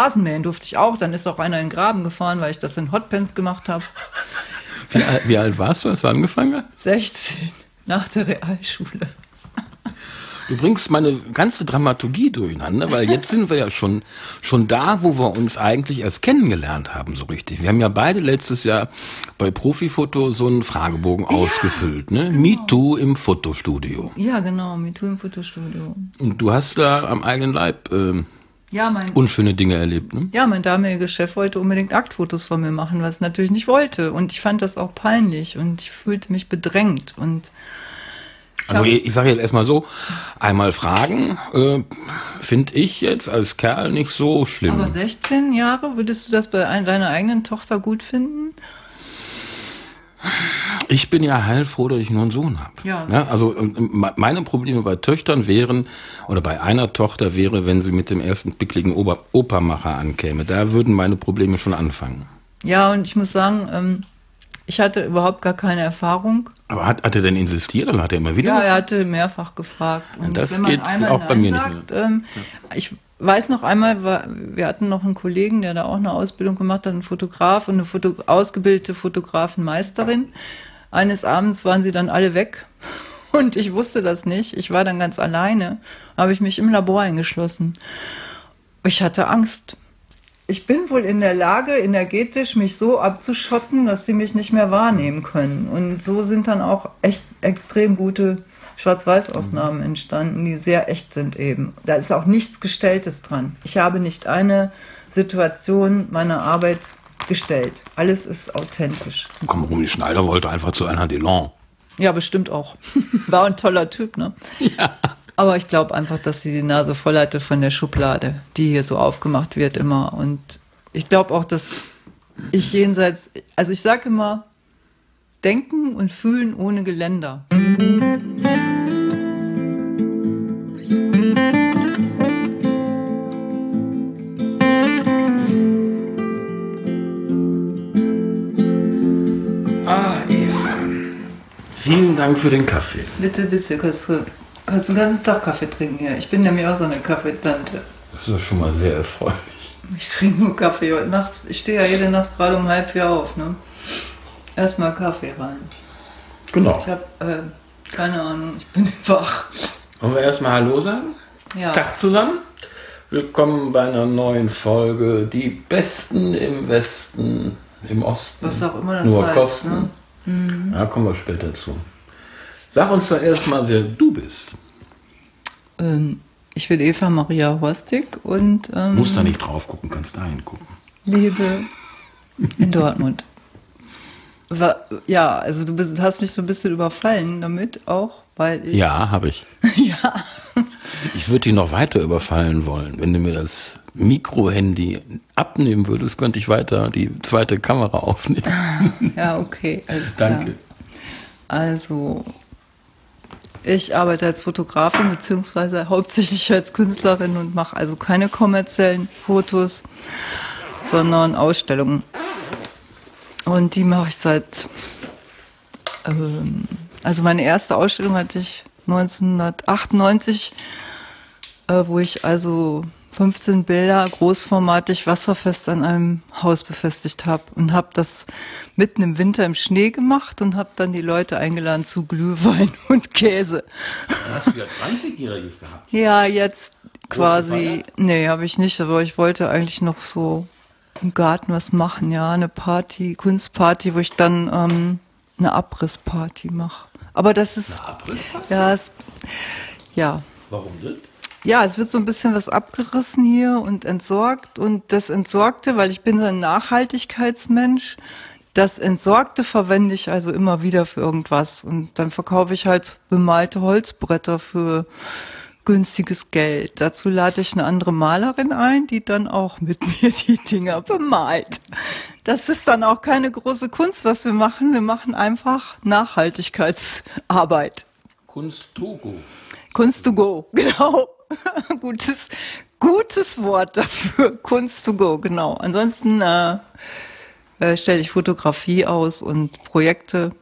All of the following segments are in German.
Rasenmähen durfte ich auch. Dann ist auch einer in den Graben gefahren, weil ich das in Hotpants gemacht habe. Wie, alt- wie alt warst du, als du angefangen hast? 16 nach der Realschule. Du bringst meine ganze Dramaturgie durcheinander, weil jetzt sind wir ja schon, schon da, wo wir uns eigentlich erst kennengelernt haben, so richtig. Wir haben ja beide letztes Jahr bei Profifoto so einen Fragebogen ausgefüllt, ne? Me Too im Fotostudio. Ja, genau, MeToo im Fotostudio. Und du hast da am eigenen Leib ähm, Ja, mein, unschöne Dinge erlebt, ne? ja, mein damaliger Chef wollte unbedingt Aktfotos von mir machen, was ich natürlich nicht wollte. Und ich fand das auch peinlich und ich fühlte mich bedrängt. Und Also ich, ich sage jetzt erstmal so, einmal fragen, äh, finde ich jetzt als Kerl nicht so schlimm. aber 16 Jahre, würdest du das bei ein- deiner eigenen Tochter gut finden? Ich bin ja heilfroh, dass ich nur einen Sohn habe. Ja. also ähm, me- meine Probleme bei Töchtern wären, oder bei einer Tochter wäre, wenn sie mit dem ersten pickligen Ober Opermacher ankäme. Da würden meine Probleme schon anfangen. Ja, und ich muss sagen, ähm, ich hatte überhaupt gar keine Erfahrung. Aber hat, hat er denn insistiert oder hat er immer wieder? Ja, er hatte mehrfach gefragt. Und Das geht auch bei mir nicht sagt, Ähm, ich weiß noch einmal, wir hatten noch einen Kollegen, der da auch eine Ausbildung gemacht hat, einen Fotograf und eine Foto ausgebildete Fotografenmeisterin. Eines Abends waren sie dann alle weg und ich wusste das nicht. Ich war dann ganz alleine, habe ich mich im Labor eingeschlossen. Ich hatte Angst. Ich bin wohl in der Lage, energetisch mich so abzuschotten, dass sie mich nicht mehr wahrnehmen können. Und so sind dann auch echt extrem gute Schwarz-Weiß-Aufnahmen entstanden, die sehr echt sind eben. Da ist auch nichts Gestelltes dran. Ich habe nicht eine Situation meiner Arbeit gestellt. Alles ist authentisch. Komm, Rumi Schneider wollte einfach zu einer Delon. Ja, bestimmt auch. War ein toller Typ, ne? Ja. Aber ich glaube einfach, dass sie die Nase voll hatte von der Schublade, die hier so aufgemacht wird immer. Und ich glaube auch, dass ich jenseits, also ich sage immer, denken und fühlen ohne Geländer. Ah, Eva. Vielen Dank für den Kaffee. Bitte, bitte, kannst du, kannst du den ganzen Tag Kaffee trinken hier. Ich bin nämlich auch so eine Kaffeetante. Das ist schon mal sehr erfreulich. Ich trinke nur Kaffee heute Nacht. Ich stehe ja jede Nacht gerade um halb vier auf, ne? Erstmal Kaffee rein. Genau. Ich habe äh, keine Ahnung, ich bin wach. Wollen wir erstmal Hallo sagen? Ja. Tag zusammen. Willkommen bei einer neuen Folge. Die Besten im Westen, im Osten. Was auch immer das Nur heißt, Kosten. ne? Da kommen wir später zu. Sag uns doch erstmal, wer du bist. Ähm, ich bin Eva Maria Horstig und ähm, Musst da nicht drauf gucken, kannst da hingucken. lebe in Dortmund. Ja, also du bist, hast mich so ein bisschen überfallen damit auch, weil ich. Ja, habe ich. ja. Ich würde dich noch weiter überfallen wollen. Wenn du mir das Mikro-Handy abnehmen würdest, könnte ich weiter die zweite Kamera aufnehmen. Ja, okay, alles klar. Danke. Also, ich arbeite als Fotografin beziehungsweise hauptsächlich als Künstlerin und mache also keine kommerziellen Fotos, sondern Ausstellungen. Und die mache ich seit, ähm, also meine erste Ausstellung hatte ich 1998, äh, wo ich also 15 Bilder großformatig wasserfest an einem Haus befestigt habe und habe das mitten im Winter im Schnee gemacht und habe dann die Leute eingeladen zu Glühwein und Käse. Hast du ja 20-Jähriges gehabt? Ja, jetzt quasi, nee, habe ich nicht, aber ich wollte eigentlich noch so im Garten was machen, ja, eine Party, Kunstparty, wo ich dann ähm, eine Abrissparty mache. Aber das ist, ja, es, ja, Warum das? ja, es wird so ein bisschen was abgerissen hier und entsorgt. Und das Entsorgte, weil ich bin so ein Nachhaltigkeitsmensch, das Entsorgte verwende ich also immer wieder für irgendwas. Und dann verkaufe ich halt bemalte Holzbretter für günstiges Geld. Dazu lade ich eine andere Malerin ein, die dann auch mit mir die Dinger bemalt. Das ist dann auch keine große Kunst, was wir machen. Wir machen einfach Nachhaltigkeitsarbeit. Kunst Togo. Kunst to go, genau. gutes, gutes Wort dafür. Kunst to go, genau. Ansonsten äh, äh, stelle ich Fotografie aus und Projekte.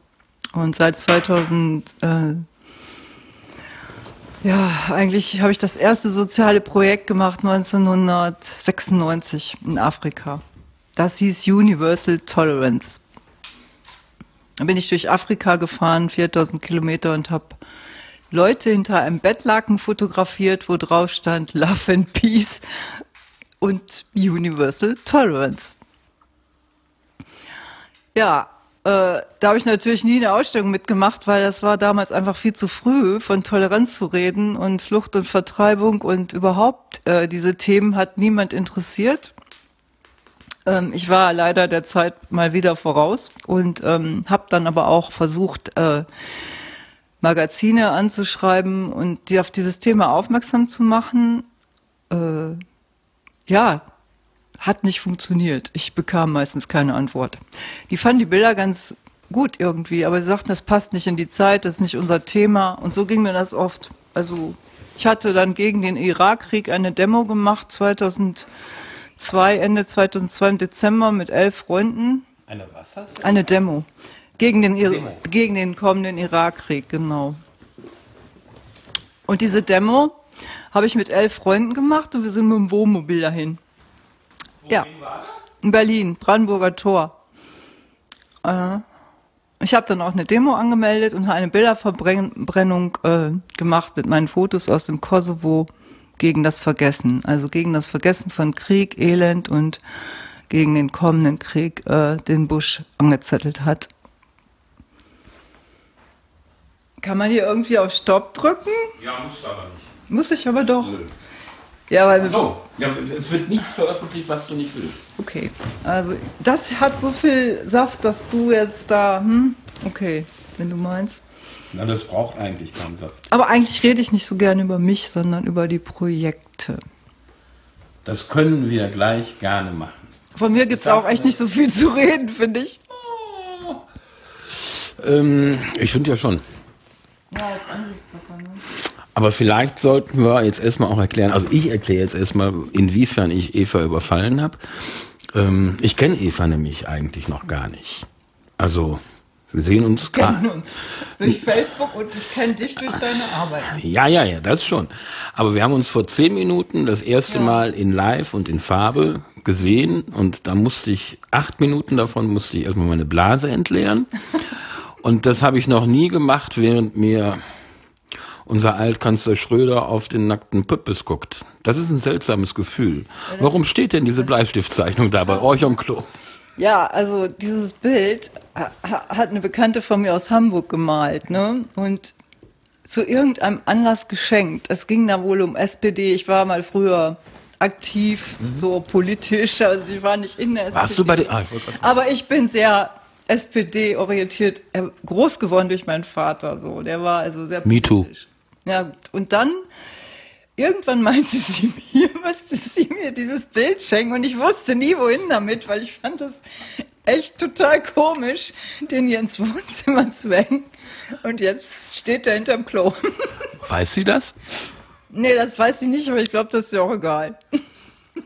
Und seit 2000, äh, Ja, eigentlich habe ich das erste soziale Projekt gemacht 1996 in Afrika. Das hieß Universal Tolerance. Da bin ich durch Afrika gefahren, 4000 Kilometer und habe Leute hinter einem Bettlaken fotografiert, wo drauf stand Love and Peace und Universal Tolerance. Ja, da habe ich natürlich nie eine Ausstellung mitgemacht, weil das war damals einfach viel zu früh, von Toleranz zu reden und Flucht und Vertreibung und überhaupt äh, diese Themen hat niemand interessiert. Ähm, ich war leider der Zeit mal wieder voraus und ähm, habe dann aber auch versucht, äh, Magazine anzuschreiben und die auf dieses Thema aufmerksam zu machen. Äh, ja, hat nicht funktioniert. Ich bekam meistens keine Antwort. Die fanden die Bilder ganz gut irgendwie, aber sie sagten, das passt nicht in die Zeit, das ist nicht unser Thema. Und so ging mir das oft. Also ich hatte dann gegen den Irakkrieg eine Demo gemacht, 2002, Ende 2002 im Dezember mit elf Freunden. Eine was hast du? Eine Demo. Gegen den, Demo. gegen den kommenden Irakkrieg, genau. Und diese Demo habe ich mit elf Freunden gemacht und wir sind mit dem Wohnmobil dahin. Ja. In Berlin, Brandenburger Tor. Äh, ich habe dann auch eine Demo angemeldet und eine Bilderverbrennung äh, gemacht mit meinen Fotos aus dem Kosovo gegen das Vergessen. Also gegen das Vergessen von Krieg, Elend und gegen den kommenden Krieg, äh, den Bush angezettelt hat. Kann man hier irgendwie auf Stopp drücken? Ja, muss aber nicht. Muss ich aber doch. Nö. Ja, weil so, ja, es wird nichts veröffentlicht, was du nicht willst. Okay, also das hat so viel Saft, dass du jetzt da, hm, okay, wenn du meinst. Na, das braucht eigentlich keinen Saft. Aber eigentlich rede ich nicht so gerne über mich, sondern über die Projekte. Das können wir gleich gerne machen. Von mir gibt es auch echt nicht so viel zu reden, finde ich. Ähm, ich finde ja schon. Ja, ist davon, ne? Aber vielleicht sollten wir jetzt erstmal auch erklären, also ich erkläre jetzt erstmal, inwiefern ich Eva überfallen habe. Ähm, ich kenne Eva nämlich eigentlich noch gar nicht. Also wir sehen uns gerade. kennen uns durch Facebook und ich kenne dich durch deine Arbeit. Ja, ja, ja, das schon. Aber wir haben uns vor zehn Minuten das erste ja. Mal in Live und in Farbe gesehen und da musste ich acht Minuten davon musste ich erstmal meine Blase entleeren. und das habe ich noch nie gemacht, während mir unser Altkanzler Schröder auf den nackten Püppes guckt. Das ist ein seltsames Gefühl. Warum steht denn diese Bleistiftzeichnung da bei euch am Klo? Ja, also dieses Bild hat eine Bekannte von mir aus Hamburg gemalt, ne? Und zu irgendeinem Anlass geschenkt. Es ging da wohl um SPD. Ich war mal früher aktiv, mhm. so politisch. Also ich war nicht in der SPD. Warst du bei den? Ah, ich Aber ich bin sehr SPD-orientiert, groß geworden durch meinen Vater. So, der war also sehr politisch. Me too. Ja, und dann irgendwann meinte sie mir, müsste sie mir dieses Bild schenken und ich wusste nie wohin damit, weil ich fand das echt total komisch, den hier ins Wohnzimmer zu hängen. Und jetzt steht er hinterm Klo. Weiß sie das? Nee, das weiß sie nicht, aber ich glaube, das ist ja auch egal.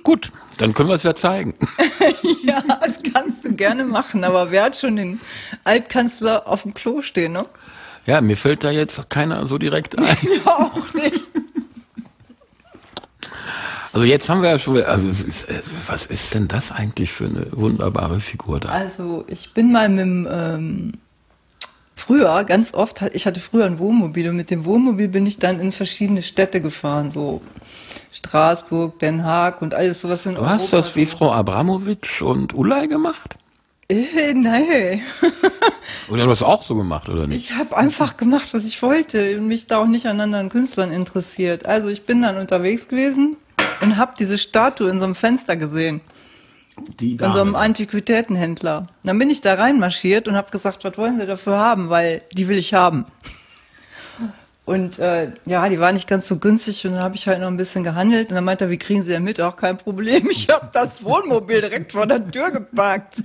Gut, dann können wir es ja zeigen. ja, das kannst du gerne machen, aber wer hat schon den Altkanzler auf dem Klo stehen, ne? Ja, mir fällt da jetzt keiner so direkt ein. Mir auch nicht. Also jetzt haben wir ja schon, also was ist denn das eigentlich für eine wunderbare Figur da? Also ich bin mal mit dem, ähm, früher ganz oft, ich hatte früher ein Wohnmobil und mit dem Wohnmobil bin ich dann in verschiedene Städte gefahren, so Straßburg, Den Haag und alles sowas in Du Europa. hast das wie Frau Abramowitsch und Ulay gemacht? Äh, nein. Oder du hast auch so gemacht, oder nicht? Ich habe einfach gemacht, was ich wollte und mich da auch nicht an anderen Künstlern interessiert. Also ich bin dann unterwegs gewesen und habe diese Statue in so einem Fenster gesehen. Die Dame. Von so einem Antiquitätenhändler. Dann bin ich da reinmarschiert und habe gesagt, was wollen Sie dafür haben? Weil die will ich haben. Und äh, ja, die war nicht ganz so günstig und dann habe ich halt noch ein bisschen gehandelt und dann meinte er, wie kriegen Sie denn mit? Auch kein Problem. Ich habe das Wohnmobil direkt vor der Tür geparkt.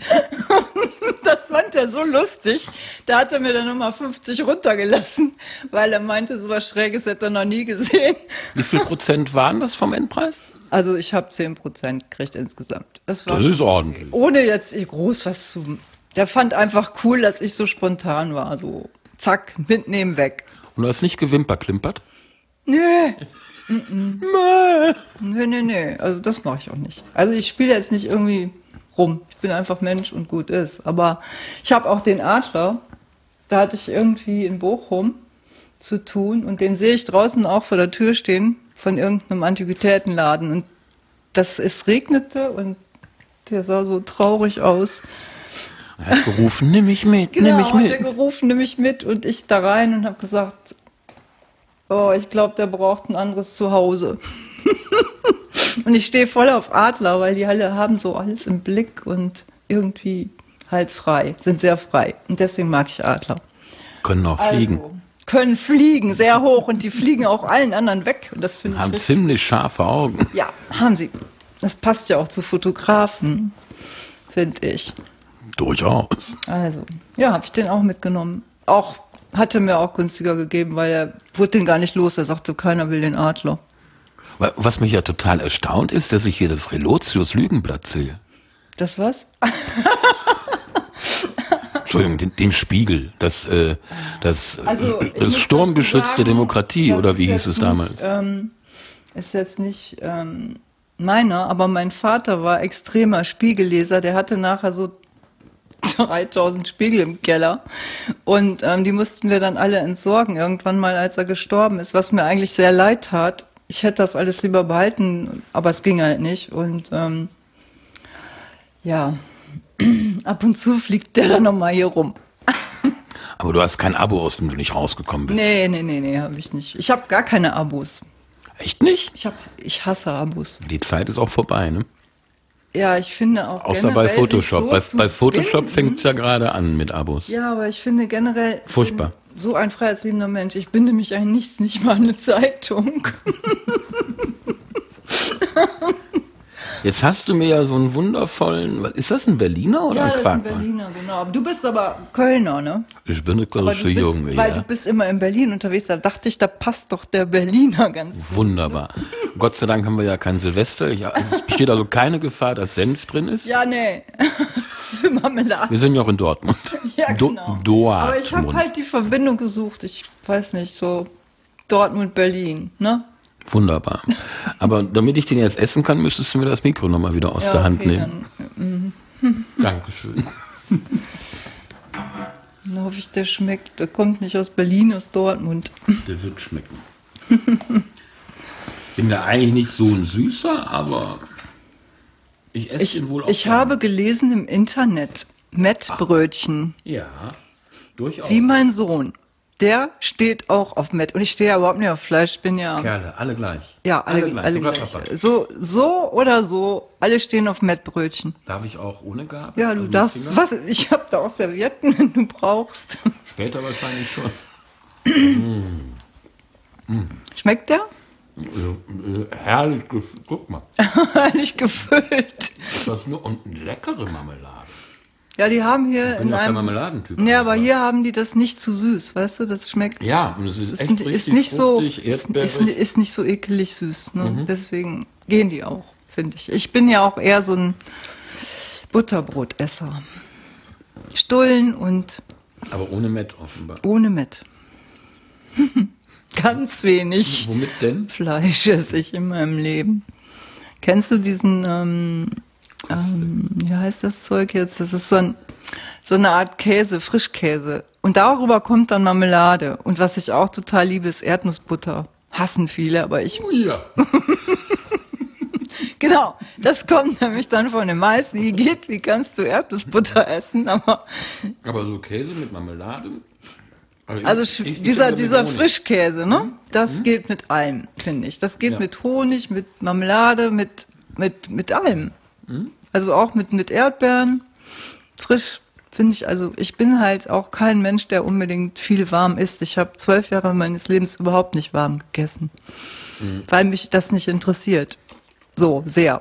das fand er so lustig. Da hat er mir dann nochmal 50 runtergelassen, weil er meinte, so was Schräges hätte er noch nie gesehen. Wie viel Prozent waren das vom Endpreis? Also ich habe 10 Prozent gekriegt insgesamt. Das, das ist ordentlich. Ohne jetzt groß was zu... Der fand einfach cool, dass ich so spontan war. So zack, mitnehmen, weg. Und du hast nicht gewimperklimpert? Nö. Nö, nö, nö. Also das mache ich auch nicht. Also ich spiele jetzt nicht irgendwie rum. Ich bin einfach Mensch und gut ist. Aber ich habe auch den Adler. Da hatte ich irgendwie in Bochum zu tun und den sehe ich draußen auch vor der Tür stehen von irgendeinem Antiquitätenladen und das es regnete und der sah so traurig aus. Er hat gerufen, nimm mich mit, Genau, nimm mich hat er mit. gerufen, nimm mich mit und ich da rein und habe gesagt, oh, ich glaube, der braucht ein anderes Zuhause. und ich stehe voll auf Adler, weil die alle haben so alles im Blick und irgendwie halt frei, sind sehr frei. Und deswegen mag ich Adler. Können auch fliegen. Können fliegen, sehr hoch und die fliegen auch allen anderen weg. Und das finde ich Haben ziemlich scharfe Augen. ja, haben sie. Das passt ja auch zu Fotografen, finde ich. Durchaus. Also, ja, habe ich den auch mitgenommen. Auch hatte mir auch günstiger gegeben, weil er wurde den gar nicht los. Er sagte, keiner will den Adler. Wa- Was mich ja total erstaunt ist, dass ich hier das Relotius Lügenblatt sehe. Das was? Entschuldigung, den, den Spiegel, das, äh, das, Also, das sturmgeschützte sagen, Demokratie, oder wie hieß es damals? Nicht, ähm, ist jetzt nicht ähm, meiner, aber mein Vater war extremer Spiegelleser. Der hatte nachher so 3000 Spiegel im Keller. Und ähm, die mussten wir dann alle entsorgen, irgendwann mal, als er gestorben ist, was mir eigentlich sehr leid tat. Ich hätte das alles lieber behalten, aber es ging halt nicht. Und ähm, ja, ab und zu fliegt der dann nochmal hier rum. Aber du hast kein Abo, aus dem du nicht rausgekommen bist. Nee, nee, nee, nee, habe ich nicht. Ich habe gar keine Abos. Echt nicht? Ich, hab, ich hasse Abos. Die Zeit ist auch vorbei, ne? Ja, ich finde auch Außer bei Photoshop. So bei, bei Photoshop fängt es ja gerade an mit Abos. Ja, aber ich finde generell. Furchtbar. So ein freiheitsliebender Mensch. Ich binde mich an nichts, nicht mal an eine Zeitung. Jetzt hast du mir ja so einen wundervollen, was, ist das ein Berliner oder ja, ein das ist ein? Berliner, genau. Aber du bist aber Kölner, ne? Ich bin eine kölsche Junge, weil ja. du bist immer in Berlin unterwegs. Da dachte ich, da passt doch der Berliner ganz. Wunderbar. Gott sei Dank haben wir ja kein Silvester. Ja, es besteht also keine Gefahr, dass Senf drin ist. Ja, nee. das ist Marmelade. Wir sind ja auch in Dortmund. Ja, Do genau. Dortmund. Aber ich habe halt die Verbindung gesucht. Ich weiß nicht, so Dortmund, Berlin, ne? Wunderbar. Aber damit ich den jetzt essen kann, müsstest du mir das Mikro nochmal wieder aus der Hand okay, nehmen. Dankeschön. Dann hoffe ich, der schmeckt. Der kommt nicht aus Berlin, aus Dortmund. Der wird schmecken. Bin ja eigentlich nicht so ein Süßer, aber ich esse Ich, ihn wohl auch. ich gerne. habe gelesen im Internet, Mettbrötchen, Ja, durchaus. wie mein Sohn. Der steht auch auf Mett. Und ich stehe ja überhaupt nicht auf Fleisch. Ich bin ja, Kerle, alle gleich. ja, alle, alle, gleich. Papa. So, so oder so, alle stehen auf Mettbrötchen. Darf ich auch ohne Gabel? Ja, Also du mit darfst, was, ich habe da auch Servietten, wenn du brauchst. Später wahrscheinlich schon. Schmeckt der? Äh, äh, herrlich, gef- guck mal. Herrlich gefüllt. Ist das nur und eine leckere Marmelade. Ja, die haben hier Ich bin in einem, Marmeladentyp. ja, aber hier haben die das nicht zu süß, weißt du, das schmeckt. Ja, und es ist ist, echt ist, nicht so, fruchtig, ist, ist. Mhm. ist nicht so ekelig süß. Ne? Deswegen gehen die auch, finde ich. Ich bin ja auch eher so ein Butterbrotesser. Stullen und aber ohne Mett offenbar. ohne Mett. Ganz wenig Womit denn? Fleisch esse ich in meinem Leben. Kennst du diesen, ähm, ähm, wie heißt das Zeug jetzt? Das ist so, ein, so eine Art Käse, Frischkäse. Und darüber kommt dann Marmelade. Und was ich auch total liebe, ist Erdnussbutter. Hassen viele, aber ich, Oh ja. genau, das kommt nämlich dann von den meisten. Die geht, wie kannst du Erdnussbutter essen? Aber, Aber so Käse mit Marmelade? ich- also ich- ich dieser, mit dieser Honig. Frischkäse, ne? Das geht mit allem, finde ich. Das geht Ja. mit Honig, mit Marmelade, mit, mit, mit allem. Also auch mit, mit Erdbeeren. Frisch finde ich, also ich bin halt auch kein Mensch, der unbedingt viel warm isst. Ich habe zwölf Jahre meines Lebens überhaupt nicht warm gegessen, weil mich das nicht interessiert. So, sehr.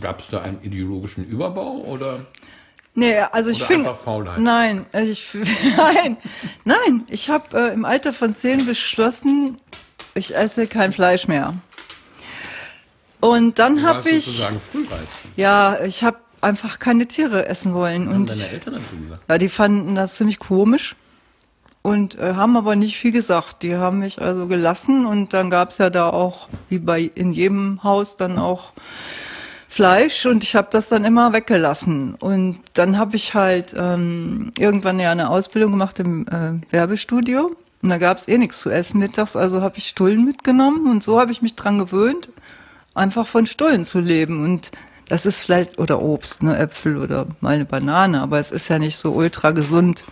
Gab es da einen ideologischen Überbau oder? Nee, also ich Faulheit? Nein, ich nein, nein. Ich habe äh, im Alter von zehn beschlossen, ich esse kein Fleisch mehr. Und dann habe ich, ja, ich habe einfach keine Tiere essen wollen Haben und deine Eltern dazu gesagt? ja, die fanden das ziemlich komisch. und äh, haben aber nicht viel gesagt. Die haben mich also gelassen und dann gab's ja da auch, wie bei in jedem Haus, dann auch Fleisch und ich habe das dann immer weggelassen. Und dann habe ich halt ähm, irgendwann ja eine Ausbildung gemacht im äh, Werbestudio. Und da gab's eh nichts zu essen mittags, also habe ich Stullen mitgenommen und so habe ich mich dran gewöhnt, einfach von Stullen zu leben. Und das ist vielleicht, oder Obst, ne, Äpfel oder mal eine Banane, aber es ist ja nicht so ultra gesund,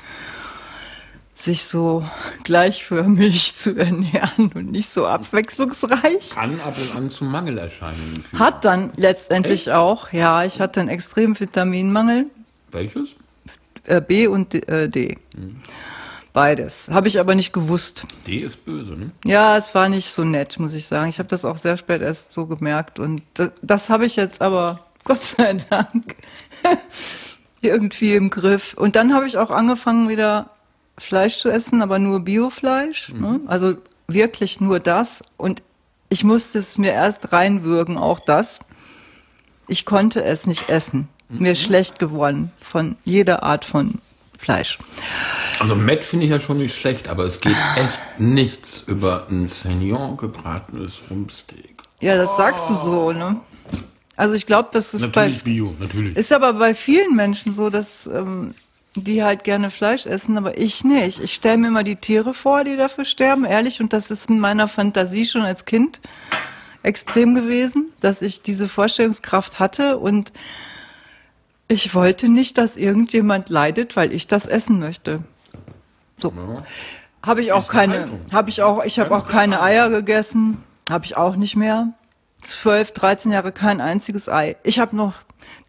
sich so gleichförmig zu ernähren und nicht so abwechslungsreich. Kann ab und an zu Mangelerscheinungen führen. Hat dann letztendlich auch, ja, ich hatte einen extremen Vitaminmangel, Welches? äh, B und D, D. Beides. Habe ich aber nicht gewusst. D ist böse, ne? Ja, es war nicht so nett, muss ich sagen. Ich habe das auch sehr spät erst so gemerkt. Und das, das habe ich jetzt aber, Gott sei Dank, irgendwie im Griff. Und dann habe ich auch angefangen, wieder Fleisch zu essen, aber nur Biofleisch. Ne? Also wirklich nur das. Und ich musste es mir erst reinwürgen, auch das. Ich konnte es nicht essen. Mir ist schlecht geworden von jeder Art von Fleisch. Also Met finde ich ja schon nicht schlecht, aber es geht echt nichts über ein Saignon gebratenes Rumpsteak. Ja, das sagst du so, ne? Also ich glaube, das ist Natürlich bei Bio, natürlich. ist aber bei vielen Menschen so, dass ähm, die halt gerne Fleisch essen, aber ich nicht. Ich stelle mir immer die Tiere vor, die dafür sterben, ehrlich, und das ist in meiner Fantasie schon als Kind extrem gewesen, dass ich diese Vorstellungskraft hatte und ich wollte nicht, dass irgendjemand leidet, weil ich das essen möchte. So. Habe ich auch keine, habe ich auch, ich habe auch keine. Eier gegessen, habe ich auch nicht mehr. 12, 13 Jahre kein einziges Ei. Ich habe noch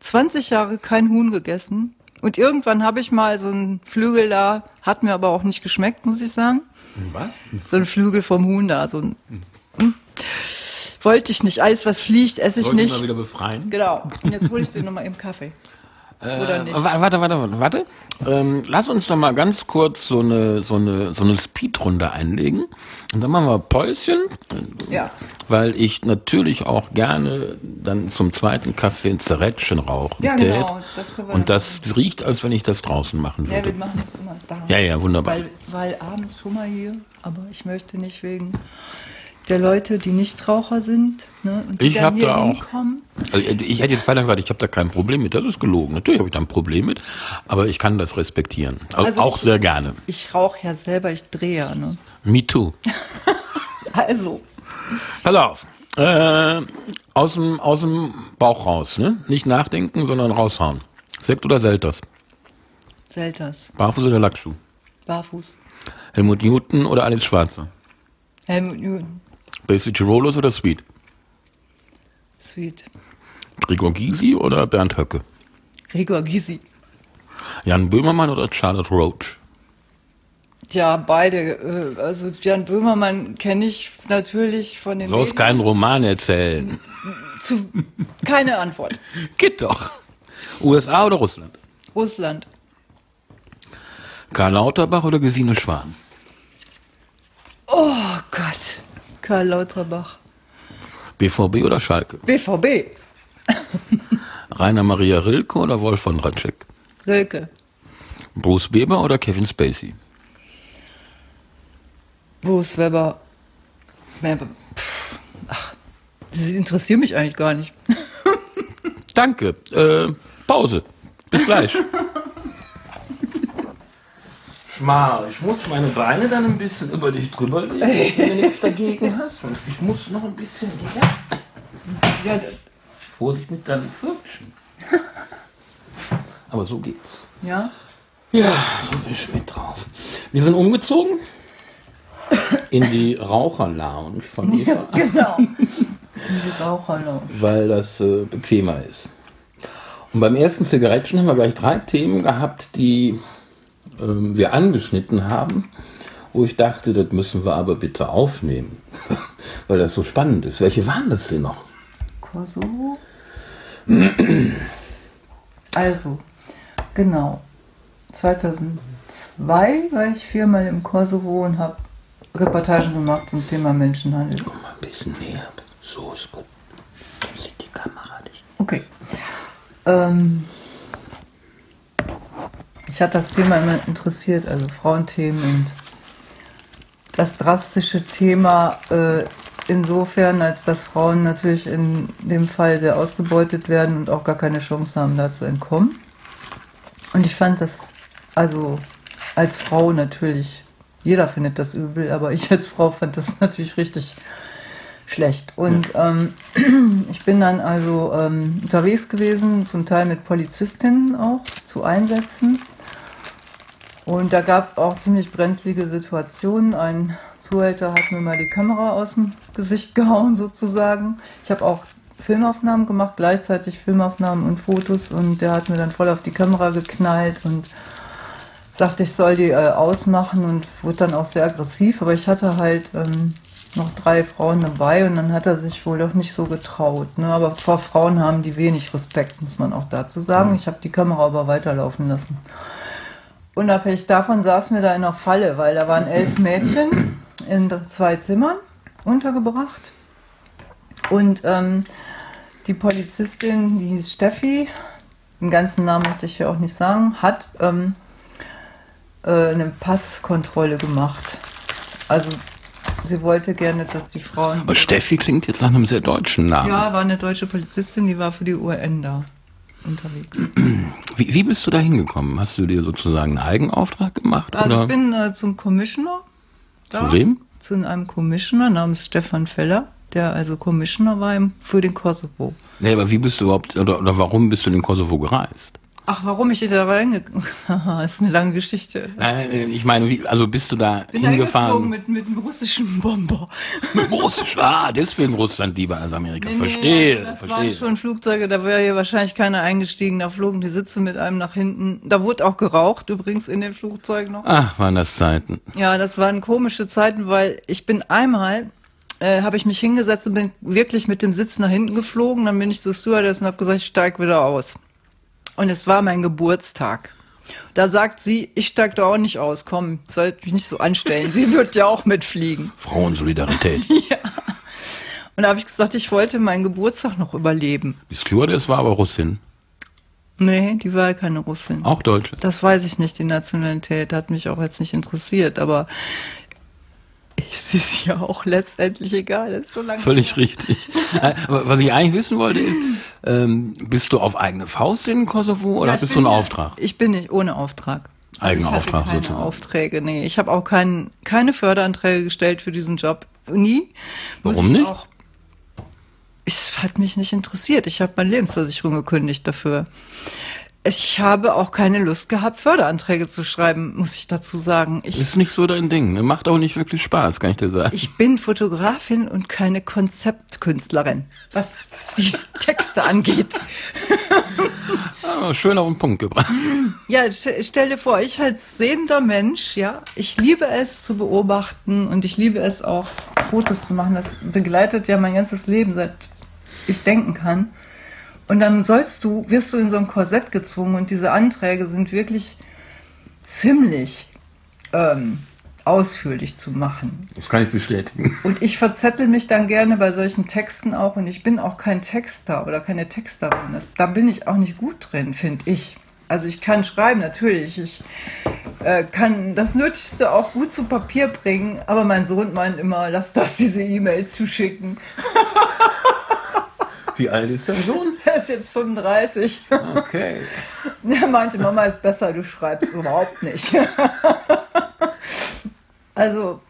20 Jahre kein Huhn gegessen. Und irgendwann habe ich mal so einen Flügel da, hat mir aber auch nicht geschmeckt, muss ich sagen. Was? So ein Flügel vom Huhn da, so ein, hm. wollte ich nicht. Alles, was fliegt, esse ich Soll ich mal nicht. wieder befreien? Genau. Und jetzt hole ich dir nochmal eben Kaffee. Oder nicht? Äh, wa- Warte, warte, warte, warte. Ähm, lass uns doch mal ganz kurz so eine, so eine, so eine Speedrunde einlegen. Und dann machen wir Päuschen, Ja. weil ich natürlich auch gerne dann zum zweiten Kaffee ein Zerrätschen rauchen Ja, tät. genau, das können wir Und das riecht, als wenn ich das draußen machen Ja, wir würde. machen das immer da. Ja, ja, wunderbar. Weil, weil abends schon mal hier, aber ich möchte nicht wegen der Leute, die Nichtraucher sind, ne, und die Ich dann hab hier da auch- hinkommen. Also, ich hätte jetzt beinahe gesagt, ich habe da kein Problem mit. Das ist gelogen. Natürlich habe ich da ein Problem mit, aber ich kann das respektieren. Also Also auch ich- sehr gerne. Ich rauche ja selber, ich drehe ja. Ne? Me too. Also, Pass auf. Äh, aus, dem, aus dem Bauch raus, ne? Nicht nachdenken, sondern raushauen. Sekt oder Selters? Selters, Barfuß oder Lackschuh? barfuß. Helmut Newton oder Alex Schwarzer? Helmut Newton, Basic Rollers oder Sweet? sweet. Gregor Gysi oder Bernd Höcke? Gregor Gysi. Jan Böhmermann oder Charlotte Roach? Ja, beide. äh, Also Jan Böhmermann kenne ich natürlich von den Du sollst keinen Roman erzählen. Zu, keine Antwort. Geht doch. USA oder Russland? Russland. Karl Lauterbach oder Gesine Schwan? Oh Gott. Karl Lauterbach. BVB oder Schalke? BVB. Rainer Maria Rilke oder Wolf von Ratschek? Rilke. Bruce Weber oder Kevin Spacey? Bruce Weber. Pff, Ach, das interessiert mich eigentlich gar nicht. Danke. Äh, Pause. Bis gleich. Schmal, ich muss meine Beine dann ein bisschen über dich drüber legen, wenn du nichts dagegen hast. Und ich muss noch ein bisschen näher. Ja, Vorsicht mit deinen Pfötchen. Aber so geht's. ja. Ja, so bin ich mit drauf. Wir sind umgezogen in die Raucherlounge von Eva, Genau. Die Raucherlounge. weil das äh, bequemer ist. Und beim ersten Zigarettchen haben wir gleich drei Themen gehabt, die ähm, wir angeschnitten haben, wo ich dachte, das müssen wir aber bitte aufnehmen, weil das so spannend ist. Welche waren das denn noch? Kosovo. Also, genau. 2002 war ich viermal im Kosovo und habe Reportagen gemacht zum Thema Menschenhandel. Komm mal ein bisschen näher. So ist gut. Sieht die Kamera nicht. Okay. Ähm, ich hatte das Thema immer interessiert, also Frauenthemen und das drastische Thema äh, insofern, als dass Frauen natürlich in dem Fall sehr ausgebeutet werden und auch gar keine Chance haben, da zu entkommen. Und ich fand das, also als Frau natürlich, jeder findet das übel, aber ich als Frau fand das natürlich richtig schlecht. Und ähm, ich bin dann also ähm, unterwegs gewesen, zum Teil mit Polizistinnen auch zu Einsätzen. Und da gab es auch ziemlich brenzlige Situationen. Ein Zuhälter hat mir mal die Kamera aus dem Gesicht gehauen, sozusagen. Ich habe auch Filmaufnahmen gemacht, gleichzeitig Filmaufnahmen und Fotos. Und der hat mir dann voll auf die Kamera geknallt und sagte, ich soll die äh, ausmachen und wurde dann auch sehr aggressiv. Aber ich hatte halt ähm, noch drei Frauen dabei und dann hat er sich wohl doch nicht so getraut. Ne? Aber vor Frauen haben die wenig Respekt, muss man auch dazu sagen. Mhm. Ich habe die Kamera aber weiterlaufen lassen. Unabhängig davon saßen wir da in einer Falle, weil da waren elf Mädchen in zwei Zimmern untergebracht. Und ähm, die Polizistin, die hieß Steffi, den ganzen Namen möchte ich hier auch nicht sagen, hat ähm, äh, eine Passkontrolle gemacht. Also sie wollte gerne, dass die Frauen. Aber Steffi klingt jetzt nach einem sehr deutschen Namen. Ja, war eine deutsche Polizistin, die war für die UN da unterwegs. Wie, wie bist du da hingekommen? Hast du dir sozusagen einen Eigenauftrag gemacht? Also oder? ich bin äh, zum Commissioner. Da, Zu wem? Zu einem Commissioner namens Stefan Feller, der also Commissioner war für den Kosovo. Nee, aber wie bist du überhaupt, oder, oder warum bist du in den Kosovo gereist? Ach, warum ich da reingekommen Das ist eine lange Geschichte. Nein, ich meine, wie, also bist du da bin hingefahren? mit, mit einem russischen Bomber. Mit russisch, ah, deswegen Russland lieber als Amerika. Nee, verstehe, nee, das verstehe. waren schon Flugzeuge, da wäre hier wahrscheinlich keiner eingestiegen. Da flogen die Sitze mit einem nach hinten. Da wurde auch geraucht übrigens in den Flugzeugen noch. Ach, waren das Zeiten. Ja, das waren komische Zeiten, weil ich bin einmal äh, habe ich mich hingesetzt und bin wirklich mit dem Sitz nach hinten geflogen. Dann bin ich zur Stewardess und habe gesagt, ich steig wieder aus. Und es war mein Geburtstag. Da sagt sie, ich steig da auch nicht aus, komm, sollte mich nicht so anstellen. Sie wird ja auch mitfliegen. Frauensolidarität. ja. Und da habe ich gesagt, ich wollte meinen Geburtstag noch überleben. Die Stewardess war aber Russin. Nee, die war keine Russin. Auch Deutsche. Das weiß ich nicht, die Nationalität hat mich auch jetzt nicht interessiert, aber es ist ja auch letztendlich egal. ist so lange Völlig richtig. Äh, aber was ich eigentlich wissen wollte ist, ähm, bist du auf eigene Faust in Kosovo oder ja, bist du einen Auftrag? Ich bin nicht ohne Auftrag. Eigener also Auftrag keine sozusagen. Aufträge, nee. Ich habe auch kein, keine Förderanträge gestellt für diesen Job. Nie. Warum nicht? Auch, es hat mich nicht interessiert. Ich habe meine Lebensversicherung gekündigt dafür ich habe auch keine Lust gehabt, Förderanträge zu schreiben, muss ich dazu sagen. Ich, ist nicht so dein Ding. Ne? Macht auch nicht wirklich Spaß, kann ich dir sagen. Ich bin Fotografin und keine Konzeptkünstlerin, was die Texte angeht. oh, schön auf den Punkt gebracht. Ja, stell dir vor, ich als sehender Mensch, ja, ich liebe es zu beobachten und ich liebe es auch, Fotos zu machen. Das begleitet ja mein ganzes Leben, seit ich denken kann. Und dann sollst du, wirst du in so ein Korsett gezwungen und diese Anträge sind wirklich ziemlich ähm, ausführlich zu machen. Das kann ich bestätigen. Und ich verzettel mich dann gerne bei solchen Texten auch und ich bin auch kein Texter oder keine Texterin. Das, da bin ich auch nicht gut drin, finde ich. Also ich kann schreiben, natürlich. Ich äh, kann das Nötigste auch gut zu Papier bringen, aber mein Sohn meint immer, lass das diese E-Mails zu schicken. Wie alt ist dein Sohn? Er ist jetzt 35. Okay. Er meinte, Mama ist besser, du schreibst überhaupt nicht. Also,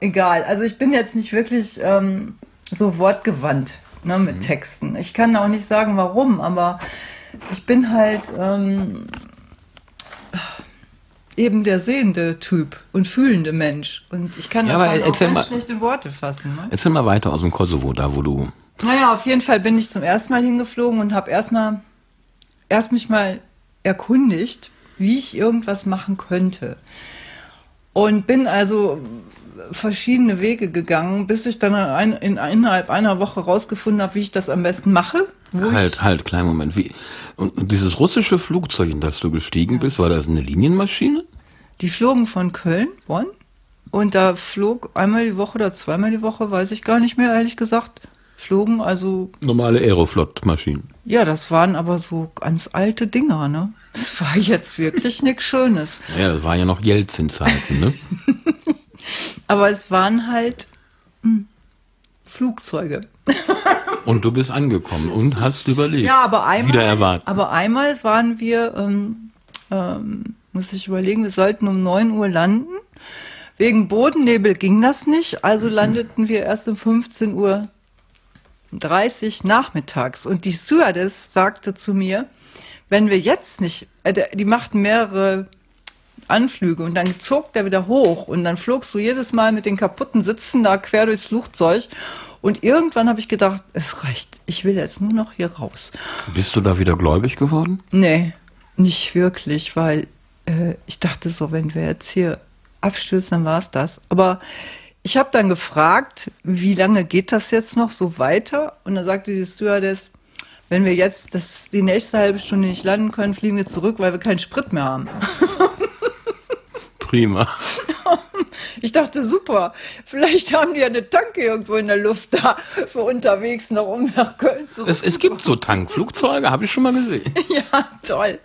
egal. Also ich bin jetzt nicht wirklich ähm, so wortgewandt ne, mit mhm. Texten. Ich kann auch nicht sagen, warum, aber ich bin halt ähm, eben der sehende Typ und fühlende Mensch. Und ich kann ja, das auch ganz mal, schlecht in Worte fassen. Ne? Erzähl mal weiter aus dem Kosovo, da wo du naja, auf jeden Fall bin ich zum ersten Mal hingeflogen und habe erstmal erst mich mal erkundigt, wie ich irgendwas machen könnte. Und bin also verschiedene Wege gegangen, bis ich dann ein, in, innerhalb einer Woche rausgefunden habe, wie ich das am besten mache. Halt, halt, kleinen Moment. Wie, und dieses russische Flugzeug, in das du gestiegen bist, war das eine Linienmaschine? Die flogen von Köln, Bonn. Und da flog einmal die Woche oder zweimal die Woche, weiß ich gar nicht mehr, ehrlich gesagt, flogen also. Normale Aeroflot-Maschinen. Ja, das waren aber so ganz alte Dinger, ne? Das war jetzt wirklich nichts Schönes. Ja, das waren ja noch Jelzin-Zeiten, ne? Aber es waren halt hm, Flugzeuge. Und du bist angekommen und hast überlebt. Ja, aber einmal, Wieder erwarten. aber einmal waren wir, ähm, ähm, muss ich überlegen, wir sollten um 9 Uhr landen. Wegen Bodennebel ging das nicht, also landeten wir erst um 15 Uhr 30 nachmittags. Und die Stewardess sagte zu mir, wenn wir jetzt nicht, äh, die machten mehrere Anflüge und dann zog der wieder hoch und dann flogst du jedes Mal mit den kaputten Sitzen da quer durchs Flugzeug. Und irgendwann habe ich gedacht, es reicht, ich will jetzt nur noch hier raus. Bist du da wieder gläubig geworden? Nee, nicht wirklich, weil äh, ich dachte so, wenn wir jetzt hier abstürzen, dann war es das. Aber ich habe dann gefragt, wie lange geht das jetzt noch so weiter? Und dann sagte die Stewardess, wenn wir jetzt das, die nächste halbe Stunde nicht landen können, fliegen wir zurück, weil wir keinen Sprit mehr haben. Prima. Ich dachte, super, vielleicht haben die ja eine Tanke irgendwo in der Luft da für unterwegs noch, um nach Köln zu Es, es gibt so Tankflugzeuge, habe ich schon mal gesehen. Ja, toll.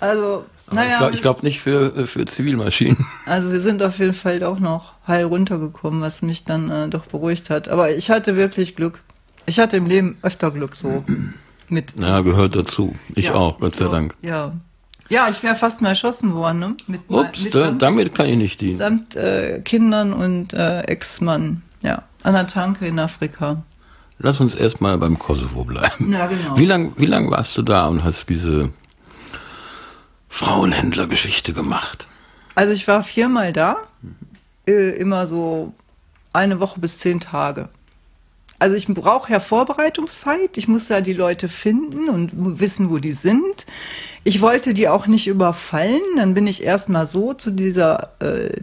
Also, naja, Ich glaube glaub nicht für, für Zivilmaschinen. also wir sind auf jeden Fall auch noch heil runtergekommen, was mich dann äh, doch beruhigt hat. Aber ich hatte wirklich Glück. Ich hatte im Leben öfter Glück so mit. Ja, gehört dazu. Ich Ja, auch, Gott sei so, Dank. Ja. Ja, ich wäre fast mal erschossen worden, ne? Mit, Ups, mit samt, damit kann ich nicht dienen. samt äh, Kindern und äh, Ex-Mann. Ja, an der Tanke in Afrika. Lass uns erstmal beim Kosovo bleiben. Ja, genau. Wie lang, wie lang warst du da und hast diese Frauenhändlergeschichte gemacht? Also ich war viermal da, äh, immer so eine Woche bis zehn Tage. Also ich brauche ja Vorbereitungszeit. Ich muss ja die Leute finden und wissen, wo die sind. Ich wollte die auch nicht überfallen. Dann bin ich erstmal so zu dieser äh,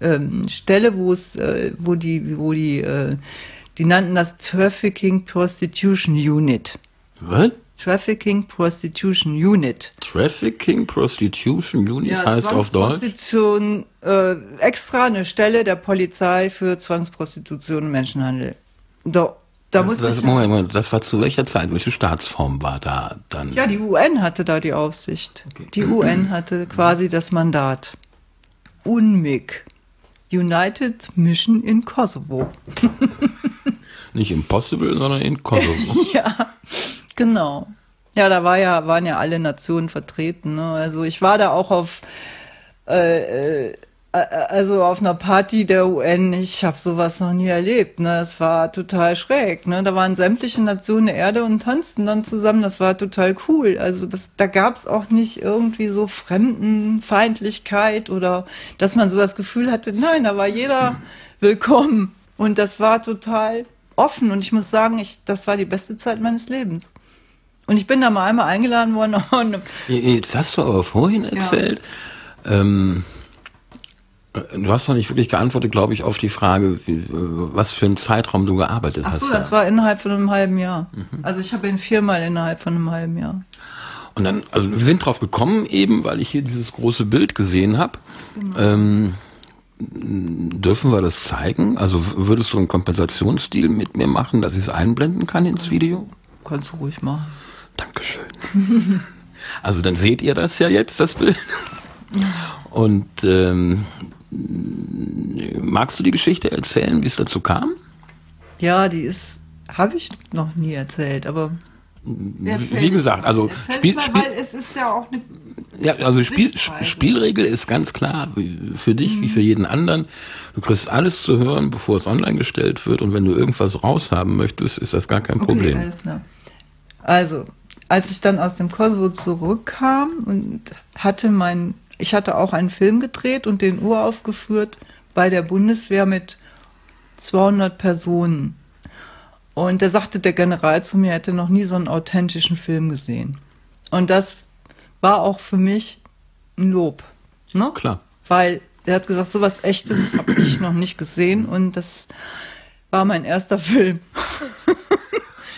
ähm, Stelle, wo es, äh, wo die, wo die, äh, die nannten das Trafficking Prostitution Unit. Was? Trafficking Prostitution Unit. Trafficking Prostitution Unit heißt auf Deutsch? Zwangsprostitution, äh, extra eine Stelle der Polizei für Zwangsprostitution und Menschenhandel. Da, da muss Das, ich. Moment, Moment, das war zu welcher Zeit? Welche Staatsform war da dann? Ja, die UN hatte da die Aufsicht. Die UN hatte quasi das Mandat. UNMIG. United Mission in Kosovo. Nicht Impossible, sondern in Kosovo. Ja, genau. Ja, da war ja, waren ja alle Nationen vertreten. Ne? Also ich war da auch auf, äh, äh, also auf einer Party der UN. Ich habe sowas noch nie erlebt. Ne? Das war total schräg. Ne? Da waren sämtliche Nationen der Erde und tanzten dann zusammen. Das war total cool. Also das, da gab es auch nicht irgendwie so Fremdenfeindlichkeit oder dass man so das Gefühl hatte, nein, da war jeder willkommen. Und das war total offen. Und ich muss sagen, ich, das war die beste Zeit meines Lebens. Und ich bin da mal einmal eingeladen worden. Und, Jetzt hast du aber vorhin erzählt, ähm, äh, du hast noch nicht wirklich geantwortet, glaube ich, auf die Frage, wie, äh, was für einen Zeitraum du gearbeitet ach hast. so, da. das war innerhalb von einem halben Jahr. Also ich habe ihn viermal innerhalb von einem halben Jahr. Und dann, also wir sind drauf gekommen eben, weil ich hier dieses große Bild gesehen habe. Ähm, dürfen wir das zeigen? Also würdest du einen Kompensationsstil mit mir machen, dass ich es einblenden kann ins Video? Kannst du ruhig machen. Dankeschön. Also dann seht ihr das ja jetzt, das Bild. Und ähm, magst du die Geschichte erzählen, wie es dazu kam? Ja, die ist, habe ich noch nie erzählt, aber. Wie gesagt, also Spiel, Spiel, es ist ja auch eine. ja, also Spiel. Spielregel ist ganz klar für dich wie für jeden anderen. Du kriegst alles zu hören, bevor es online gestellt wird. Und wenn du irgendwas raushaben möchtest, ist das gar kein Problem. Okay, alles klar. Also, als ich dann aus dem Kosovo zurückkam und hatte mein, ich hatte auch einen Film gedreht und den uraufgeführt bei der Bundeswehr mit 200 Personen. Und da sagte der General zu mir, er hätte noch nie so einen authentischen Film gesehen. Und das war auch für mich ein Lob. Ne? Klar. Weil der hat gesagt, sowas Echtes habe ich noch nicht gesehen und das war mein erster Film.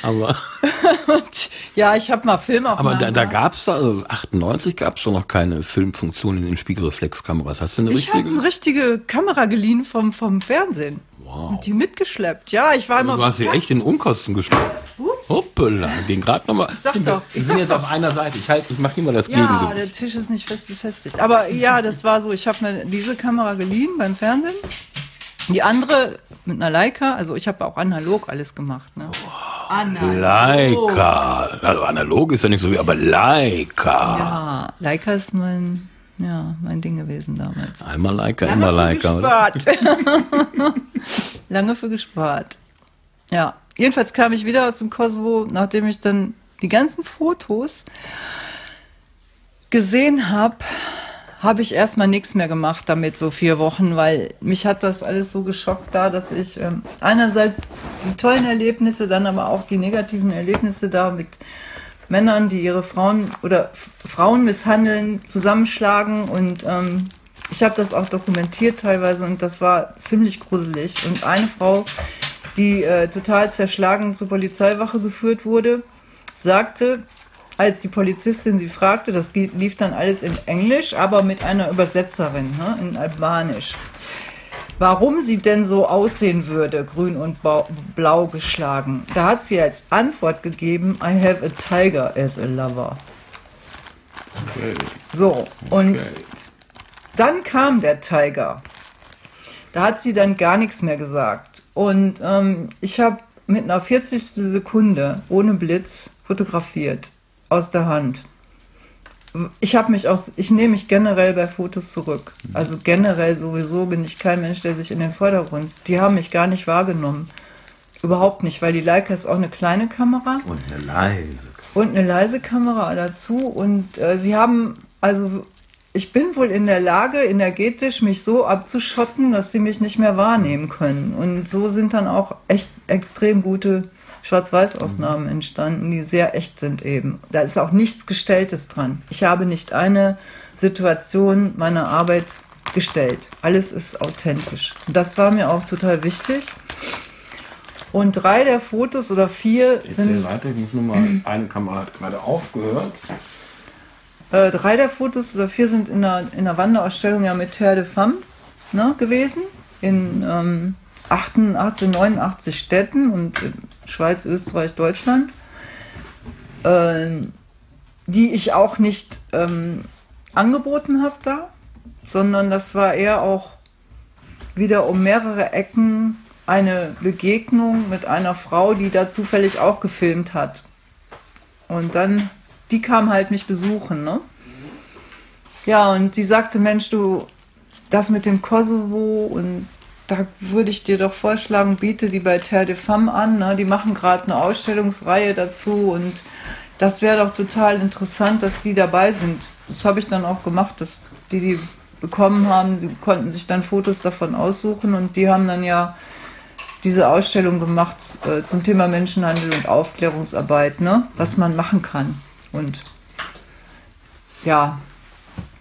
Aber, Und ja, ich habe mal Filmaufnahmen. aber da, da gab es da, also 98 gab es doch noch keine Filmfunktion in den Spiegelreflexkameras. Hast du eine Ich habe richtige? eine richtige Kamera geliehen vom, vom Fernsehen. Wow. Und die mitgeschleppt. Ja, ich war immer. Du hast sie echt in Unkosten geschlagen. Ups. Hoppala, ging gerade nochmal. sag doch, ich Wir sind jetzt doch. auf einer Seite. Ich, halt, ich mache immer das Ja, Gegengewicht. der Tisch ist nicht fest befestigt. Aber ja, das war so. Ich habe mir diese Kamera geliehen beim Fernsehen. Die andere mit einer Leica, also ich habe auch analog alles gemacht. Ne? Analog. Leica. Also analog ist ja nicht so wie, aber Leica. Ja, Leica ist mein, ja, mein Ding gewesen damals. Einmal Leica, Lange immer Leica. Gespart. Lange für gespart. Ja, jedenfalls kam ich wieder aus dem Kosovo, nachdem ich dann die ganzen Fotos gesehen habe, habe ich erstmal nichts mehr gemacht damit, so vier Wochen, weil mich hat das alles so geschockt da, dass ich ähm, einerseits die tollen Erlebnisse, dann aber auch die negativen Erlebnisse da mit Männern, die ihre Frauen oder Frauen misshandeln, zusammenschlagen und ähm, ich habe das auch dokumentiert teilweise und das war ziemlich gruselig. Und eine Frau, die äh, total zerschlagen zur Polizeiwache geführt wurde, sagte, als die Polizistin sie fragte, das lief dann alles in Englisch, aber mit einer Übersetzerin ne, in Albanisch, warum sie denn so aussehen würde, grün und blau geschlagen. Da hat sie als Antwort gegeben, I have a tiger as a lover. Okay. So, und okay. dann kam der Tiger. Da hat sie dann gar nichts mehr gesagt. Und ähm, ich habe mit einer 40. Sekunde ohne Blitz fotografiert aus der Hand. Ich habe mich aus, ich nehme mich generell bei Fotos zurück. Also generell sowieso bin ich kein Mensch, der sich in den Vordergrund. Die haben mich gar nicht wahrgenommen. Überhaupt nicht, weil die Leica ist auch eine kleine Kamera. Und eine leise. Und eine leise Kamera dazu. Und äh, sie haben, also ich bin wohl in der Lage, energetisch mich so abzuschotten, dass sie mich nicht mehr wahrnehmen können. Und so sind dann auch echt extrem gute Schwarz-Weiß-Aufnahmen entstanden, die sehr echt sind eben. Da ist auch nichts Gestelltes dran. Ich habe nicht eine Situation meiner Arbeit gestellt. Alles ist authentisch. Und das war mir auch total wichtig. Und drei der Fotos oder vier Jetzt sind. Weiter. Ich muss nur mal, eine Kamera hat gerade aufgehört. Äh, drei der Fotos oder vier sind in der, in der Wanderausstellung ja mit Terre de Femme ne, gewesen. In ähm, 88, 89 Städten und Schweiz, Österreich, Deutschland, äh, die ich auch nicht ähm, angeboten habe da, sondern das war eher auch wieder um mehrere Ecken eine Begegnung mit einer Frau, die da zufällig auch gefilmt hat. Und dann, die kam halt mich besuchen, ne? Ja, und die sagte, Mensch, du, das mit dem Kosovo und da würde ich dir doch vorschlagen, biete die bei Terre de Femme an. Ne? Die machen gerade eine Ausstellungsreihe dazu und das wäre doch total interessant, dass die dabei sind. Das habe ich dann auch gemacht, dass die die bekommen haben, die konnten sich dann Fotos davon aussuchen und die haben dann ja diese Ausstellung gemacht äh, zum Thema Menschenhandel und Aufklärungsarbeit, ne? was man machen kann. Und ja,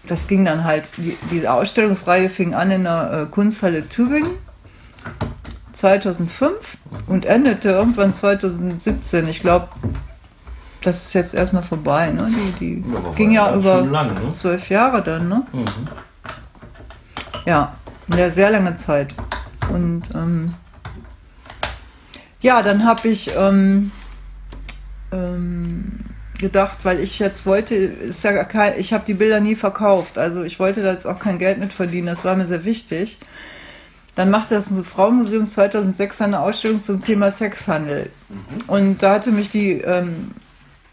das ging dann halt, die, diese Ausstellungsreihe fing an in der äh, Kunsthalle Tübingen 2005 und endete irgendwann 2017. Ich glaube, das ist jetzt erstmal vorbei. Ne? Die, die ja, ging ja über lang, ne? zwölf Jahre dann. Ne? Mhm. Ja, eine sehr lange Zeit. Und ähm, ja, dann habe ich ähm, ähm, gedacht, weil ich jetzt wollte, ist ja kein, ich habe die Bilder nie verkauft, also ich wollte da jetzt auch kein Geld mit verdienen, das war mir sehr wichtig. Dann machte das Frauenmuseum 2006 eine Ausstellung zum Thema Sexhandel. Mhm. Und da hatte mich die ähm,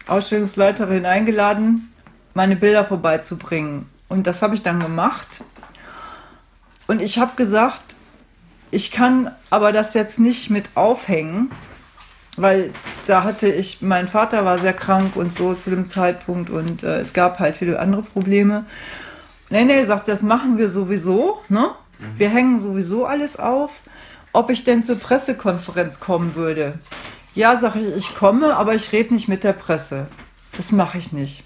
Ausstellungsleiterin eingeladen, meine Bilder vorbeizubringen. Und das habe ich dann gemacht. Und ich habe gesagt, ich kann aber das jetzt nicht mit aufhängen, weil da hatte ich, mein Vater war sehr krank und so zu dem Zeitpunkt und äh, es gab halt viele andere Probleme. Nee, nee, sagt, das machen wir sowieso, ne? Mhm. Wir hängen sowieso alles auf. Ob ich denn zur Pressekonferenz kommen würde? Ja, sage ich, ich komme, aber ich rede nicht mit der Presse. Das mache ich nicht.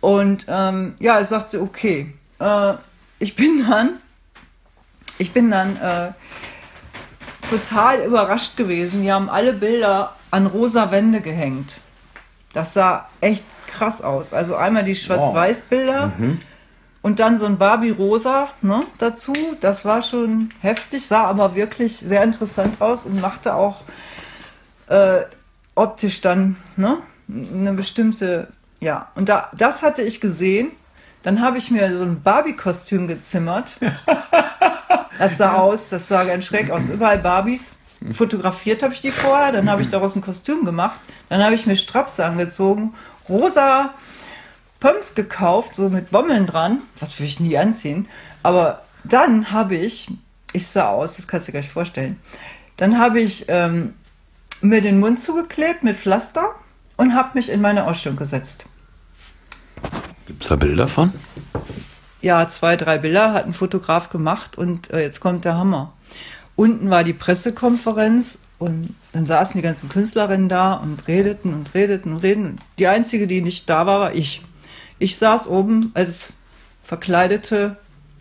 Und ähm, ja, es sagt sie, okay. Äh, ich bin dann, ich bin dann äh, total überrascht gewesen. Die haben alle Bilder an rosa Wände gehängt. Das sah echt krass aus. Also einmal die Schwarz-Weiß-Bilder wow. mhm. und dann so ein Barbie-Rosa ne, dazu. Das war schon heftig, sah aber wirklich sehr interessant aus und machte auch äh, optisch dann ne, eine bestimmte, ja. Und da, das hatte ich gesehen. Dann habe ich mir so ein Barbie-Kostüm gezimmert. Das sah aus, das sah ganz schräg aus. Überall Barbies. Fotografiert habe ich die vorher, dann habe ich daraus ein Kostüm gemacht. Dann habe ich mir Straps angezogen, rosa Pumps gekauft, so mit Bommeln dran. Was will ich nie anziehen. Aber dann habe ich, ich sah aus, das kannst du dir gleich vorstellen. Dann habe ich ähm, mir den Mund zugeklebt mit Pflaster und habe mich in meine Ausstellung gesetzt. Gibt es da Bilder von? Ja, zwei, drei Bilder hat ein Fotograf gemacht und äh, jetzt kommt der Hammer. Unten war die Pressekonferenz und dann saßen die ganzen Künstlerinnen da und redeten und redeten und redeten. Die einzige, die nicht da war, war ich. Ich saß oben als verkleidete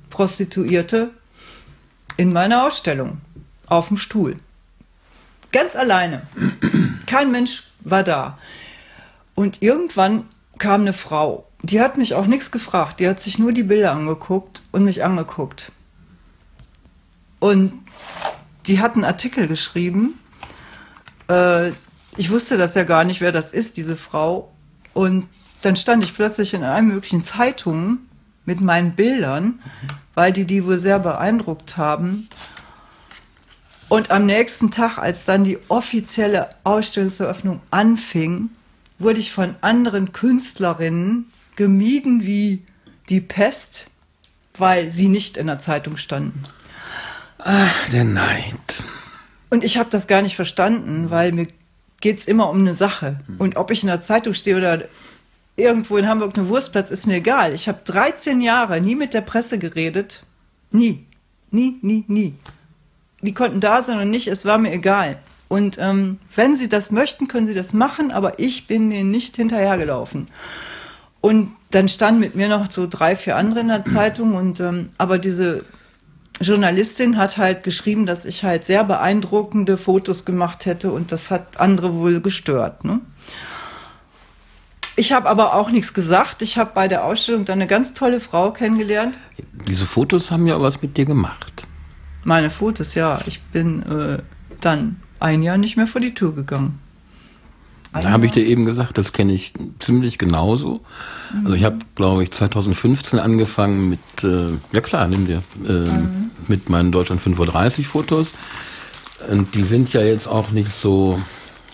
Prostituierte in meiner Ausstellung auf dem Stuhl. Ganz alleine. Kein Mensch war da. Und irgendwann kam eine Frau. Die hat mich auch nichts gefragt. Die hat sich nur die Bilder angeguckt und mich angeguckt. Und die hat einen Artikel geschrieben. Äh, ich wusste das ja gar nicht, wer das ist, diese Frau. Und dann stand ich plötzlich in allen möglichen Zeitungen mit meinen Bildern, weil die die wohl sehr beeindruckt haben. Und am nächsten Tag, als dann die offizielle Ausstellungseröffnung anfing, wurde ich von anderen Künstlerinnen gemieden wie die Pest, weil sie nicht in der Zeitung standen. Ach, der Neid. Und ich habe das gar nicht verstanden, weil mir geht es immer um eine Sache. Und ob ich in der Zeitung stehe oder irgendwo in Hamburg eine Wurstplatz, ist mir egal. Ich habe 13 Jahre nie mit der Presse geredet. Nie. Nie, nie, nie. Die konnten da sein und nicht, es war mir egal. Und ähm, wenn sie das möchten, können sie das machen, aber ich bin denen nicht hinterhergelaufen. Und dann standen mit mir noch so drei, vier andere in der Zeitung. Und ähm, aber diese Journalistin hat halt geschrieben, dass ich halt sehr beeindruckende Fotos gemacht hätte und das hat andere wohl gestört. Ne? Ich habe aber auch nichts gesagt. Ich habe bei der Ausstellung dann eine ganz tolle Frau kennengelernt. Diese Fotos haben ja was mit dir gemacht. Meine Fotos, ja. Ich bin äh, dann ein Jahr nicht mehr vor die Tür gegangen. Da habe ich dir eben gesagt, das kenne ich ziemlich genauso. Mhm. Also ich habe, glaube ich, 2015 angefangen mit, äh, ja klar, nimm dir, äh, mhm. mit meinen Deutschland 35 Fotos. Und die sind ja jetzt auch nicht so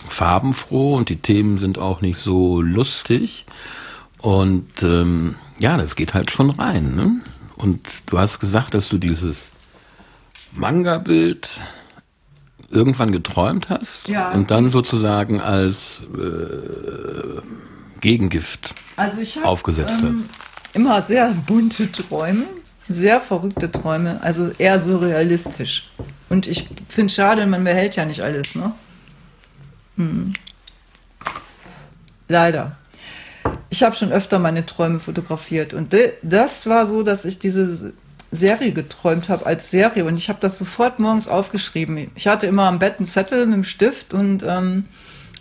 farbenfroh und die Themen sind auch nicht so lustig. Und ähm, ja, das geht halt schon rein. Ne? Und du hast gesagt, dass du dieses Manga-Bild irgendwann geträumt hast ja, und dann sozusagen als äh, Gegengift also hab, aufgesetzt ähm, hast. Immer sehr bunte Träume, sehr verrückte Träume, also eher surrealistisch. Und ich finde es schade, man behält ja nicht alles, ne? Hm. Leider. Ich habe schon öfter meine Träume fotografiert und das war so, dass ich diese Serie geträumt habe als Serie und ich habe das sofort morgens aufgeschrieben. Ich hatte immer am Bett einen Zettel mit dem Stift und ähm,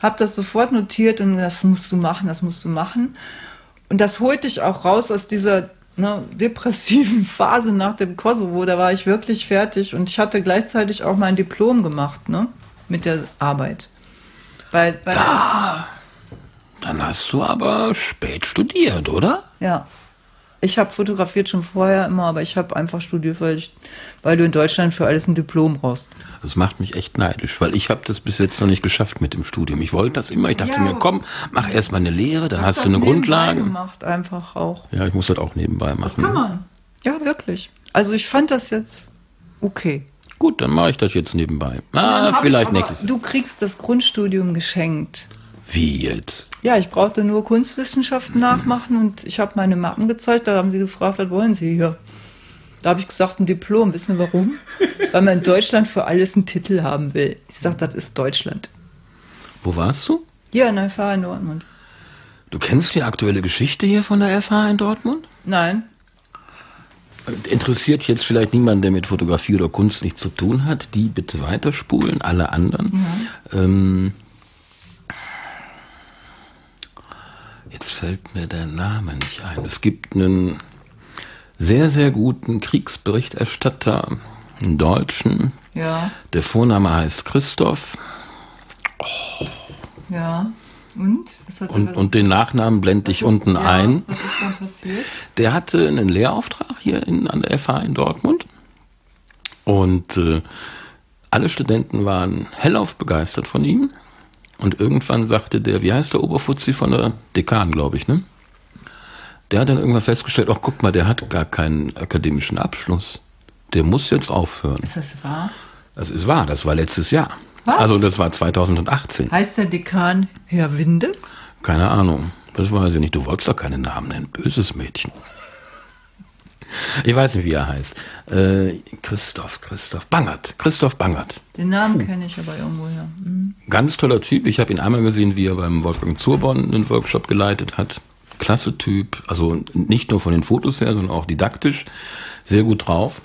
habe das sofort notiert und das musst du machen, das musst du machen. Und das holte ich auch raus aus dieser ne, depressiven Phase nach dem Kosovo. Da war ich wirklich fertig und ich hatte gleichzeitig auch mein Diplom gemacht ne, mit der Arbeit. Bei, bei da, dann hast du aber spät studiert, oder? Ja. Ich habe fotografiert schon vorher immer, aber ich habe einfach studiert, weil, ich, weil du in Deutschland für alles ein Diplom brauchst. Das macht mich echt neidisch, weil ich habe das bis jetzt noch nicht geschafft mit dem Studium. Ich wollte das immer. Ich dachte ja, mir, komm, mach erst mal eine Lehre, dann hast du eine Grundlage. gemacht einfach auch. Ja, ich muss das auch nebenbei machen. Das kann man. Ja, wirklich. Also ich fand das jetzt okay. Gut, dann mache ich das jetzt nebenbei. Ah, vielleicht nächstes. Du kriegst das Grundstudium geschenkt. Wie jetzt? Ja, ich brauchte nur Kunstwissenschaften nachmachen und ich habe meine Mappen gezeigt. Da haben sie gefragt, was wollen Sie hier? Da habe ich gesagt, ein Diplom. Wissen Sie warum? Weil man in Deutschland für alles einen Titel haben will. Ich sage, das ist Deutschland. Wo warst du? Hier in der FH in Dortmund. Du kennst die aktuelle Geschichte hier von der FH in Dortmund? Nein. Interessiert jetzt vielleicht niemand, der mit Fotografie oder Kunst nichts zu tun hat, die bitte weiterspulen, alle anderen. Ja. Ähm, Jetzt fällt mir der Name nicht ein. Es gibt einen sehr, sehr guten Kriegsberichterstatter, einen Deutschen. Ja. Der Vorname heißt Christoph. Oh. Ja. Und? Und, und, den Nachnamen blende ich ist, unten ja, ein. Was ist dann passiert? Der hatte einen Lehrauftrag hier in, an der FH in Dortmund. Und äh, alle Studenten waren hellauf begeistert von ihm. Und irgendwann sagte der, wie heißt der Oberfuzzi von der Dekan, glaube ich, ne? Der hat dann irgendwann festgestellt, ach guck mal, der hat gar keinen akademischen Abschluss. Der muss jetzt aufhören. Ist das wahr? Das ist wahr, das war letztes Jahr. Was? Also das war 2018. Heißt der Dekan Herr Winde? Keine Ahnung. Das weiß ich nicht. Du wolltest doch keinen Namen nennen. Böses Mädchen. Ich weiß nicht, wie er heißt. Äh, Christoph, Christoph Bangert. Christoph Bangert. Den Namen kenne ich aber irgendwo, ja. Mhm. Ganz toller Typ. Ich habe ihn einmal gesehen, wie er beim Wolfgang Zurborn einen Workshop geleitet hat. Klasse Typ. Also nicht nur von den Fotos her, sondern auch didaktisch. Sehr gut drauf.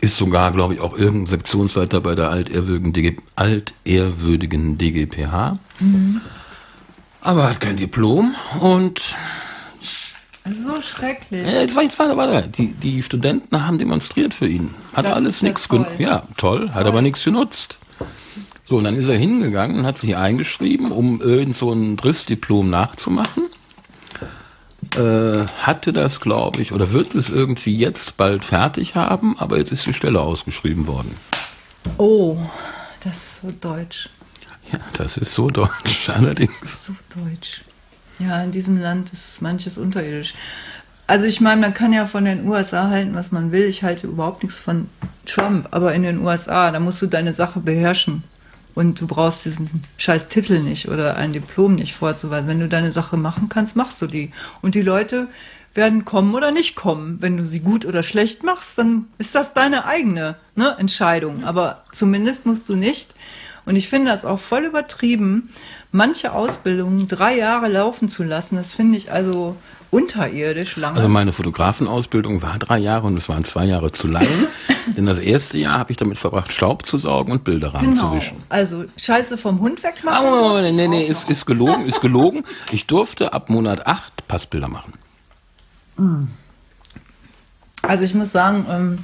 Ist sogar, glaube ich, auch irgendein Sektionsleiter bei der altehrwürdigen, DG, altehrwürdigen DGPH. Mhm. Aber hat kein Diplom und so schrecklich. Ja, jetzt war jetzt warte, warte. Die, die Studenten haben demonstriert für ihn. Hat das alles nichts genutzt. Ja, toll, toll, hat aber nichts genutzt. So, und dann ist er hingegangen und hat sich eingeschrieben, um irgend so ein Driss-Diplom nachzumachen. Äh, hatte das, glaube ich, oder wird es irgendwie jetzt bald fertig haben, aber jetzt ist die Stelle ausgeschrieben worden. Oh, das ist so deutsch. Ja, das ist so deutsch, allerdings. So deutsch. Ja, in diesem Land ist manches unterirdisch. Also ich meine, man kann ja von den USA halten, was man will. Ich halte überhaupt nichts von Trump, aber in den USA, da musst du deine Sache beherrschen. Und du brauchst diesen scheiß Titel nicht oder ein Diplom nicht vorzuweisen. Wenn du deine Sache machen kannst, machst du die. Und die Leute werden kommen oder nicht kommen. Wenn du sie gut oder schlecht machst, dann ist das deine eigene ne, Entscheidung. Aber zumindest musst du nicht. Und ich finde das auch voll übertrieben, manche Ausbildungen drei Jahre laufen zu lassen, das finde ich also unterirdisch lange. Also meine Fotografenausbildung war drei Jahre und es waren zwei Jahre zu lang. denn das erste Jahr habe ich damit verbracht, Staub zu saugen und Bilderrahmen genau. wischen. Also Scheiße vom Hund wegmachen. Oh, nee, nee, nee, ist, ist gelogen, ist gelogen. Ich durfte ab Monat acht Passbilder machen. Also ich muss sagen, ähm,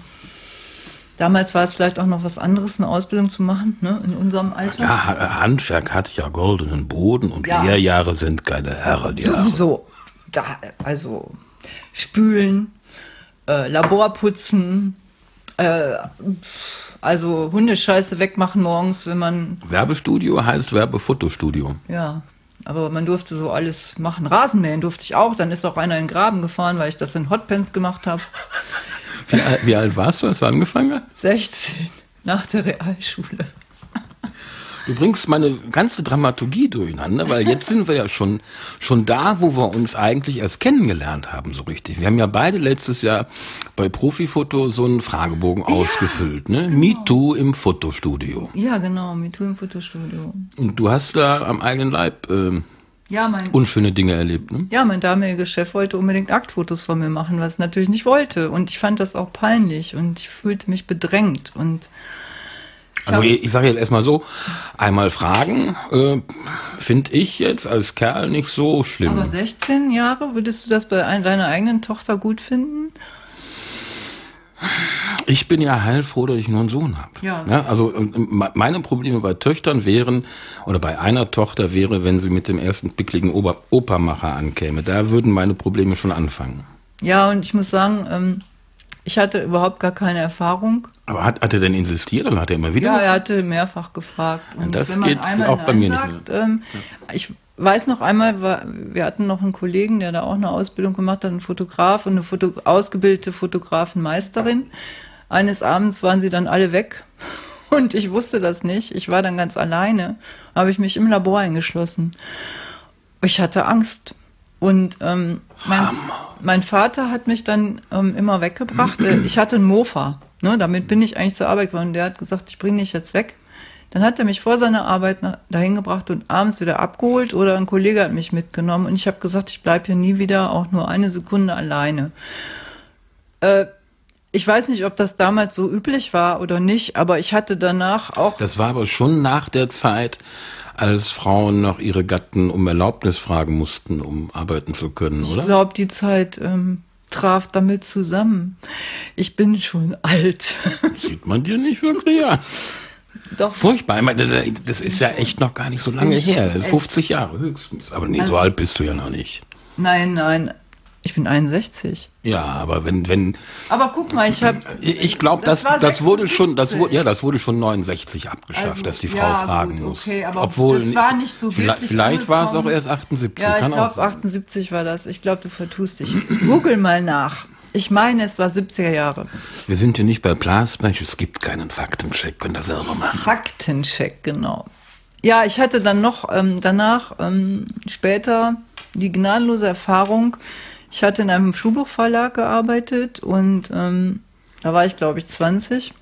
Damals war es vielleicht auch noch was anderes, eine Ausbildung zu machen, ne, in unserem Alter. Ja, Handwerk hat ja goldenen Boden und ja. Lehrjahre sind keine Herren. Sowieso. Da, also Spülen, äh, Laborputzen, äh, also Hundescheiße wegmachen morgens, wenn man. Werbestudio heißt Werbefotostudio. Ja. Aber man durfte so alles machen. Rasenmähen durfte ich auch. Dann ist auch einer in den Graben gefahren, weil ich das in Hotpants gemacht habe. Wie, wie alt warst du, als du angefangen hast? 16, nach der Realschule. Du bringst meine ganze Dramaturgie durcheinander, weil jetzt sind wir ja schon, schon da, wo wir uns eigentlich erst kennengelernt haben, so richtig. Wir haben ja beide letztes Jahr bei Profifoto so einen Fragebogen ja, ausgefüllt, ne? Genau. MeToo im Fotostudio. Ja, genau, MeToo im Fotostudio. Und du hast da am eigenen Leib äh, ja, mein, unschöne Dinge erlebt. Ne? Ja, mein damaliger Chef wollte unbedingt Aktfotos von mir machen, was ich natürlich nicht wollte. Und ich fand das auch peinlich und ich fühlte mich bedrängt. Und also ich, ich sage jetzt erstmal so, einmal fragen, äh, finde ich jetzt als Kerl nicht so schlimm. Aber 16 Jahre, würdest du das bei deiner eigenen Tochter gut finden? Ich bin ja heilfroh, dass ich nur einen Sohn habe. Ja. ja. Also ähm, meine Probleme bei Töchtern wären, oder bei einer Tochter wäre, wenn sie mit dem ersten pickligen Opermacher ankäme. Da würden meine Probleme schon anfangen. Ja, und ich muss sagen, ähm, ich hatte überhaupt gar keine Erfahrung. Aber hat, hat er denn insistiert oder hat er immer wieder? Ja, er hatte mehrfach gefragt. Und das geht auch bei mir sagt, nicht mehr. Ähm, ja. Ich weiß noch einmal, wir hatten noch einen Kollegen, der da auch eine Ausbildung gemacht hat, einen Fotograf und eine Foto ausgebildete Fotografenmeisterin. Eines Abends waren sie dann alle weg und ich wusste das nicht. Ich war dann ganz alleine, habe ich mich im Labor eingeschlossen. Ich hatte Angst. Und ähm, mein, mein, Vater hat mich dann ähm, immer weggebracht. Ich hatte einen Mofa. Ne, damit bin ich eigentlich zur Arbeit gekommen. Der hat gesagt, ich bringe dich jetzt weg. Dann hat er mich vor seiner Arbeit dahin gebracht und abends wieder abgeholt oder ein Kollege hat mich mitgenommen und ich habe gesagt, ich bleibe hier nie wieder auch nur eine Sekunde alleine. Äh, ich weiß nicht, ob das damals so üblich war oder nicht, aber ich hatte danach auch. Das war aber schon nach der Zeit, als Frauen noch ihre Gatten um Erlaubnis fragen mussten, um arbeiten zu können, oder? Ich glaube, die Zeit ähm, traf damit zusammen. Ich bin schon alt. Sieht man dir nicht wirklich an. Doch. Furchtbar. Ich meine, das ist ja echt noch gar nicht so lange her. 50 Jahre höchstens. Aber nee, so alt bist du ja noch nicht. Nein, nein. Ich bin 61. Ja, aber wenn, wenn, Aber guck mal, ich habe. ich glaube, das, Das das, wurde schon, das 76. wurde, ja, das wurde schon 69 abgeschafft, Also, dass die Frau ja, fragen gut, muss. okay, aber Obwohl, das war nicht so vielleicht, wirklich vielleicht war es auch erst 78. Ja, ich glaube sein. 78 war das. Ich glaube, du vertust dich. Google mal nach. Ich meine, es war 70er Jahre. Wir sind hier nicht bei Plasberg, es gibt keinen Faktencheck, könnt ihr selber machen. Faktencheck, genau. Ja, ich hatte dann noch ähm, danach ähm, später die gnadenlose Erfahrung. Ich hatte in einem Schulbuchverlag gearbeitet und ähm, da war ich, glaube ich, 20.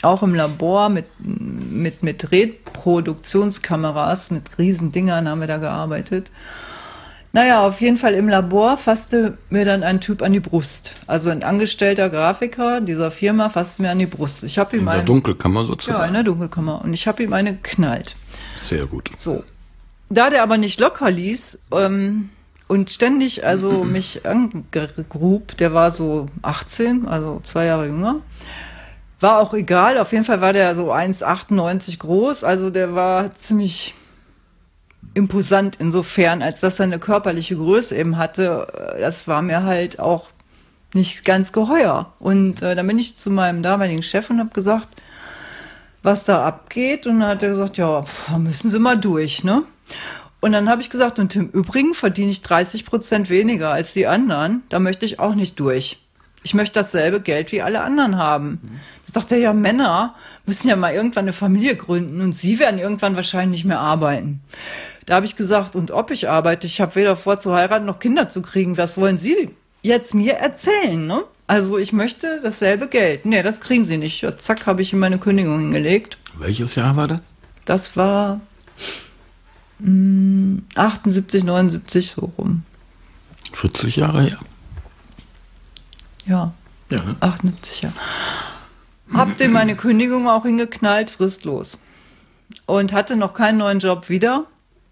Auch im Labor mit, mit, mit Reproduktionskameras, mit Riesendingern haben wir da gearbeitet. Naja, auf jeden Fall im Labor fasste mir dann ein Typ an die Brust. Also ein angestellter Grafiker dieser Firma fasste mir an die Brust. Ich habe ihm In der eine, Dunkelkammer ja, sozusagen. in der Dunkelkammer. Und ich habe ihm eine geknallt. Sehr gut. So. Da der aber nicht locker ließ ähm, und ständig also mich angrub, der war so 18, also zwei Jahre jünger, war auch egal. Auf jeden Fall war der so 1,98 groß, also der war ziemlich imposant insofern, als dass er eine körperliche Größe eben hatte. Das war mir halt auch nicht ganz geheuer. Und äh, dann bin ich zu meinem damaligen Chef und habe gesagt, was da abgeht. Und dann hat er gesagt, ja, pf, da müssen Sie mal durch, ne? Und dann habe ich gesagt, und im Übrigen verdiene ich 30 Prozent weniger als die anderen. Da möchte ich auch nicht durch. Ich möchte dasselbe Geld wie alle anderen haben. Da sagt er, ja, Männer müssen ja mal irgendwann eine Familie gründen und sie werden irgendwann wahrscheinlich nicht mehr arbeiten. Da habe ich gesagt, und ob ich arbeite, ich habe weder vor zu heiraten noch Kinder zu kriegen. Was wollen Sie jetzt mir erzählen, ne? Also ich möchte dasselbe Geld. Nee, das kriegen Sie nicht. Ja, zack, habe ich ihm meine Kündigung hingelegt. Welches Jahr war das? Das war mh, 78, 79 so rum. 40 Jahre her. Ja, Ja. 78 ja. Hab dem meine Kündigung auch hingeknallt, fristlos. Und hatte noch keinen neuen Job wieder.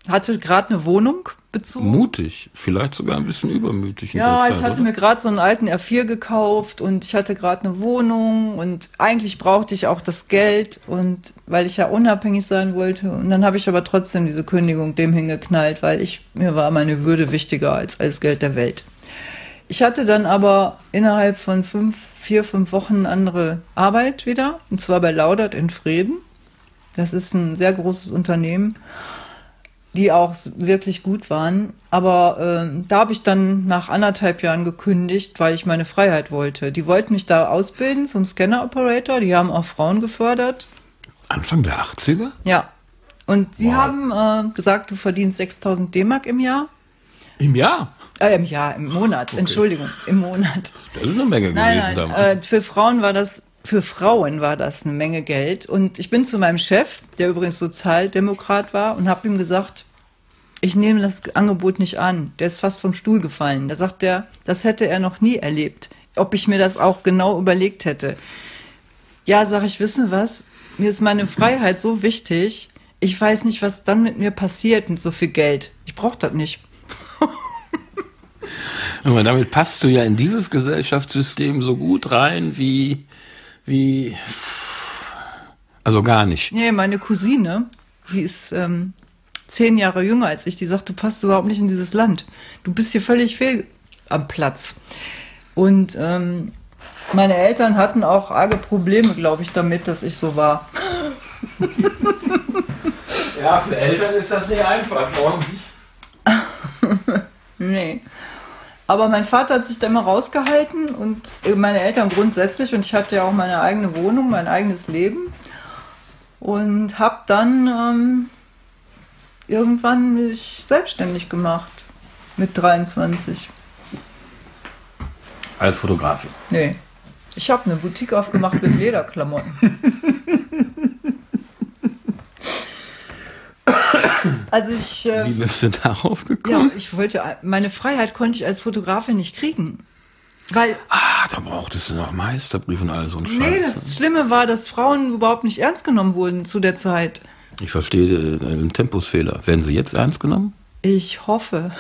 Hatte gerade eine Wohnung bezogen. Mutig, vielleicht sogar ein bisschen übermütig. Ja, der ich Zeit, hatte oder? mir gerade so einen alten R4 gekauft und ich hatte gerade eine Wohnung und eigentlich brauchte ich auch das Geld und weil ich ja unabhängig sein wollte und dann habe ich aber trotzdem diese Kündigung dem hingeknallt, weil ich mir war meine Würde wichtiger als alles Geld der Welt. Ich hatte dann aber innerhalb von fünf, vier, fünf Wochen eine andere Arbeit wieder und zwar bei Laudert in Frieden. Das ist ein sehr großes Unternehmen die auch wirklich gut waren. Aber ähm, da habe ich dann nach anderthalb Jahren gekündigt, weil ich meine Freiheit wollte. Die wollten mich da ausbilden zum Scanner-Operator. Die haben auch Frauen gefördert. Anfang der 80er? Ja. Und sie Wow. haben äh, gesagt, du verdienst 6000 D-Mark im Jahr. Im Jahr. Äh, im Jahr, im Monat, Entschuldigung, im Monat. Das ist eine Menge Nein, gewesen nein, damals. äh, für Frauen war das, für Frauen war das eine Menge Geld. Und ich bin zu meinem Chef, der übrigens Sozialdemokrat war, und habe ihm gesagt, ich nehme das Angebot nicht an. Der ist fast vom Stuhl gefallen. Da sagt er, das hätte er noch nie erlebt. Ob ich mir das auch genau überlegt hätte. Ja, sag ich, wissen was? Mir ist meine Freiheit so wichtig. Ich weiß nicht, was dann mit mir passiert mit so viel Geld. Ich brauche das nicht. Aber damit passt du ja in dieses Gesellschaftssystem so gut rein wie, wie, also gar nicht. Nee, meine Cousine, die ist ähm, zehn Jahre jünger als ich, die sagt, du passt überhaupt nicht in dieses Land. Du bist hier völlig fehl am Platz. Und ähm, meine Eltern hatten auch arge Probleme, glaube ich, damit, dass ich so war. Ja, für Eltern ist das nicht einfach, glaube ich. Nee. Aber mein Vater hat sich da immer rausgehalten und meine Eltern grundsätzlich und ich hatte ja auch meine eigene Wohnung, mein eigenes Leben und habe dann ähm, irgendwann mich selbstständig gemacht mit 23. Als Fotografin. Nee. Ich habe eine Boutique aufgemacht mit Lederklamotten. Also ich, äh, Wie bist du darauf ja, gekommen? ich wollte, meine Freiheit konnte ich als Fotografin nicht kriegen. Weil, Ah, da brauchtest du noch Meisterbrief und all so ein Scheiß. nee, das Schlimme war, dass Frauen überhaupt nicht ernst genommen wurden zu der Zeit. ich verstehe äh, einen Tempusfehler. Werden sie jetzt ernst genommen? Ich hoffe.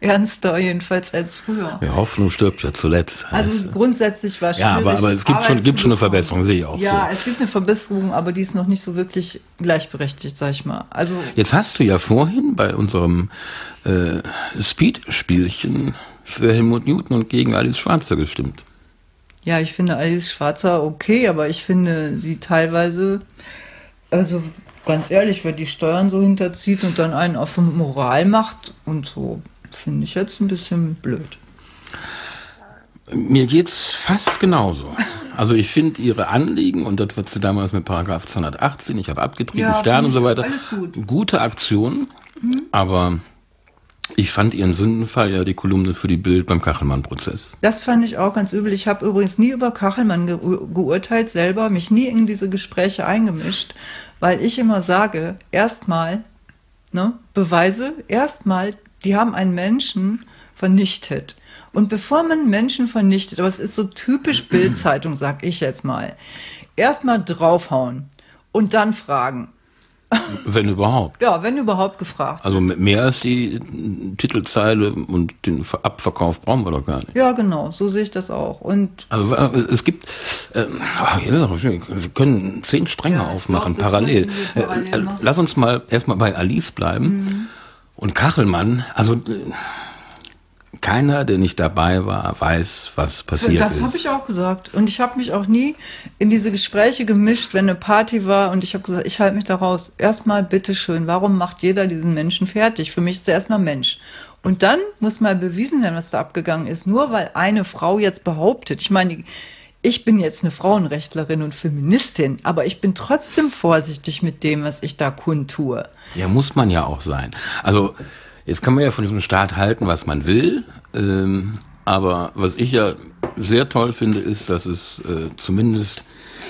Ernster jedenfalls als früher. Ja, Hoffnung stirbt ja zuletzt. Also grundsätzlich war es ja, aber, aber es gibt schon, gibt schon eine Verbesserung, sehe ich auch Ja, so. es gibt eine Verbesserung, aber die ist noch nicht so wirklich gleichberechtigt, sag ich mal. Also Jetzt hast du ja vorhin bei unserem äh, Speed-Spielchen für Helmut Newton und gegen Alice Schwarzer gestimmt. ja, ich finde Alice Schwarzer okay, aber ich finde sie teilweise, also ganz ehrlich, wer die Steuern so hinterzieht und dann einen auf Moral macht und so, finde ich jetzt ein bisschen blöd. Mir geht's fast genauso. Also ich finde ihre Anliegen, und das wird sie damals mit Paragraph 218, ich habe abgetrieben, Ja, Stern und so weiter, gut. Mhm. gute Aktion, aber ich fand ihren Sündenfall ja die Kolumne für die Bild beim Kachelmann-Prozess. Das fand ich auch ganz übel. Ich habe übrigens nie über Kachelmann ge geurteilt selber, mich nie in diese Gespräche eingemischt, weil ich immer sage, erstmal, ne, Beweise, erstmal, die haben einen Menschen vernichtet. Und bevor man Menschen vernichtet, aber es ist so typisch Bildzeitung, sag ich jetzt mal, erstmal draufhauen und dann fragen. Wenn überhaupt. Ja, wenn überhaupt gefragt. Also mehr als die Titelzeile und den Ver- Abverkauf brauchen wir doch gar nicht. Ja, genau, so sehe ich das auch. Und Also äh, es gibt, ja, wir können zehn Stränge Ja, aufmachen, glaub, parallel. wir parallel Äh, äh. Lass uns mal erstmal bei Alice bleiben. Und Kachelmann, also äh, keiner, der nicht dabei war, weiß, was passiert Das ist. habe ich auch gesagt. Und ich habe mich auch nie in diese Gespräche gemischt, wenn eine Party war. Und ich habe gesagt, ich halte mich da raus. Erstmal, bitteschön, warum macht jeder diesen Menschen fertig? Für mich ist er erstmal Mensch. Und dann muss mal bewiesen werden, was da abgegangen ist. Nur weil eine Frau jetzt behauptet, ich meine, ich bin jetzt eine Frauenrechtlerin und Feministin, aber ich bin trotzdem vorsichtig mit dem, was ich da kundtue. Ja, muss man ja auch sein. Also, jetzt kann man ja von diesem Staat halten, was man will. Ähm, aber was ich ja sehr toll finde, ist, dass es äh, zumindest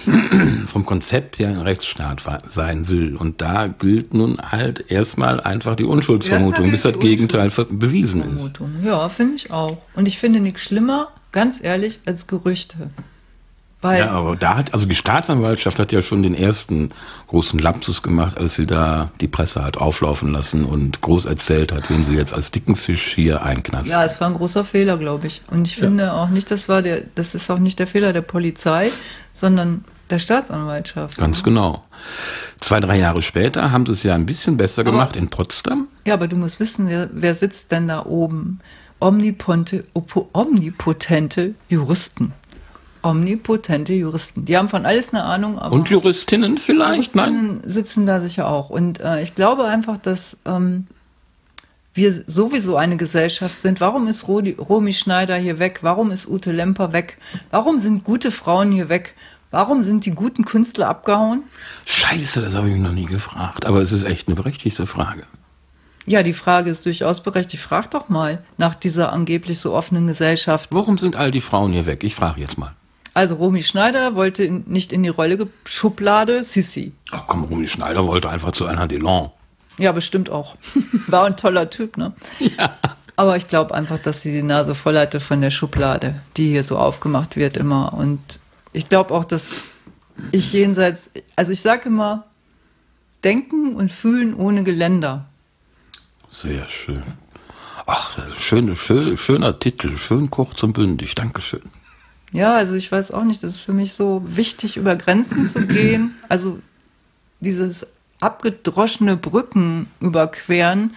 vom Konzept her ein Rechtsstaat sein will. Und da gilt nun halt erstmal einfach die Unschuldsvermutung, bis das Gegenteil bewiesen ist. Ja, finde ich auch. Und ich finde nichts schlimmer, ganz ehrlich, als Gerüchte. Weil Ja, aber da hat, also die Staatsanwaltschaft hat ja schon den ersten großen Lapsus gemacht, als sie da die Presse hat auflaufen lassen und groß erzählt hat, wen sie jetzt als dicken Fisch hier einknastet. Ja, es war ein großer Fehler, glaube ich. Und ich finde auch nicht, das war der, das ist auch nicht der Fehler der Polizei, sondern der Staatsanwaltschaft. Ganz genau. Zwei, drei Jahre später haben sie es ja ein bisschen besser gemacht in Potsdam. Ja, aber du musst wissen, wer, wer sitzt denn da oben? Omniponte, omnipotente Juristen. Omnipotente Juristen. Die haben von alles eine Ahnung, aber Und Juristinnen vielleicht? Nein. Juristinnen sitzen da sicher auch. Und äh, ich glaube einfach, dass ähm, wir sowieso eine Gesellschaft sind. Warum ist Rodi, Romy Schneider hier weg? Warum ist Ute Lemper weg? Warum sind gute Frauen hier weg? Warum sind die guten Künstler abgehauen? Scheiße, das habe ich mich noch nie gefragt. Aber es ist echt eine berechtigte Frage. Ja, die Frage ist durchaus berechtigt. Frag doch mal nach dieser angeblich so offenen Gesellschaft. Warum sind all die Frauen hier weg? Ich frage jetzt mal. Also Romy Schneider wollte in, nicht in die Rolle Schublade Sissi. Ach komm, Rumi Schneider wollte einfach zu einer Delon. Ja, bestimmt auch. War ein toller Typ, ne? Ja. Aber ich glaube einfach, dass sie die Nase voll hatte von der Schublade, die hier so aufgemacht wird immer. Und ich glaube auch, dass ich jenseits, also ich sage immer, denken und fühlen ohne Geländer. Sehr schön. Ach, schöne, schön, schöner Titel. Schön kurz und bündig. Dankeschön. Ja, also ich weiß auch nicht, das ist für mich so wichtig, über Grenzen zu gehen. Also dieses abgedroschene Brücken überqueren,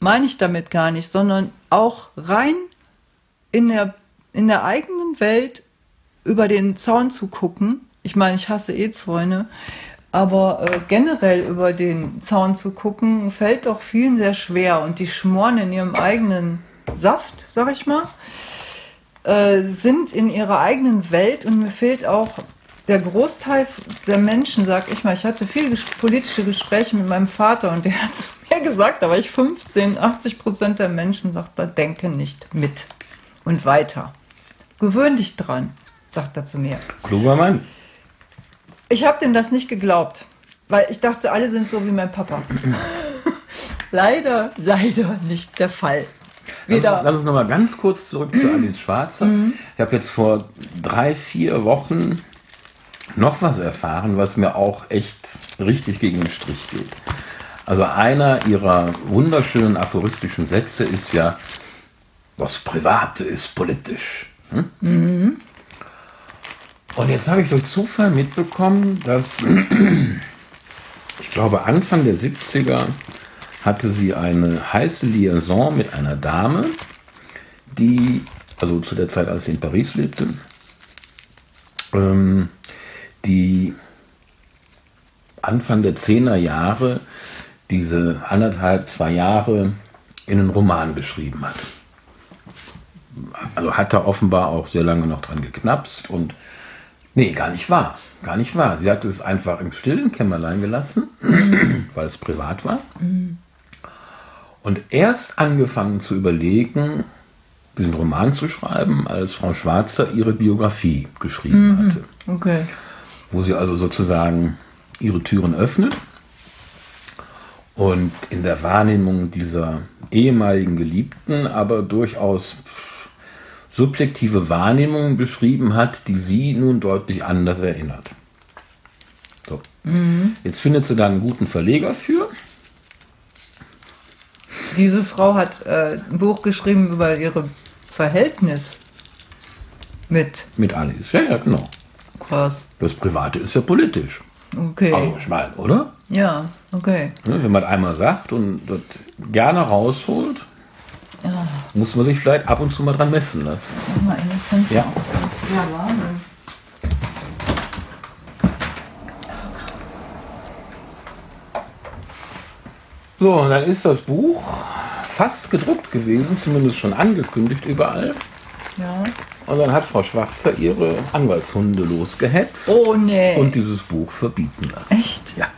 meine ich damit gar nicht, sondern auch rein in der, in der eigenen Welt über den Zaun zu gucken. Ich meine, ich hasse eh Zäune, aber äh, generell über den Zaun zu gucken, fällt doch vielen sehr schwer und die schmoren in ihrem eigenen Saft, sag ich mal äh, sind in ihrer eigenen Welt und mir fehlt auch der Großteil der Menschen, sag ich mal, ich hatte viele ges politische Gespräche mit meinem Vater und der hat zu mir gesagt, da war ich 15, 80 Prozent der Menschen sagt, da denke nicht mit und weiter. Gewöhn dich dran, sagt er zu mir. Kluger Mann. Ich habe dem das nicht geglaubt, weil ich dachte, alle sind so wie mein Papa. leider, leider nicht der Fall. Lass, Wieder. lass uns noch mal ganz kurz zurück zu Alice Schwarzer. Ich habe jetzt vor drei, vier Wochen noch was erfahren, was mir auch echt richtig gegen den Strich geht. Also einer ihrer wunderschönen aphoristischen Sätze ist ja, das Private ist politisch. Hm? Mhm. Und jetzt habe ich durch Zufall mitbekommen, dass ich glaube Anfang der 70er hatte sie eine heiße Liaison mit einer Dame, die, also zu der Zeit, als sie in Paris lebte, ähm, die Anfang der 10er Jahre diese anderthalb, zwei Jahre in einen Roman geschrieben hat. Also hat er offenbar auch sehr lange noch dran geknapst und nee, gar nicht wahr. Gar nicht wahr. Sie hat es einfach im stillen Kämmerlein gelassen, weil es privat war. Und erst angefangen zu überlegen, diesen Roman zu schreiben, als Frau Schwarzer ihre Biografie geschrieben mhm. hatte. Okay. Wo sie also sozusagen ihre Türen öffnet und in der Wahrnehmung dieser ehemaligen Geliebten aber durchaus subjektive Wahrnehmungen beschrieben hat, die sie nun deutlich anders erinnert. So. Mhm. Jetzt findet sie da einen guten Verleger für. Diese Frau hat äh, ein Buch geschrieben über ihr Verhältnis mit. Mit Alice, ja, ja, genau. Krass. Das Private ist ja politisch. Okay. Aber ich meine, oder? Ja, okay. Wenn man einmal sagt und das gerne rausholt, ja. muss man sich vielleicht ab und zu mal dran messen lassen. Mach mal in das Fenster. Ja, ja Wahnsinn. So, und dann ist das Buch fast gedruckt gewesen, zumindest schon angekündigt überall. Ja. Und dann hat Frau Schwarzer ihre Anwaltshunde losgehetzt oh, nee. und dieses Buch verbieten lassen. Echt? Ja.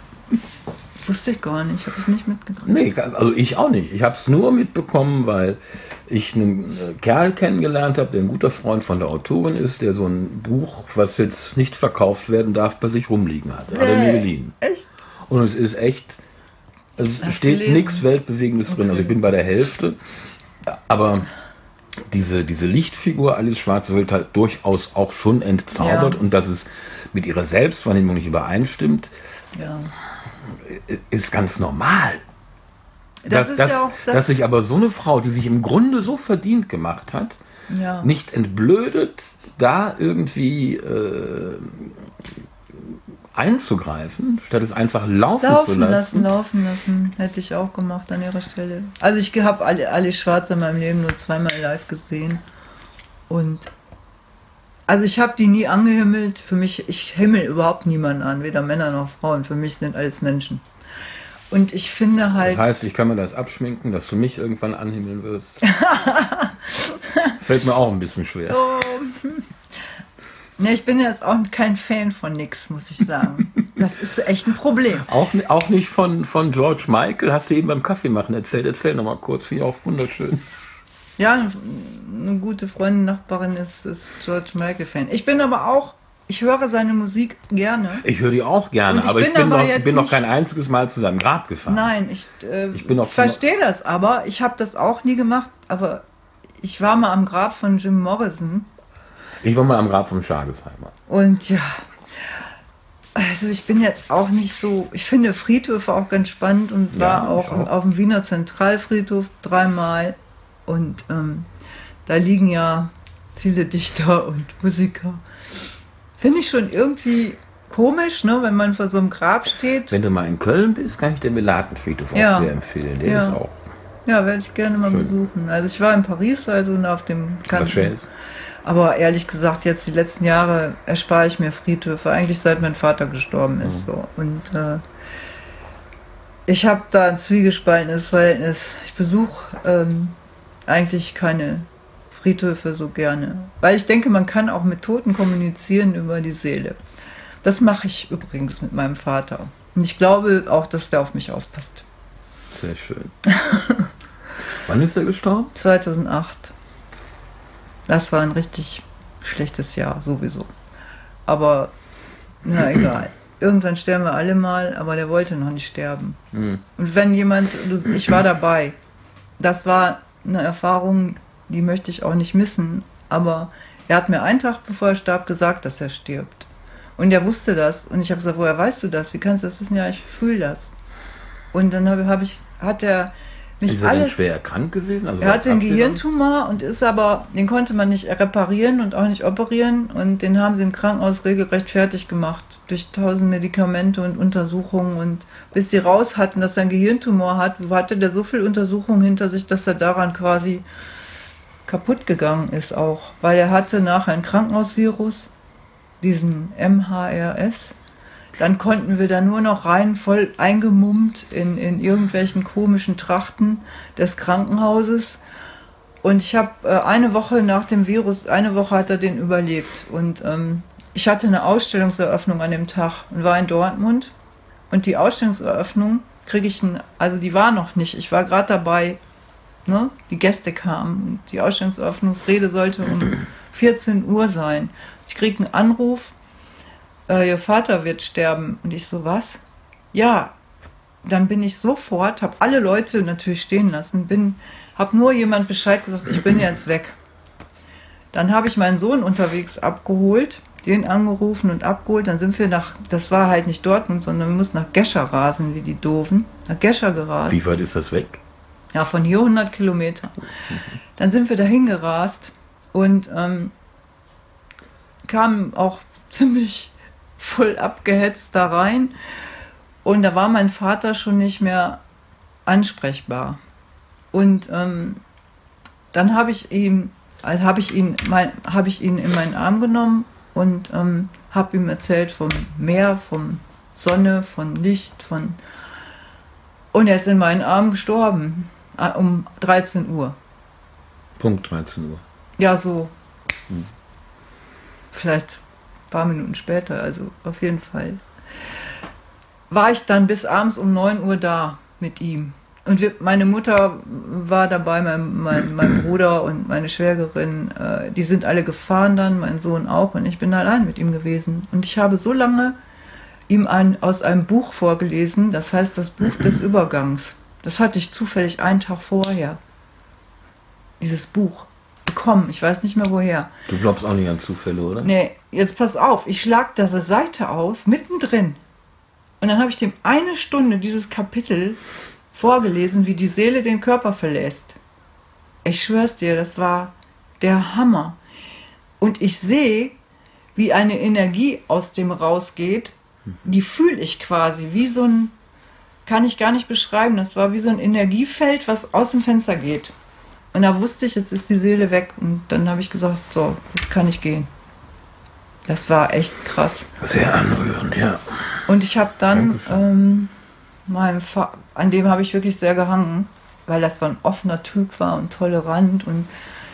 Wusste ich gar nicht, habe ich nicht mitgekriegt. Nee, also ich auch nicht. Ich habe es nur mitbekommen, weil ich einen äh, Kerl kennengelernt habe, der ein guter Freund von der Autorin ist, der so ein Buch, was jetzt nicht verkauft werden darf, bei sich rumliegen hat. Nee, hat er mir geliehen. Echt? Und es ist echt, es Hast steht nichts Weltbewegendes okay. drin. Also ich bin bei der Hälfte. Aber diese, diese Lichtfigur Alice Schwarze wird halt durchaus auch schon entzaubert ja. und dass es mit ihrer Selbstwahrnehmung nicht übereinstimmt, ja. ist ganz normal. Das dass, dass, ja das dass sich aber so eine Frau, die sich im Grunde so verdient gemacht hat, nicht entblödet, da irgendwie äh, einzugreifen, statt es einfach laufen, laufen zu lassen. lassen. Laufen lassen, hätte ich auch gemacht an ihrer Stelle. Also ich habe alle, alle Schwarze in meinem Leben nur zweimal live gesehen. Und also ich habe die nie angehimmelt. Für mich, ich himmel überhaupt niemanden an, weder Männer noch Frauen. Für mich sind alles Menschen. Und ich finde halt. Das heißt, ich kann mir das abschminken, dass du mich irgendwann anhimmeln wirst. Fällt mir auch ein bisschen schwer. Oh. Ne, ich bin jetzt auch kein Fan von nix, muss ich sagen. Das ist echt ein Problem. Auch, auch nicht von, von George Michael, hast du eben beim Kaffee machen erzählt. Erzähl nochmal kurz, finde ich auch wunderschön. Ja, eine gute Freundin, Nachbarin ist, ist George Michael-Fan. Ich bin aber auch, ich höre seine Musik gerne. Ich höre die auch gerne, ich aber ich bin, aber noch, bin noch kein einziges Mal zu seinem Grab gefahren. Nein, ich, äh, ich verstehe das aber. Ich habe das auch nie gemacht, aber ich war mal am Grab von Jim Morrison ich war mal am Grab vom Schagesheimer. Und ja, also ich bin jetzt auch nicht so, ich finde Friedhöfe auch ganz spannend und war ja, auch, auch, auf dem Wiener Zentralfriedhof dreimal. Und ähm, da liegen ja viele Dichter und Musiker. Finde ich schon irgendwie komisch, ne, wenn man vor so einem Grab steht. Wenn du mal in Köln bist, kann ich den Melatenfriedhof ja. auch sehr empfehlen. Der ja. ist auch. Ja, werde ich gerne mal Schön. besuchen. Also ich war in Paris, also auf dem Kanten. Aber ehrlich gesagt, jetzt die letzten Jahre erspare ich mir Friedhöfe, eigentlich seit mein Vater gestorben ist. Mhm. So. Und äh, ich habe da ein zwiegespaltenes Verhältnis. Ich besuche ähm, eigentlich keine Friedhöfe so gerne. Weil ich denke, man kann auch mit Toten kommunizieren über die Seele. Das mache ich übrigens mit meinem Vater. Und ich glaube auch, dass der auf mich aufpasst. Sehr schön. Wann ist er gestorben? 2008. Das war ein richtig schlechtes Jahr, sowieso. Aber, na egal. Irgendwann sterben wir alle mal, aber der wollte noch nicht sterben. Mhm. Und wenn jemand, ich war dabei, das war eine Erfahrung, die möchte ich auch nicht missen, aber er hat mir einen Tag bevor er starb gesagt, dass er stirbt. Und er wusste das. Und ich habe gesagt, woher weißt du das? Wie kannst du das wissen? Ja, ich fühle das. Und dann habe hab ich, hat er mich Ist er denn alles. schwer erkrank gewesen? Also Er hatte einen? Gehirntumor und ist aber, den konnte man nicht reparieren und auch nicht operieren und den haben sie im Krankenhaus regelrecht fertig gemacht durch tausend Medikamente und Untersuchungen und bis sie raus hatten, dass er einen Gehirntumor hat, hatte der so viel Untersuchungen hinter sich, dass er daran quasi kaputt gegangen ist auch, weil er hatte nachher ein Krankenhausvirus, diesen MHRS. Dann konnten wir da nur noch rein, voll eingemummt in, in irgendwelchen komischen Trachten des Krankenhauses. Und ich habe äh, eine Woche nach dem Virus, eine Woche hat er den überlebt. Und ähm, ich hatte eine Ausstellungseröffnung an dem Tag und war in Dortmund. Und die Ausstellungseröffnung kriege ich, ein, also die war noch nicht. Ich war gerade dabei, ne? die Gäste kamen. Und die Ausstellungseröffnungsrede sollte um 14 Uhr sein. Ich kriege einen Anruf, äh, ihr Vater wird sterben. Und ich so, was? Ja, dann bin ich sofort, habe alle Leute natürlich stehen lassen, bin, habe nur jemand Bescheid gesagt, ich bin jetzt weg. Dann habe ich meinen Sohn unterwegs abgeholt, den angerufen und abgeholt. Dann sind wir nach, das war halt nicht Dortmund, sondern wir mussten nach Gescher rasen, wie die Doofen. Nach Gescher gerast. Wie weit ist das weg? Ja, von hier 100 Kilometer. Dann sind wir dahin gerast und ähm, kamen auch ziemlich voll abgehetzt da rein. Und da war mein Vater schon nicht mehr ansprechbar. Und ähm, dann habe ich ihm, also habe ich ihn, mein, habe ich ihn in meinen Arm genommen und ähm, habe ihm erzählt vom Meer, von Sonne, von Licht, von und er ist in meinen Armen gestorben um 13 Uhr. Punkt 13 Uhr. Ja, so. Vielleicht ein paar Minuten später, also auf jeden Fall. War ich dann bis abends um 9 Uhr da mit ihm. Und wir, meine Mutter war dabei, mein, mein, mein Bruder und meine Schwägerin, äh, die sind alle gefahren dann, mein Sohn auch, und ich bin allein mit ihm gewesen. Und ich habe so lange ihm ein, aus einem Buch vorgelesen, das heißt das Buch des Übergangs. Das hatte ich zufällig einen Tag vorher. Dieses Buch bekommen, ich weiß nicht mehr woher. Du glaubst auch nicht an Zufälle, oder? Nee, jetzt pass auf, ich schlag diese Seite auf, mittendrin. Und dann habe ich dem eine Stunde dieses Kapitel vorgelesen, wie die Seele den Körper verlässt. Ich schwör's dir, das war der Hammer. Und ich sehe, wie eine Energie aus dem rausgeht, die fühle ich quasi, wie so ein, kann ich gar nicht beschreiben, das war wie so ein Energiefeld, was aus dem Fenster geht. Und da wusste ich, jetzt ist die Seele weg. Und dann habe ich gesagt, so, jetzt kann ich gehen. Das war echt krass. Sehr anrührend, ja. Und ich habe dann ähm, meinem Fa an dem habe ich wirklich sehr gehangen, weil das so ein offener Typ war und tolerant und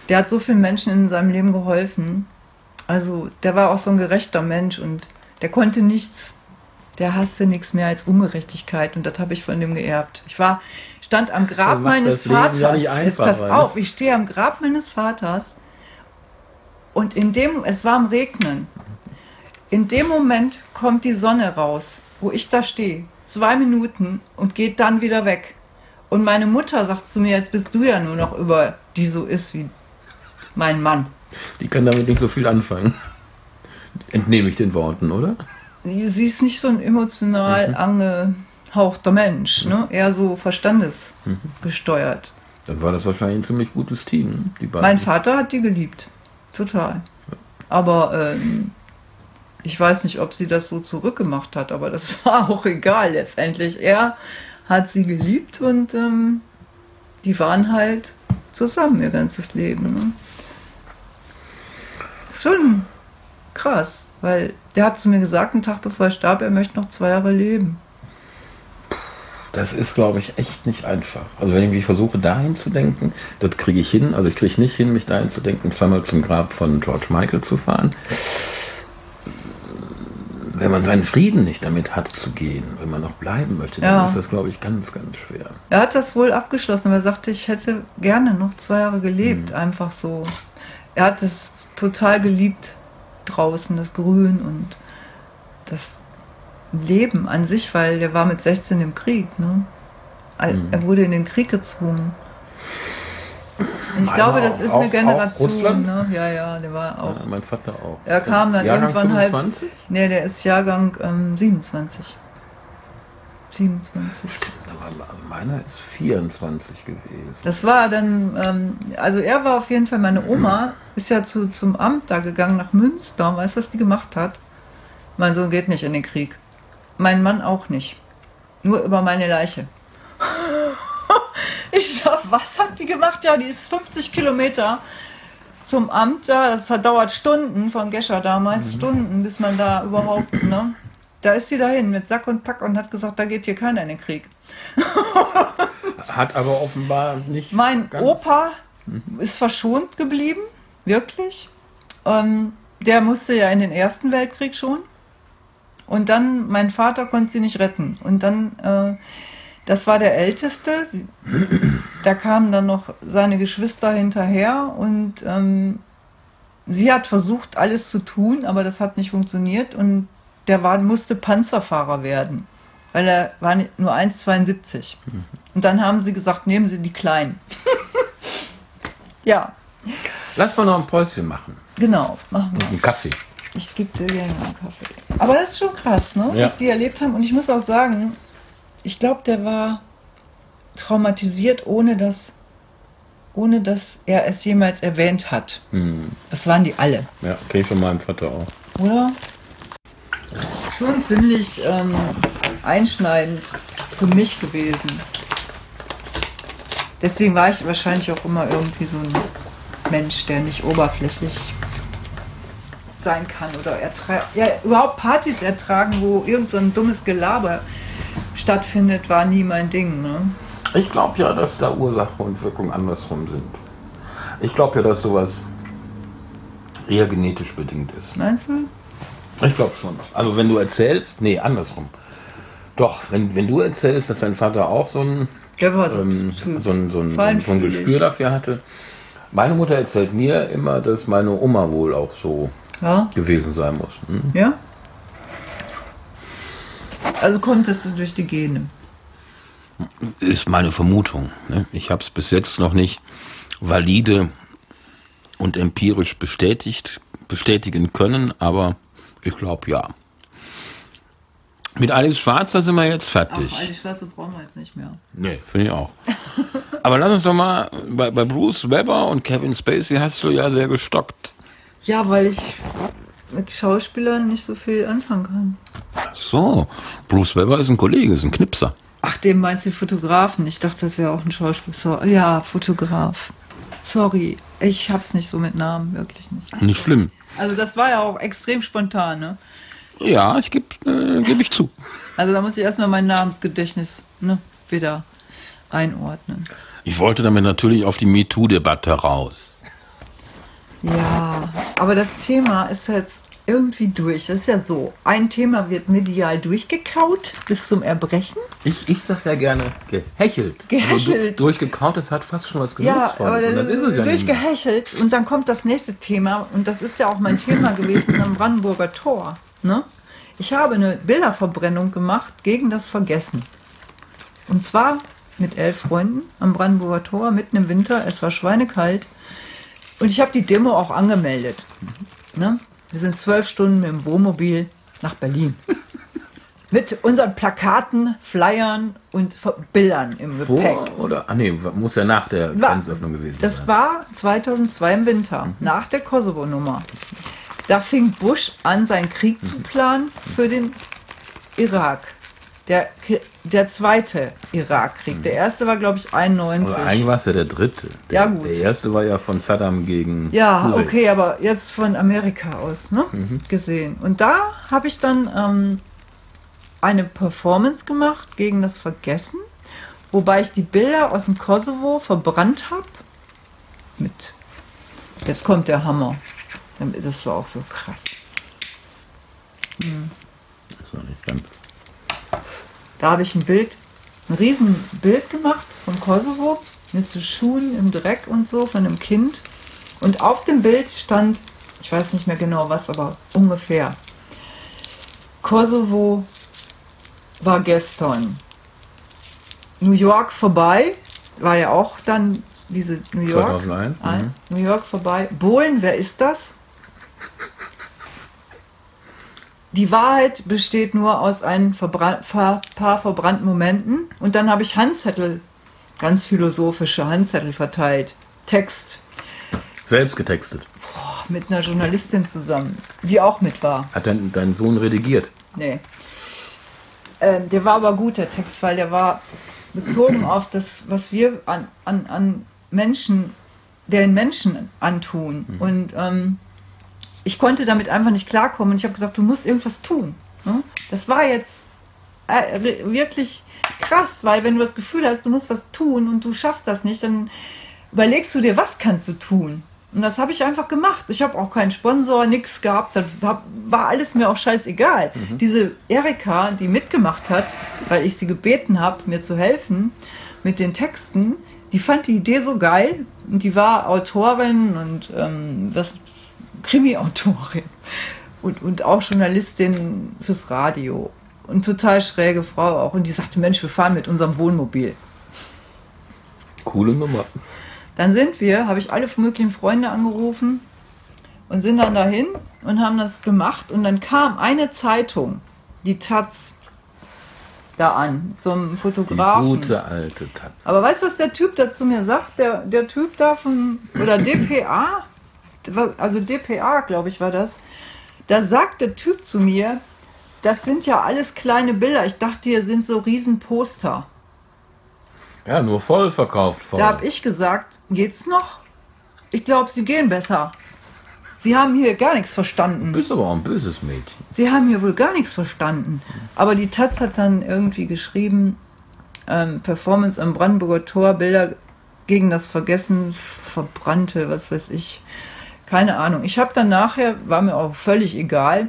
der hat so vielen Menschen in seinem Leben geholfen. Also der war auch so ein gerechter Mensch und der konnte nichts, der hasste nichts mehr als Ungerechtigkeit und das habe ich von dem geerbt. Ich war stand am Grab meines Vaters. nicht Jetzt pass ne? auf, ich stehe am Grab meines Vaters und in dem es war am Regnen. In dem Moment kommt die Sonne raus, wo ich da stehe. Zwei Minuten und geht dann wieder weg. Und meine Mutter sagt zu mir, jetzt bist du ja nur noch über, die so ist wie mein Mann. Die kann damit nicht so viel anfangen. Entnehme ich den Worten, oder? Sie ist nicht so ein emotional angehauchter Mensch, ne? eher so verstandesgesteuert. Dann war das wahrscheinlich ein ziemlich gutes Team, die beiden. Mein Vater hat die geliebt. Total. Aber ähm, ich weiß nicht, ob sie das so zurückgemacht hat, aber das war auch egal letztendlich. Er hat sie geliebt und ähm, die waren halt zusammen ihr ganzes Leben. Ne? Das ist schon krass, weil der hat zu mir gesagt, einen Tag bevor er starb, er möchte noch zwei Jahre leben. Das ist, glaube ich, echt nicht einfach. Also wenn ich mich versuche, dahin zu denken, das kriege ich hin. Also ich kriege nicht hin, mich dahin zu denken, zweimal zum Grab von George Michael zu fahren. Wenn man seinen Frieden nicht damit hat zu gehen, wenn man noch bleiben möchte, dann Ja. ist das, glaube ich, ganz, ganz schwer. Er hat das wohl abgeschlossen, aber er sagte, ich hätte gerne noch zwei Jahre gelebt, einfach so. Er hat es total geliebt draußen, das Grün und das Leben an sich, weil er war mit 16 im Krieg. Ne? Er Mhm. er wurde in den Krieg gezwungen. Und ich Meiner glaube, das auch. ist eine Auch- Generation. auch? Ne? Ja, ja, der war auch. Ja, mein Vater auch. Er kam dann Jahrgang irgendwann halt- 25? Nee, der ist Jahrgang ähm, 27. 27. Stimmt, aber meiner ist 24 gewesen. Das war dann, ähm, also er war auf jeden Fall, meine Oma ist ja zu, zum Amt da gegangen nach Münster. Weißt du, was die gemacht hat? Mein Sohn geht nicht in den Krieg. Mein Mann auch nicht. Nur über meine Leiche. ich sag, was hat die gemacht? Ja, die ist 50 Kilometer zum Amt da. Das hat, dauert Stunden von Gescher damals, Stunden, bis man da überhaupt, ne? Da ist sie dahin mit Sack und Pack und hat gesagt, da geht hier keiner in den Krieg. Hat aber offenbar nicht. Mein ganz- Opa ist verschont geblieben, wirklich. Ähm, der musste ja in den Ersten Weltkrieg schon. Und dann, mein Vater konnte sie nicht retten. Und dann, äh, das war der Älteste. Da kamen dann noch seine Geschwister hinterher und ähm, sie hat versucht, alles zu tun, aber das hat nicht funktioniert. Und der war, musste Panzerfahrer werden, weil er war nur 1,72. Und dann haben sie gesagt, nehmen Sie die Kleinen. ja, Lass mal noch ein Päuschen machen. genau, machen wir. Einen Kaffee. Ich gebe dir gerne einen Kaffee. Aber das ist schon krass, ne? Ja. was die erlebt haben. Und ich muss auch sagen, ich glaube, der war traumatisiert, ohne dass, ohne dass er es jemals erwähnt hat. Hm. Das waren die alle, Ja, kenne ich von meinem Vater auch. oder? Schon ziemlich ähm, einschneidend für mich gewesen. Deswegen war ich wahrscheinlich auch immer irgendwie so ein Mensch, der nicht oberflächlich sein kann oder ja, überhaupt Partys ertragen, wo irgend so ein dummes Gelaber stattfindet, war nie mein Ding. Ne? Ich glaube ja, dass da Ursache und Wirkung andersrum sind. Ich glaube ja, dass sowas eher genetisch bedingt ist. Meinst du? Ich glaube schon. Also wenn du erzählst, nee, andersrum. Doch, wenn, wenn du erzählst, dass dein Vater auch so ein, so, ähm, so ein, so ein, so ein, so ein Feinfühlig. Gespür dafür hatte. Meine Mutter erzählt mir immer, dass meine Oma wohl auch so ja, gewesen sein muss. Hm? ja. Also konntest du durch die Gene. Ist meine Vermutung. Ne? Ich habe es bis jetzt noch nicht valide und empirisch bestätigt, bestätigen können, aber ich glaube ja. Mit Alice Schwarzer sind wir jetzt fertig. Ach, alte Schwarze brauchen wir jetzt nicht mehr. Nee, finde ich auch. Aber lass uns doch mal, bei, bei Bruce Webber und Kevin Spacey hast du ja sehr gestockt. Ja, weil ich mit Schauspielern nicht so viel anfangen kann. So, Bruce Webber ist ein Kollege, ist ein Knipser. Ach, dem meinst du Fotografen? Ich dachte, das wäre auch ein Schauspieler. Ja, Fotograf. Sorry, ich hab's nicht so mit Namen, wirklich nicht. Nicht schlimm. Also das war ja auch extrem spontan, ne? Ja, ich gebe äh, geb ich zu. Also da muss ich erstmal mein Namensgedächtnis ne, wieder einordnen. Ich wollte damit natürlich auf die MeToo-Debatte raus. Ja, aber das Thema ist jetzt irgendwie durch. Das ist ja so. Ein Thema wird medial durchgekaut bis zum Erbrechen. Ich, ich sag ja gerne gehechelt. Gehechelt. Also du, durchgekaut, das hat fast schon was Ja, Genussvolles. aber und das ist es ja durchgehechelt. Und dann kommt das nächste Thema. Und das ist ja auch mein Thema gewesen am Brandenburger Tor. Ne? Ich habe eine Bilderverbrennung gemacht gegen das Vergessen. Und zwar mit elf Freunden am Brandenburger Tor, mitten im Winter. Es war schweinekalt. Und ich habe die Demo auch angemeldet. Ne? Wir sind zwölf Stunden mit dem Wohnmobil nach Berlin. mit unseren Plakaten, Flyern und Bildern im Gepäck. Vor oder? Ah nee, muss ja nach der War- Grenzöffnung gewesen Das sein. war 2002 im Winter, nach der Kosovo-Nummer. Da fing Bush an, seinen Krieg zu planen für den Irak. Der, der zweite Irakkrieg. Der erste war, glaube ich, 91. Aber eigentlich war es ja der dritte. Der, Ja, gut. Der erste war ja von Saddam gegen. Ja, Kuwait. okay, aber jetzt von Amerika aus ne? gesehen. Und da habe ich dann ähm, eine Performance gemacht gegen das Vergessen, wobei ich die Bilder aus dem Kosovo verbrannt habe. Mit. Jetzt kommt der Hammer. Das war auch so krass. Das war nicht ganz. Da habe ich ein Bild, ein riesen Bild gemacht vom Kosovo mit so Schuhen im Dreck und so von einem Kind. Und auf dem Bild stand, ich weiß nicht mehr genau was, aber ungefähr. Kosovo war gestern. New York vorbei, war ja auch dann diese New York. 2001, Ein, mhm. New York vorbei. Bohlen, wer ist das? Die Wahrheit besteht nur aus ein verbra paar verbrannten Momenten. Und dann habe ich Handzettel, ganz philosophische Handzettel verteilt. Text. Selbst getextet. Boah, mit einer Journalistin zusammen, die auch mit war. Hat dein, dein Sohn redigiert? Nee. Ähm, der war aber gut, der Text, weil der war bezogen auf das, was wir an, an, an Menschen, den Menschen antun. Mhm. Und ähm, ich konnte damit einfach nicht klarkommen und ich habe gesagt, du musst irgendwas tun. Ne? Das war jetzt äh, wirklich krass, weil wenn du das Gefühl hast, du musst was tun und du schaffst das nicht, dann überlegst du dir, was kannst du tun? Und das habe ich einfach gemacht. Ich habe auch keinen Sponsor, nichts gehabt. Das war alles mir auch scheißegal. Mhm. Diese Erika, die mitgemacht hat, weil ich sie gebeten habe, mir zu helfen mit den Texten, die fand die Idee so geil. Und die war Autorin und ähm, was Krimi-Autorin und, und auch Journalistin fürs Radio. Und total schräge Frau auch. Und die sagte, Mensch, wir fahren mit unserem Wohnmobil. Coole Nummer. Dann sind wir, habe ich alle möglichen Freunde angerufen und sind dann dahin und haben das gemacht. Und dann kam eine Zeitung, die Taz, da an, zum Fotografen. Die gute alte Taz. Aber weißt du, was der Typ dazu mir sagt? Der, der Typ da von, oder DPA, also DPA, glaube ich, war das. Da sagt der Typ zu mir, das sind ja alles kleine Bilder. Ich dachte, hier sind so riesen Poster. Ja, nur voll verkauft. Voll. Da habe ich gesagt, geht's noch? Ich glaube, sie gehen besser. Sie haben hier gar nichts verstanden. Du bist aber auch ein böses Mädchen. Sie haben hier wohl gar nichts verstanden. Aber die Taz hat dann irgendwie geschrieben, ähm, Performance am Brandenburger Tor, Bilder gegen das Vergessen, verbrannte, was weiß ich. Keine Ahnung. Ich habe dann nachher, war mir auch völlig egal,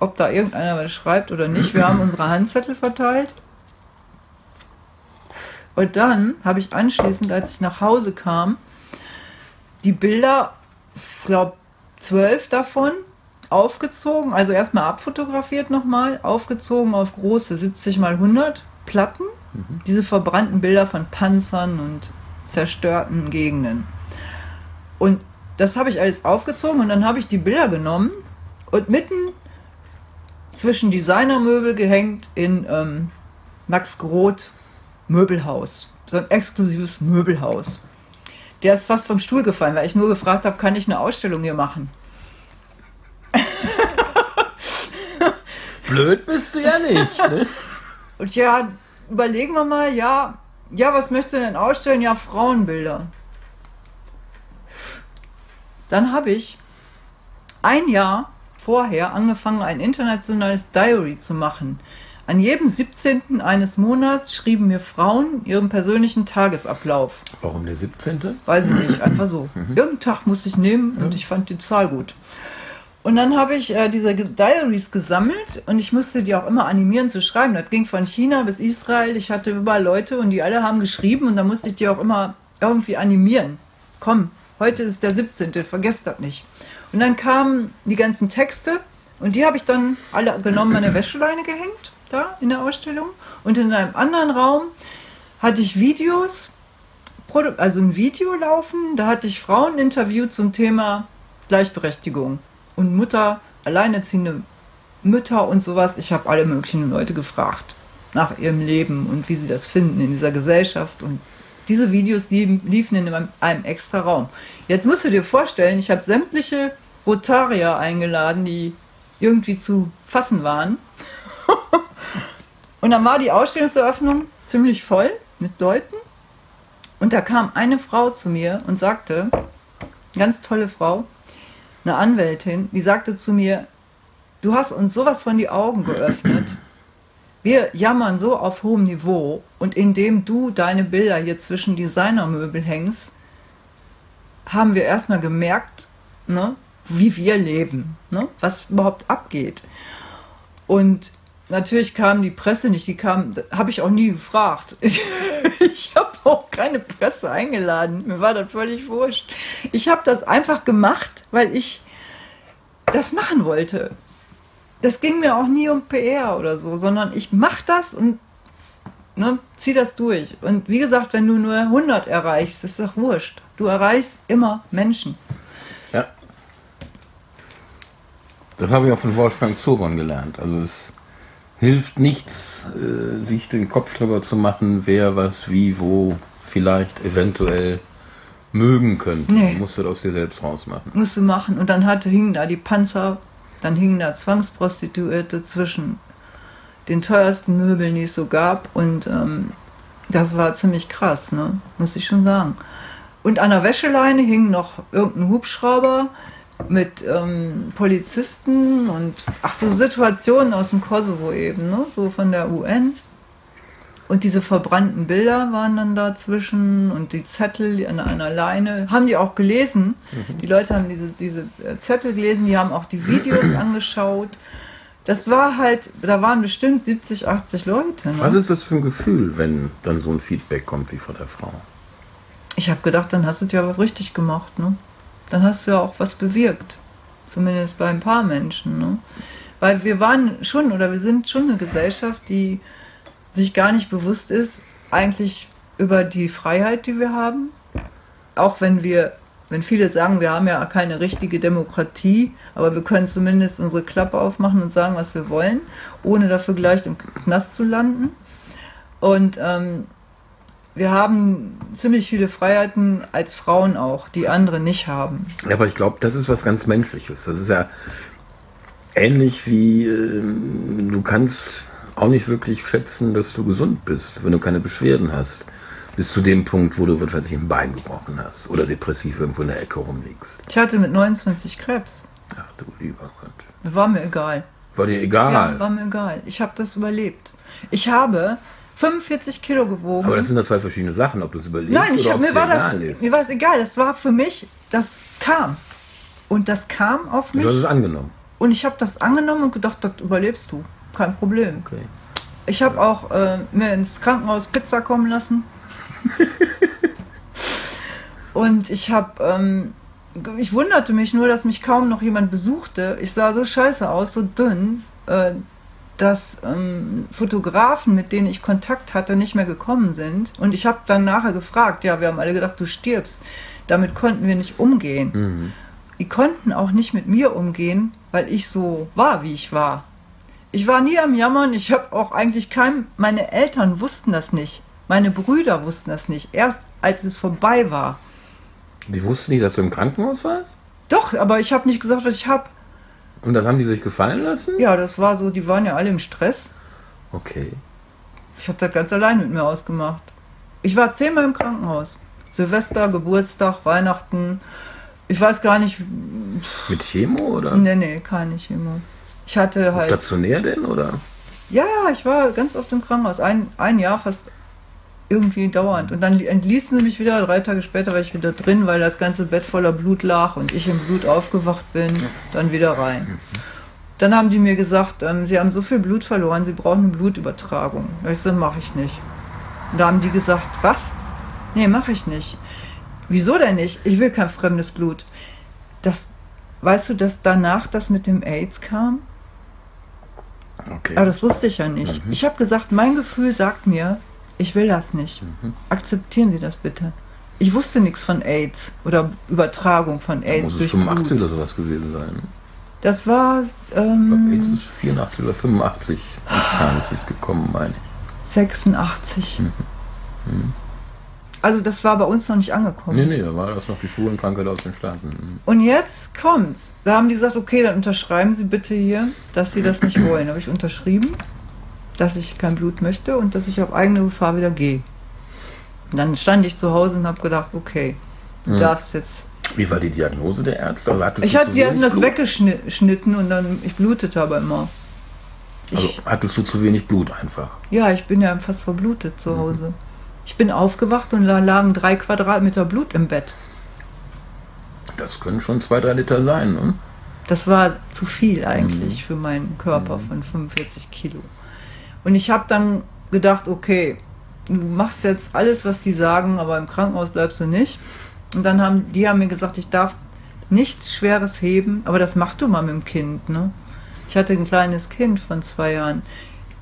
ob da irgendeiner was schreibt oder nicht. Wir haben unsere Handzettel verteilt. Und dann habe ich anschließend, als ich nach Hause kam, die Bilder, ich glaube, zwölf davon aufgezogen, also erstmal abfotografiert nochmal, aufgezogen auf große 70 mal 100 Platten. Mhm. Diese verbrannten Bilder von Panzern und zerstörten Gegenden. Und das habe ich alles aufgezogen und dann habe ich die Bilder genommen und mitten zwischen Designermöbel gehängt in ähm, Max Groth Möbelhaus. So ein exklusives Möbelhaus. Der ist fast vom Stuhl gefallen, weil ich nur gefragt habe, kann ich eine Ausstellung hier machen? Blöd bist du ja nicht. Ne? Und ja, überlegen wir mal, ja, ja, was möchtest du denn ausstellen? Ja, Frauenbilder. Dann habe ich ein Jahr vorher angefangen, ein internationales Diary zu machen. An jedem 17. eines Monats schrieben mir Frauen ihren persönlichen Tagesablauf. Warum der 17.? Weiß ich nicht, einfach so. Mhm. Irgendeinen Tag musste ich nehmen und ich fand die Zahl gut. Und dann habe ich äh, diese Diaries gesammelt und ich musste die auch immer animieren zu schreiben. Das ging von China bis Israel. Ich hatte überall Leute und die alle haben geschrieben und da musste ich die auch immer irgendwie animieren. Komm, Heute ist der 17., vergesst das nicht. Und dann kamen die ganzen Texte und die habe ich dann alle genommen der Wäscheleine gehängt, da in der Ausstellung. Und in einem anderen Raum hatte ich Videos, also ein Video laufen, da hatte ich Frauen interviewt zum Thema Gleichberechtigung und Mutter, alleinerziehende Mütter und sowas. Ich habe alle möglichen Leute gefragt nach ihrem Leben und wie sie das finden in dieser Gesellschaft und diese Videos liefen in einem extra Raum. Jetzt musst du dir vorstellen, ich habe sämtliche Rotarier eingeladen, die irgendwie zu fassen waren. und dann war die Ausstellungseröffnung ziemlich voll mit Leuten. Und da kam eine Frau zu mir und sagte, ganz tolle Frau, eine Anwältin, die sagte zu mir, du hast uns sowas von die Augen geöffnet. Wir jammern so auf hohem Niveau und indem du deine Bilder hier zwischen Designermöbel hängst, haben wir erstmal gemerkt, ne, wie wir leben, ne, was überhaupt abgeht. Und natürlich kam die Presse nicht, die kam, habe ich auch nie gefragt. Ich, ich habe auch keine Presse eingeladen, mir war das völlig wurscht. Ich habe das einfach gemacht, weil ich das machen wollte das ging mir auch nie um PR oder so, sondern ich mache das und ne, zieh das durch. Und wie gesagt, wenn du nur 100 erreichst, ist doch wurscht. Du erreichst immer Menschen. Ja. Das habe ich auch von Wolfgang Zobern gelernt. Also es hilft nichts, äh, sich den Kopf drüber zu machen, wer was wie wo vielleicht eventuell mögen könnte. Nee. Du musst das aus dir selbst rausmachen. Musst du machen. Und dann hatte, hingen da die Panzer, dann hingen da Zwangsprostituierte zwischen den teuersten Möbeln, die es so gab. Und ähm, das war ziemlich krass, ne? muss ich schon sagen. Und an der Wäscheleine hing noch irgendein Hubschrauber mit ähm, Polizisten und ach so Situationen aus dem Kosovo eben, ne? so von der UN. Und diese verbrannten Bilder waren dann dazwischen und die Zettel an einer Leine. Haben die auch gelesen. Die Leute haben diese, diese äh, Zettel gelesen, die haben auch die Videos angeschaut. Das war halt, da waren bestimmt 70, 80 Leute. Ne? Was ist das für ein Gefühl, wenn dann so ein Feedback kommt wie von der Frau? Ich habe gedacht, dann hast du es ja richtig gemacht. Ne? Dann hast du ja auch was bewirkt. Zumindest bei ein paar Menschen. Ne? Weil wir waren schon oder wir sind schon eine Gesellschaft, die sich gar nicht bewusst ist, eigentlich über die Freiheit, die wir haben. Auch wenn wir, wenn viele sagen, wir haben ja keine richtige Demokratie, aber wir können zumindest unsere Klappe aufmachen und sagen, was wir wollen, ohne dafür gleich im Knast zu landen. Und ähm, wir haben ziemlich viele Freiheiten als Frauen auch, die andere nicht haben. Ja, aber ich glaube, das ist was ganz Menschliches. Das ist ja ähnlich wie ähm, du kannst auch nicht wirklich schätzen, dass du gesund bist, wenn du keine Beschwerden hast. Bis zu dem Punkt, wo du, was weiß ich, ein Bein gebrochen hast oder depressiv irgendwo in der Ecke rumliegst. Ich hatte mit 29 Krebs. Ach du lieber Gott. War mir egal. War dir egal. Ja, war mir egal. Ich habe das überlebt. Ich habe 45 Kilo gewogen. aber das sind ja zwei verschiedene Sachen, ob du es überlebst Nein, ich oder ob es war das, egal ist. mir war es egal. Das war für mich, das kam. Und das kam auf mich. Du hast es angenommen. Und ich habe das angenommen und gedacht, das überlebst du. Kein Problem. Okay. Ich habe auch äh, mir ins Krankenhaus Pizza kommen lassen. und ich habe, ähm, ich wunderte mich nur, dass mich kaum noch jemand besuchte. Ich sah so scheiße aus, so dünn, äh, dass ähm, Fotografen, mit denen ich Kontakt hatte, nicht mehr gekommen sind. Und ich habe dann nachher gefragt, ja, wir haben alle gedacht, du stirbst. Damit konnten wir nicht umgehen. Mhm. Die konnten auch nicht mit mir umgehen, weil ich so war, wie ich war. Ich war nie am Jammern, ich habe auch eigentlich kein, meine Eltern wussten das nicht. Meine Brüder wussten das nicht. Erst als es vorbei war. Die wussten nicht, dass du im Krankenhaus warst? Doch, aber ich habe nicht gesagt, was ich habe. Und das haben die sich gefallen lassen? Ja, das war so, die waren ja alle im Stress. Okay. Ich habe das ganz allein mit mir ausgemacht. Ich war zehnmal im Krankenhaus. Silvester, Geburtstag, Weihnachten. Ich weiß gar nicht. Mit Chemo oder? Nee, nee, keine Chemo. Ich hatte halt. Stationär denn oder? Ja, ich war ganz oft im Krankenhaus. Ein, ein Jahr fast irgendwie dauernd. Und dann entließen sie mich wieder. Drei Tage später war ich wieder drin, weil das ganze Bett voller Blut lag und ich im Blut aufgewacht bin. Dann wieder rein. Dann haben die mir gesagt, ähm, sie haben so viel Blut verloren, sie brauchen eine Blutübertragung. Da ich gesagt, mache ich nicht. Und da haben die gesagt, was? Nee, mache ich nicht. Wieso denn nicht? Ich will kein fremdes Blut. Das, weißt du, dass danach das mit dem AIDS kam? Okay. Aber das wusste ich ja nicht. Ich habe gesagt, mein Gefühl sagt mir, ich will das nicht. Mhm. Akzeptieren Sie das bitte. Ich wusste nichts von AIDS oder Übertragung von Da AIDS muss es durch 85 Blut. oder sowas gewesen sein. Das war glaube, AIDS ähm, ist 84 oder 85 ins Tageslicht gekommen, meine ich. 86. Mhm. Also das war bei uns noch nicht angekommen. Nee, nee, da war das noch die Schwulenkrankheit aus den Staaten. Und jetzt kommt's. Da haben die gesagt, okay, dann unterschreiben Sie bitte hier, dass Sie das nicht wollen. Habe ich unterschrieben, dass ich kein Blut möchte und dass ich auf eigene Gefahr wieder gehe. Und dann stand ich zu Hause und habe gedacht, okay, du Mhm. darfst jetzt. Wie war die Diagnose der Ärzte? Also Ich hatte, die hatten das Blut? weggeschnitten und dann, ich blutete aber immer. Ich, Also hattest du zu wenig Blut einfach. ja, ich bin ja fast verblutet Mhm. zu Hause. Ich bin aufgewacht und da lagen drei Quadratmeter Blut im Bett. Das können schon zwei, drei Liter sein, ne? Das war zu viel Mhm. eigentlich für meinen Körper von 45 Kilo. Und ich habe dann gedacht, okay, du machst jetzt alles, was die sagen, aber im Krankenhaus bleibst du nicht. Und dann haben die haben mir gesagt, ich darf nichts Schweres heben, aber das mach du mal mit dem Kind. Ne? Ich hatte ein kleines Kind von zwei Jahren.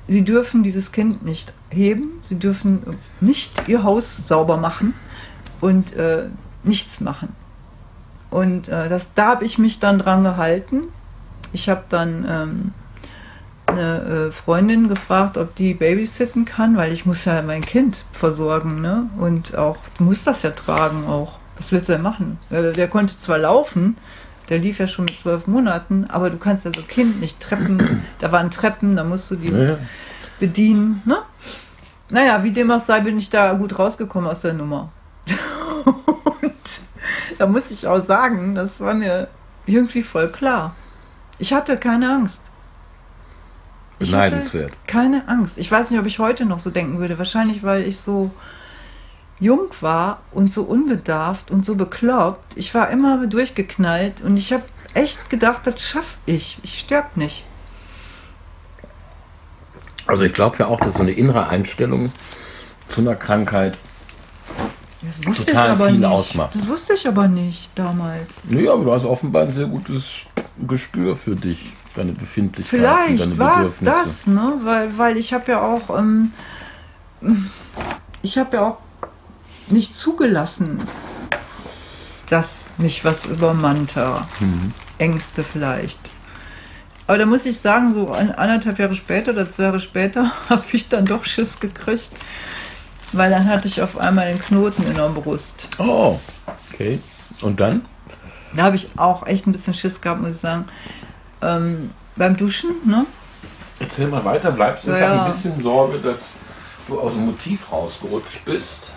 Sie dürfen dieses Kind nicht heben, sie dürfen nicht ihr Haus sauber machen und äh, nichts machen. Und äh, das, da habe ich mich dann dran gehalten. ich habe dann ähm, eine äh, Freundin gefragt, ob die babysitten kann, weil ich muss ja mein Kind versorgen, ne? Und auch, du musst das ja tragen auch. Was willst du denn machen? Der, der konnte zwar laufen, der lief ja schon mit zwölf Monaten, aber du kannst ja so Kind nicht Treppen, da waren Treppen, da musst du die Ja, ja. bedienen, ne? Naja, wie dem auch sei, bin ich da gut rausgekommen aus der Nummer. Und da muss ich auch sagen, das war mir irgendwie voll klar. Ich hatte keine Angst. Ich Beneidenswert. Keine Angst. Ich weiß nicht, ob ich heute noch so denken würde. Wahrscheinlich, weil ich so jung war und so unbedarft und so bekloppt. Ich war immer durchgeknallt und ich habe echt gedacht, das schaffe ich. Ich sterb nicht. Also ich glaube ja auch, dass so eine innere Einstellung zu einer Krankheit Total ich aber viel nicht. ausmacht. Das wusste ich aber nicht damals. Nee, aber du hast offenbar ein sehr gutes Gespür für dich, deine Befindlichkeiten, deine Vielleicht war es das, ne? Weil, weil ich habe ja auch, ähm, ich habe ja auch nicht zugelassen, dass mich was übermannte. Mhm. Ängste vielleicht. Aber da muss ich sagen, so anderthalb Jahre später oder zwei Jahre später habe ich dann doch Schiss gekriegt, weil dann hatte ich auf einmal einen Knoten in der Brust. Oh, okay. Und dann? Da habe ich auch echt ein bisschen Schiss gehabt, muss ich sagen. Ähm, beim Duschen, ne? Erzähl mal weiter, bleibst du? Ja, ich habe ein bisschen Sorge, dass du aus dem Motiv rausgerutscht bist.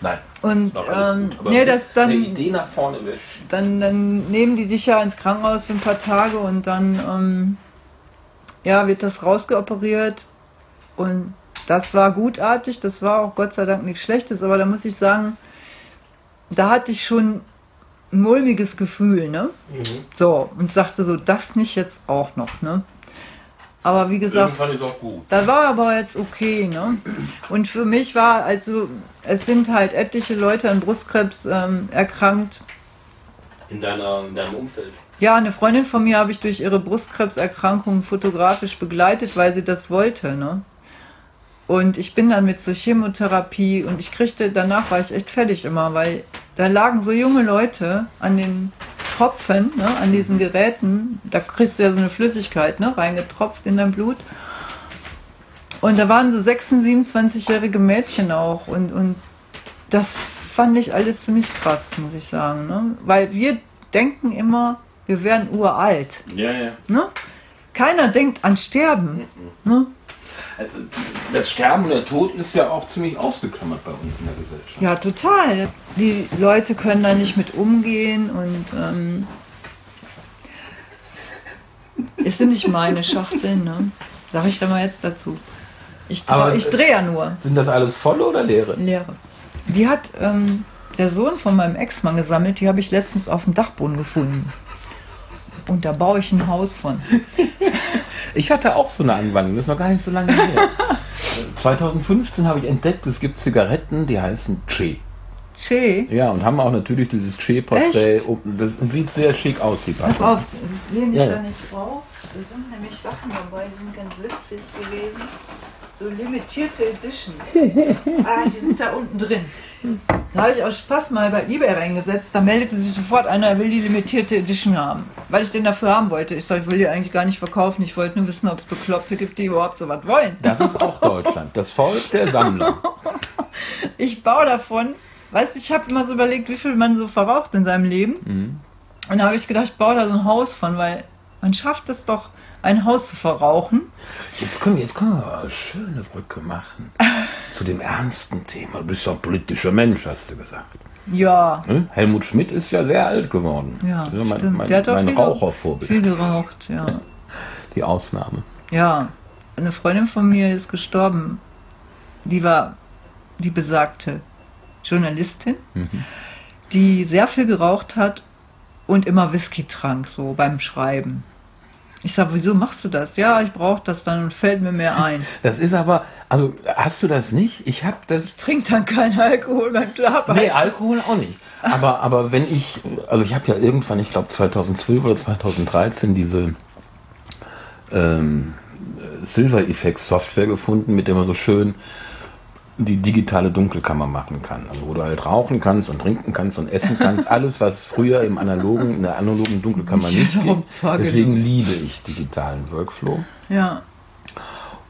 Nein. Und ähm, nee, das dann, Eine Idee nach vorne wäre dann, dann nehmen die dich ja ins Krankenhaus für ein paar Tage und dann ähm, ja, wird das rausgeoperiert. Und das war gutartig, das war auch Gott sei Dank nichts Schlechtes, aber da muss ich sagen, da hatte ich schon ein mulmiges Gefühl, ne? So, und sagte so, das nicht jetzt auch noch, ne? Aber wie gesagt, das war aber jetzt okay, ne? Und für mich war, also, es sind halt etliche Leute an Brustkrebs ähm, erkrankt. In, deiner, in deinem Umfeld. Ja, eine Freundin von mir habe ich durch ihre Brustkrebserkrankung fotografisch begleitet, weil sie das wollte, ne? Und ich bin dann mit zur Chemotherapie und ich kriegte, danach war ich echt fertig immer, weil da lagen so junge Leute an den Tropfen, ne, an diesen Geräten, da kriegst du ja so eine Flüssigkeit, ne, reingetropft in dein Blut. Und da waren so 26, 27-jährige Mädchen auch und, und das fand ich alles ziemlich krass, muss ich sagen, ne? Weil wir denken immer, wir werden uralt, Ja, ja. ne? Keiner denkt an Sterben, ne? Das Sterben und der Tod ist ja auch ziemlich ausgeklammert bei uns in der Gesellschaft. Ja, total. Die Leute können da nicht mit umgehen und ähm, es sind nicht meine Schachteln, ne? Sag ich da mal jetzt dazu. Ich, Aber- ich drehe ja nur. Sind das alles volle oder leere? Leere. Die hat ähm, der Sohn von meinem Ex-Mann gesammelt, die habe ich letztens auf dem Dachboden gefunden. Und da baue ich ein Haus von. Ich hatte auch so eine Anwandlung, das ist noch gar nicht so lange her. 2015 habe ich entdeckt, es gibt Zigaretten, die heißen Che. Che, Ja, und haben auch natürlich dieses Che-Porträt. Um- Das sieht sehr schick aus, die pass Packung. auf, das lehne ich Ja, ja. da nicht drauf. Da sind nämlich Sachen dabei, die sind ganz witzig gewesen. So limitierte Editions. ah, die sind da unten drin. Da habe ich aus Spaß mal bei eBay reingesetzt. Da meldete sich sofort einer, er will die limitierte Edition haben. Weil ich den dafür haben wollte. Ich sage, ich will die eigentlich gar nicht verkaufen. Ich wollte nur wissen, ob es Bekloppte gibt, die überhaupt so was wollen. Das ist auch Deutschland. Das Volk der Sammler. Ich baue davon. Weißt du, ich habe immer so überlegt, wie viel man so verraucht in seinem Leben. Und da habe ich gedacht, ich baue da so ein Haus von, weil man schafft es doch, ein Haus zu verrauchen. Jetzt können wir, jetzt können wir eine schöne Brücke machen. Zu dem ernsten Thema. Du bist doch ein politischer Mensch, hast du gesagt. Ja, Hm? Helmut Schmidt ist ja sehr alt geworden. ja. Ist mein, stimmt. mein, Der hat mein viel- Rauchervorbild. Viel geraucht, ja. Die Ausnahme. Ja, eine Freundin von mir ist gestorben. Die war die besagte Journalistin, die sehr viel geraucht hat und immer Whisky trank, so beim Schreiben. Ich sag, wieso machst du das? Ja, ich brauche das dann und fällt mir mehr ein. Das ist aber, also hast du das nicht? Ich habe das Trink dann keinen Alkohol beim Schlafen. Nee, Alkohol auch nicht. Aber, aber wenn ich, also ich habe ja irgendwann, ich glaube 2012 oder 2013 diese ähm, Silver Effects Software gefunden, mit der man so schön die digitale Dunkelkammer machen kann. Also wo du halt rauchen kannst und trinken kannst und essen kannst. Alles, was früher im analogen, in der analogen Dunkelkammer nicht Ja, ging. Deswegen liebe ich digitalen Workflow. Ja.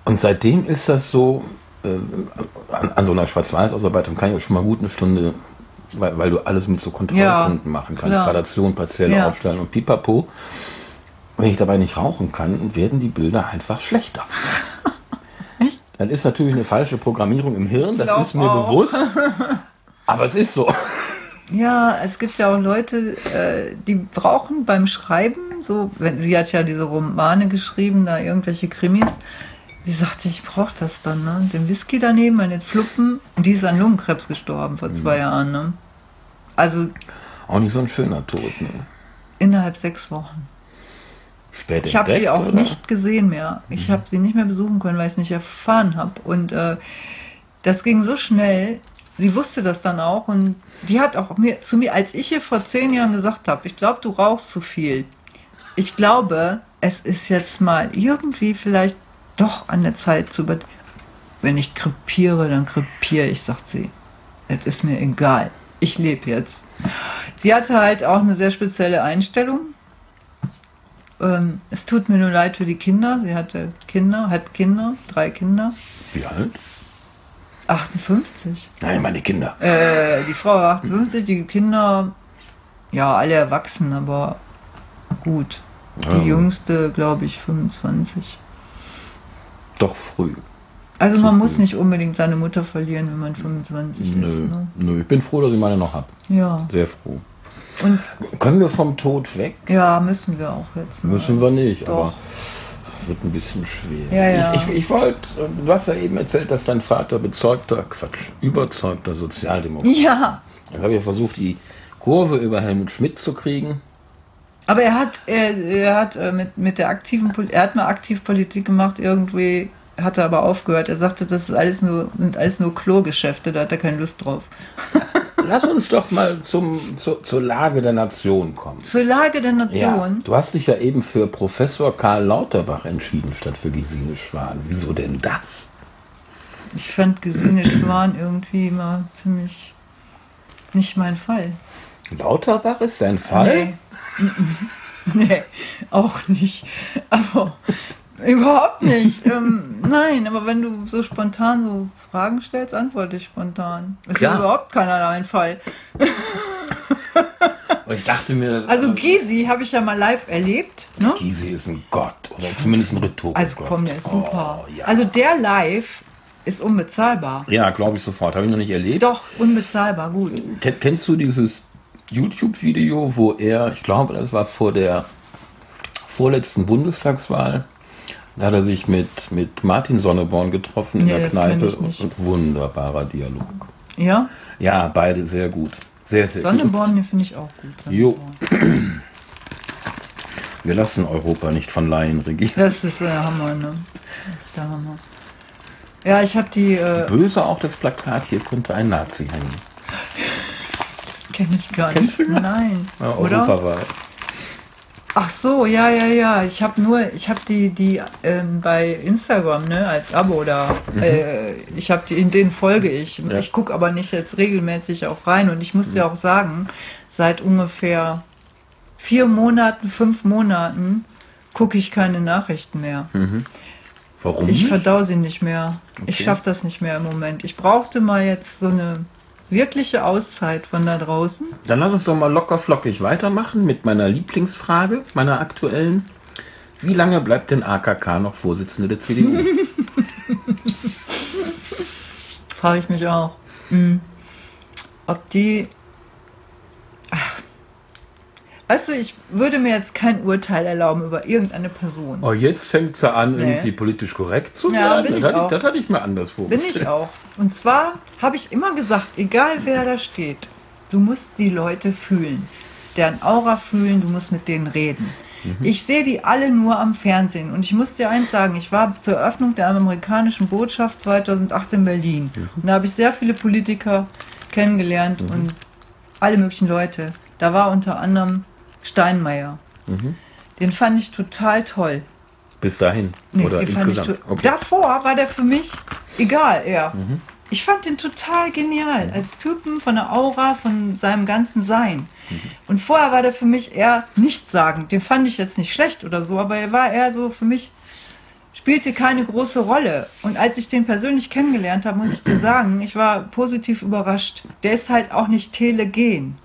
Und seitdem ist das so, äh, an, an so einer Schwarz-Weiß-Ausarbeitung kann ich auch schon mal gut eine Stunde, weil, weil du alles mit so Kontrollpunkten machen kannst. klar. Gradation, Partielle Ja. aufstellen und pipapo. Wenn ich dabei nicht rauchen kann, werden die Bilder einfach schlechter. Dann ist natürlich eine falsche Programmierung im Hirn, das ist mir auch. bewusst. Aber es ist so. Ja, es gibt ja auch Leute, äh, die brauchen beim Schreiben, so, wenn sie hat ja diese Romane geschrieben, da irgendwelche Krimis, die sagte, ich brauche das dann, ne? Den Whisky daneben, meine Fluppen. Und die ist an Lungenkrebs gestorben vor zwei Mhm. Jahren, ne? Also Auch nicht so ein schöner Tod. Ne? innerhalb sechs Wochen. Spät Ich habe sie auch oder? nicht gesehen mehr. Ich Mhm. habe sie nicht mehr besuchen können, weil ich es nicht erfahren habe. Und äh, das ging so schnell. Sie wusste das dann auch und die hat auch mir, zu mir, als ich ihr vor zehn Jahren gesagt habe, ich glaube, du rauchst zu viel. Ich glaube, es ist jetzt mal irgendwie vielleicht doch an der Zeit zu. Wenn ich krepiere, dann krepiere ich, sagt sie. Es ist mir egal. Ich lebe jetzt. Sie hatte halt auch eine sehr spezielle Einstellung. Ähm, es tut mir nur leid für die Kinder. Sie hatte Kinder, hat Kinder, drei Kinder. Wie alt? 58. Nein, meine Kinder. Äh, die Frau war 58, die Kinder, ja, alle erwachsen, aber gut. Die Ja. jüngste, glaube ich, 25. Doch früh. Also Zu man früh. muss nicht unbedingt seine Mutter verlieren, wenn man 25 Nö, ist. Ne? nö, ich bin froh, dass ich meine noch habe. Ja. Sehr froh. Und Können wir vom Tod weg? ja, müssen wir auch jetzt. mal. Müssen wir nicht, Doch. aber wird ein bisschen schwer. Ja, ja. Ich, ich, ich wollte, du hast ja eben erzählt, dass dein Vater bezeugter, Quatsch, überzeugter Sozialdemokrat Ja, Ich habe ja versucht, die Kurve über Helmut Schmidt zu kriegen. aber er hat, er, er hat äh, mit, mit der aktiven, er hat mal aktiv Politik gemacht, irgendwie hat er aber aufgehört. Er sagte, das ist alles nur, sind alles nur Klogeschäfte, da hat er keine Lust drauf. Lass uns doch mal zum, zu, zur Lage der Nation kommen. Zur Lage der Ja, Nation. du hast dich ja eben für Professor Karl Lauterbach entschieden, statt für Gesine Schwan. Wieso denn das? Ich fand Gesine Schwan irgendwie immer ziemlich nicht mein Fall. Lauterbach ist dein Fall? Nee. Nee, auch nicht. Aber überhaupt nicht. ähm, nein, aber wenn du so spontan so Fragen stellst, antworte ich spontan. Es ist Klar. überhaupt keiner ein Fall. Ich dachte mir, Also Gysi habe ich ja mal live erlebt. Ne? Gysi ist ein Gott oder zumindest ein Rhetoriker. Also komm, der ist super. Oh, ja. Also der live ist unbezahlbar. ja, glaube ich sofort. Habe ich noch nicht erlebt. Doch, unbezahlbar, gut. Ken- Kennst du dieses YouTube-Video, wo er, ich glaube, das war vor der vorletzten Bundestagswahl, da hat er sich mit, mit Martin Sonneborn getroffen in der Kneipe und wunderbarer Dialog. Ja? Ja, beide sehr gut. Sehr, sehr gut. Sonneborn den finde ich auch gut. Jo. Sonneborn. Wir lassen Europa nicht von Laien regieren. Das ist der Hammer, ne? Das ist der Hammer. Ja, ich habe die, äh, Böse auch das Plakat, hier könnte ein Nazi hängen. das kenne ich gar Kennst nicht. du das? Nein. Ja, Oder? Ach so, ja, ja, ja. Ich habe nur, ich habe die, die ähm, bei Instagram, ne, als Abo da. Äh, ich habe die, in denen folge ich. Mhm. Ja. Ich gucke aber nicht jetzt regelmäßig auch rein und ich muss Mhm. dir auch sagen, seit ungefähr vier Monaten, fünf Monaten gucke ich keine Nachrichten mehr. Warum? Ich verdau sie nicht mehr. Ich Okay. schaffe das nicht mehr im Moment. Ich brauchte mal jetzt so eine wirkliche Auszeit von da draußen. Dann lass uns doch mal locker flockig weitermachen mit meiner Lieblingsfrage, meiner aktuellen. Wie lange bleibt denn AKK noch Vorsitzende der CDU? Frage ich mich auch. Mhm. Ob die. Weißt du, ich würde mir jetzt kein Urteil erlauben über irgendeine Person. oh, jetzt fängt sie an, Nee. irgendwie politisch korrekt zu Ja, werden. bin ich das, hatte hatte ich mir anders Bin vorgestellt. ich auch. Und zwar habe ich immer gesagt, egal wer da steht, du musst die Leute fühlen. Deren Aura fühlen, du musst mit denen reden. Ich sehe die alle nur am Fernsehen. Und ich muss dir eins sagen, ich war zur Eröffnung der amerikanischen Botschaft 2008 in Berlin. Und da habe ich sehr viele Politiker kennengelernt und alle möglichen Leute. Da war unter anderem Steinmeier. Den fand ich total toll. Bis dahin. Nee, Oder insgesamt. to- Davor war der für mich egal, eher. Ich fand den total genial. Als Typen von der Aura, von seinem ganzen Sein. Und vorher war der für mich eher nichtssagend. Den fand ich jetzt nicht schlecht oder so, aber er war eher so für mich, spielte keine große Rolle. Und als ich den persönlich kennengelernt habe, muss ich dir sagen, ich war positiv überrascht. Der ist halt auch nicht telegen.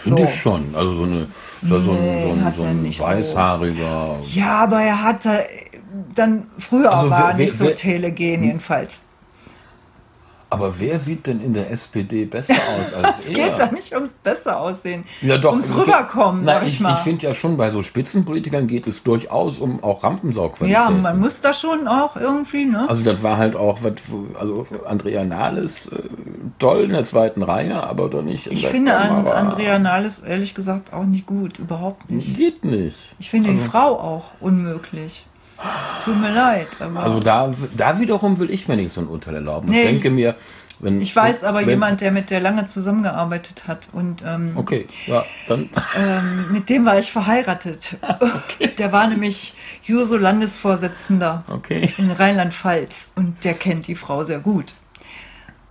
Finde So. ich schon. Also so, eine, so, so Nee, ein, so ein, so ein so. weißhaariger. Ja, aber er hatte dann früher Also war er nicht so telegen jedenfalls. Aber wer sieht denn in der SPD besser aus als Es er? geht da nicht ums besser aussehen, Ja, doch. ums Rüberkommen, Na, sag ich, ich, mal. ich finde ja schon, bei so Spitzenpolitikern geht es durchaus um auch Rampensaugqualität. ja, man muss da schon auch irgendwie, ne? Also das war halt auch, was, also Andrea Nahles äh, toll in der zweiten Reihe, aber doch nicht in ich der finde an. Andrea Nahles ehrlich gesagt auch nicht gut, überhaupt nicht. Geht nicht. Ich finde die Frau auch unmöglich. Tut mir leid, aber Also da, da wiederum will ich mir nicht so ein Urteil erlauben. Nee. Ich denke mir, wenn... ich weiß aber wenn, jemand, der mit der lange zusammengearbeitet hat und ähm, Okay, ja, dann... ähm, mit dem war ich verheiratet. Der war nämlich Juso-Landesvorsitzender Okay. in Rheinland-Pfalz und der kennt die Frau sehr gut.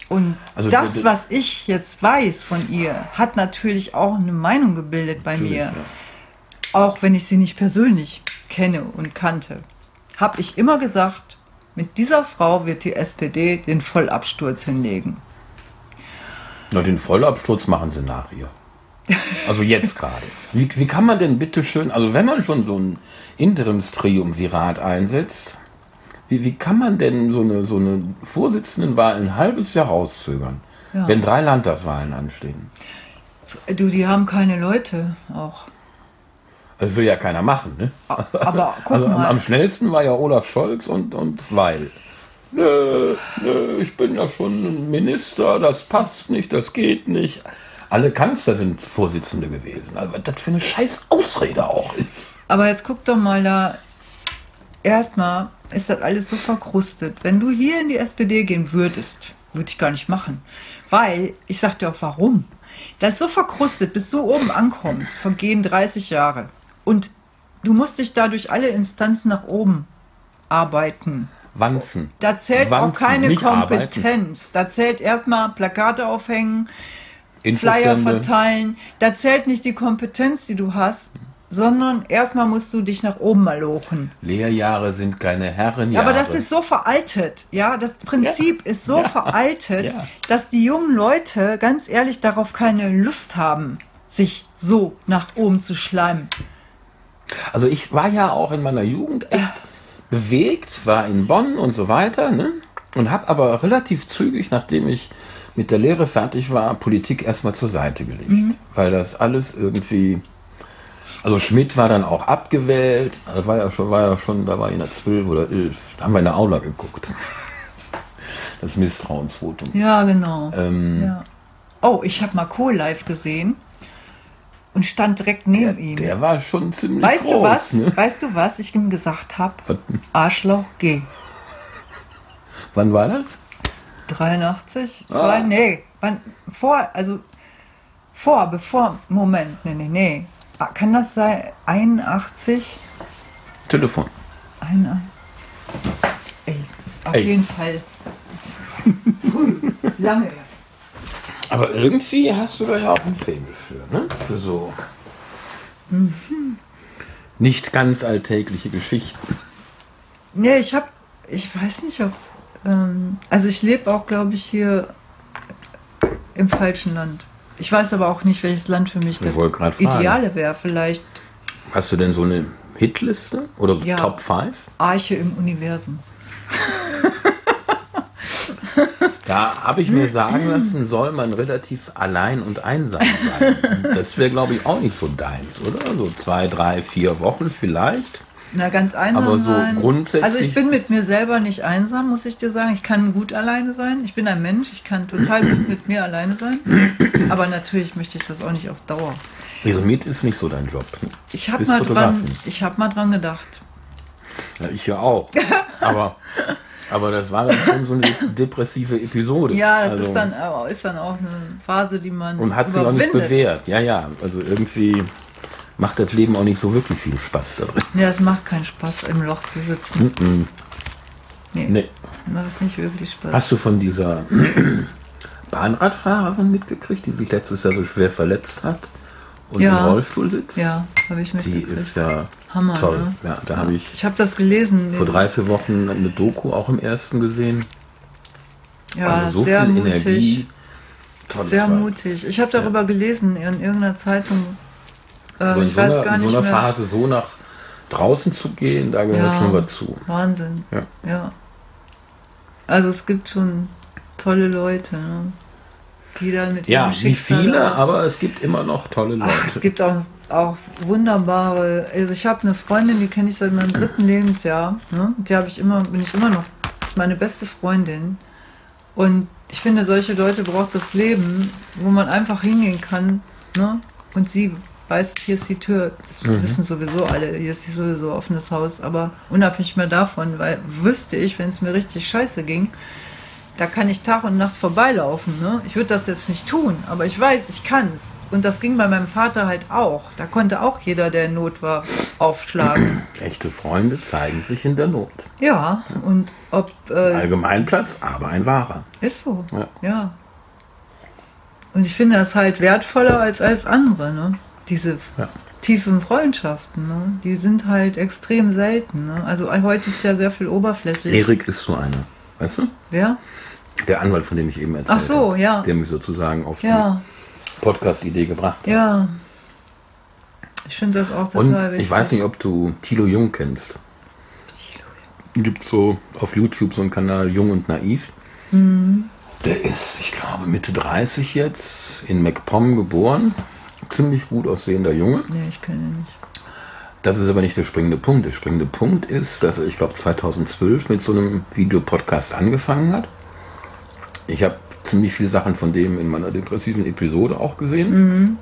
Und Also das, was ich jetzt weiß von ihr, hat natürlich auch eine Meinung gebildet bei mir. ja. Auch wenn ich sie nicht persönlich kenne und kannte, habe ich immer gesagt, mit dieser Frau wird die SPD den Vollabsturz hinlegen. Na, den Vollabsturz machen sie nach ihr. Also jetzt gerade. Wie, wie kann man denn bitte schön, also wenn man schon so ein Interimstriumvirat einsetzt, wie, wie kann man denn so eine, so eine Vorsitzendenwahl ein halbes Jahr rauszögern, Ja. wenn drei Landtagswahlen anstehen? Du, die haben keine Leute auch. Das will ja keiner machen, ne? Aber guck Also am, mal. am schnellsten war ja Olaf Scholz und, und Weil. Nö, nö, ich bin ja schon ein Minister, das passt nicht, das geht nicht. Alle Kanzler sind Vorsitzende gewesen. Also was das für eine scheiß Ausrede auch ist. Aber jetzt guck doch mal da. Erstmal ist das alles so verkrustet. Wenn du hier in die SPD gehen würdest, würde ich gar nicht machen. Weil, ich sag dir auch warum. Das ist so verkrustet, bis du oben ankommst, vergehen 30 Jahre. Und du musst dich da durch alle Instanzen nach oben arbeiten. Wanzen. Da zählt auch Wanzen, keine nicht Kompetenz. Da zählt erstmal Plakate aufhängen, Flyer verteilen. Da zählt nicht die Kompetenz, die du hast, sondern erstmal musst du dich nach oben malochen. Lehrjahre sind keine Herrenjahre. Ja, aber das ist so veraltet. Ja, das Prinzip ist so veraltet, Ja. dass die jungen Leute ganz ehrlich darauf keine Lust haben, sich so nach oben zu schleimen. Also ich war ja auch in meiner Jugend echt bewegt, war in Bonn und so weiter, ne? Und habe aber relativ zügig, nachdem ich mit der Lehre fertig war, Politik erstmal zur Seite gelegt, weil das alles irgendwie also Schmidt war dann auch abgewählt, das war ja schon war ja schon, da war ich in der 12 oder 11, da haben wir in der Aula geguckt. Das Misstrauensvotum. Ja, genau. Ähm, Ja. Oh, ich habe mal Kohl live gesehen und stand direkt neben ihm. Der war schon ziemlich weißt groß. du was? Ne? Weißt du was ich ihm gesagt habe? Arschloch, geh. Wann war das? 83? Ah. Zwei? Nee. Wann, vor, also vor, bevor, Moment, nee, nee, nee. Ah, Kann das sein? 81? Telefon. 81? Ey, auf Ey. jeden Fall. Früh, lange. her. Aber irgendwie hast du da ja auch ein Faible für, ne? Für so nicht ganz alltägliche Geschichten. Nee, ich hab, ich weiß nicht, ob, ähm, also ich lebe auch, glaube ich, hier im falschen Land. Ich weiß aber auch nicht, welches Land für mich das. Ideale wäre. Vielleicht Hast du denn so eine Hitliste oder Ja. Top 5? Arche im Universum. Da habe ich mir sagen lassen, soll man relativ allein und einsam sein. Und das wäre, glaube ich, auch nicht so deins, oder? So zwei, drei, vier Wochen vielleicht. Na, ganz einsam Aber so sein. grundsätzlich- Also ich bin mit mir selber nicht einsam, muss ich dir sagen. Ich kann gut alleine sein. Ich bin ein Mensch. Ich kann total gut mit mir alleine sein. Aber natürlich möchte ich das auch nicht auf Dauer. Also mit ist nicht so dein Job. ne? Ich habe mal, dran, ich hab mal dran gedacht. Ja, ich ja auch. Aber, aber das war dann schon so eine depressive Episode. Ja, das Also- ist, dann, ist dann auch eine Phase, die man Und hat sich auch nicht bewährt. Ja, ja. Also irgendwie macht das Leben auch nicht so wirklich viel Spaß da drin. Ja, es macht keinen Spaß, im Loch zu sitzen. Mhm. Nee. Nee. macht nicht wirklich Spaß. Hast du von dieser Bahnradfahrerin mitgekriegt, die sich letztes Jahr so schwer verletzt hat und Ja. im Rollstuhl sitzt? Ja, habe ich Die mitgekriegt. ist ja Hammer, toll. ne? Ja, da habe ich Ich habe das gelesen. vor drei, vier Wochen eine Doku auch im ersten gesehen. ja, also so sehr viel mutig. Energie. Tolles Sehr Weib. mutig. Ich habe darüber gelesen in irgendeiner Zeitung. Äh, So in ich so weiß einer, gar in so nicht einer mehr. Phase so nach draußen zu gehen, da gehört Ja. schon was zu. Wahnsinn. Ja. ja. Also es gibt schon tolle Leute, ne? die dann mit Ja, ihrem wie Schicksal viele, aber es gibt immer noch tolle Leute. Ach, es gibt auch, auch wunderbare. Also ich habe eine Freundin, die kenne ich seit meinem dritten Lebensjahr. Ne? Die habe ich immer, bin ich immer noch. Das ist meine beste Freundin. Und ich finde, solche Leute braucht das Leben, wo man einfach hingehen kann. Ne? Und sie weiß, hier ist die Tür. Das Mhm. wissen sowieso alle. Hier ist sowieso offenes Haus. Aber unabhängig mehr davon, weil wüsste ich, wenn es mir richtig scheiße ging, da kann ich Tag und Nacht vorbeilaufen. Ne? Ich würde das jetzt nicht tun, aber ich weiß, ich kann's. Und das ging bei meinem Vater halt auch. Da konnte auch jeder, der in Not war, aufschlagen. Echte Freunde zeigen sich in der Not. ja, und ob. Äh, Allgemeinplatz, aber ein wahrer. ist so. Ja. Ja. Und ich finde das halt wertvoller als alles andere, ne? Diese Ja. tiefen Freundschaften, ne? Die sind halt extrem selten. Ne? Also heute ist ja sehr viel oberflächlich. Erik ist so einer. Weißt du? Wer? Der Anwalt, von dem ich eben erzählt Ach so, habe. ja. Der mich sozusagen auf Ja, die Podcast-Idee gebracht hat. ja. Ich finde das auch total Und wichtig. ich weiß nicht, ob du Thilo Jung kennst. Gibt so auf YouTube so einen Kanal Jung und Naiv. Mhm. Der ist, ich glaube, Mitte 30 jetzt, in MacPom geboren. Ziemlich gut aussehender Junge. Nee, ich kenne ihn nicht. Das ist aber nicht der springende Punkt. Der springende Punkt ist, dass er, ich glaube, 2012 mit so einem Videopodcast angefangen hat. Ich habe ziemlich viele Sachen von dem in meiner depressiven Episode auch gesehen.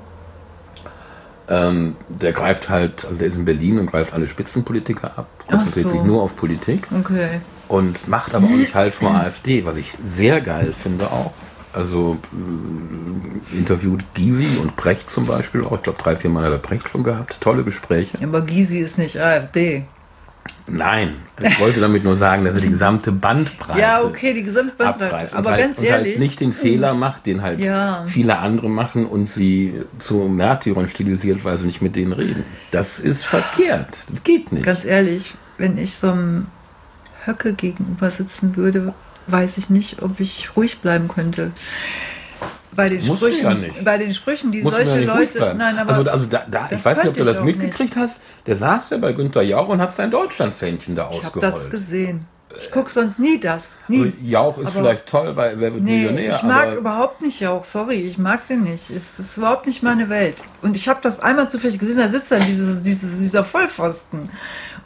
Ähm, der greift halt, also der ist in Berlin und greift alle Spitzenpolitiker ab, konzentriert so. sich nur auf Politik Okay. und macht aber auch nicht halt vor AfD, was ich sehr geil finde auch. Also äh, interviewt Gysi und Brecht zum Beispiel auch. Ich glaube, drei, vier Mal hat er Brecht schon gehabt. Tolle Gespräche. Aber Gysi ist nicht AfD. Nein, ich wollte damit nur sagen, dass er die gesamte Bandbreite Ja, okay, die Gesamtbandbreite. abgreift. Aber und halt, ganz und ehrlich. halt nicht den Fehler macht, den halt Ja. viele andere machen und sie zu Märtyrern stilisiert, weil sie nicht mit denen reden. Das ist verkehrt. Das geht nicht. Ganz ehrlich, wenn ich so einem Höcke gegenüber sitzen würde, weiß ich nicht, ob ich ruhig bleiben könnte. Bei den Musst Sprüchen, ja nicht. bei den Sprüchen, die Muss man solche ja nicht Leute, nein, aber also, also da, da, ich weiß nicht, ob du ich das mitgekriegt hast. Der saß ja bei Günther Jauch und hat sein Deutschlandfähnchen da ich habe ausgerollt. das gesehen. Ich gucke sonst nie das, nie. Also Jauch ist Aber- vielleicht toll bei Wer wird Nee, Millionär, ich mag überhaupt nicht Jauch, sorry, ich mag den nicht. Es ist überhaupt nicht meine Welt. Und ich habe das einmal zufällig gesehen, da sitzt dann dieses, dieses, dieser Vollpfosten.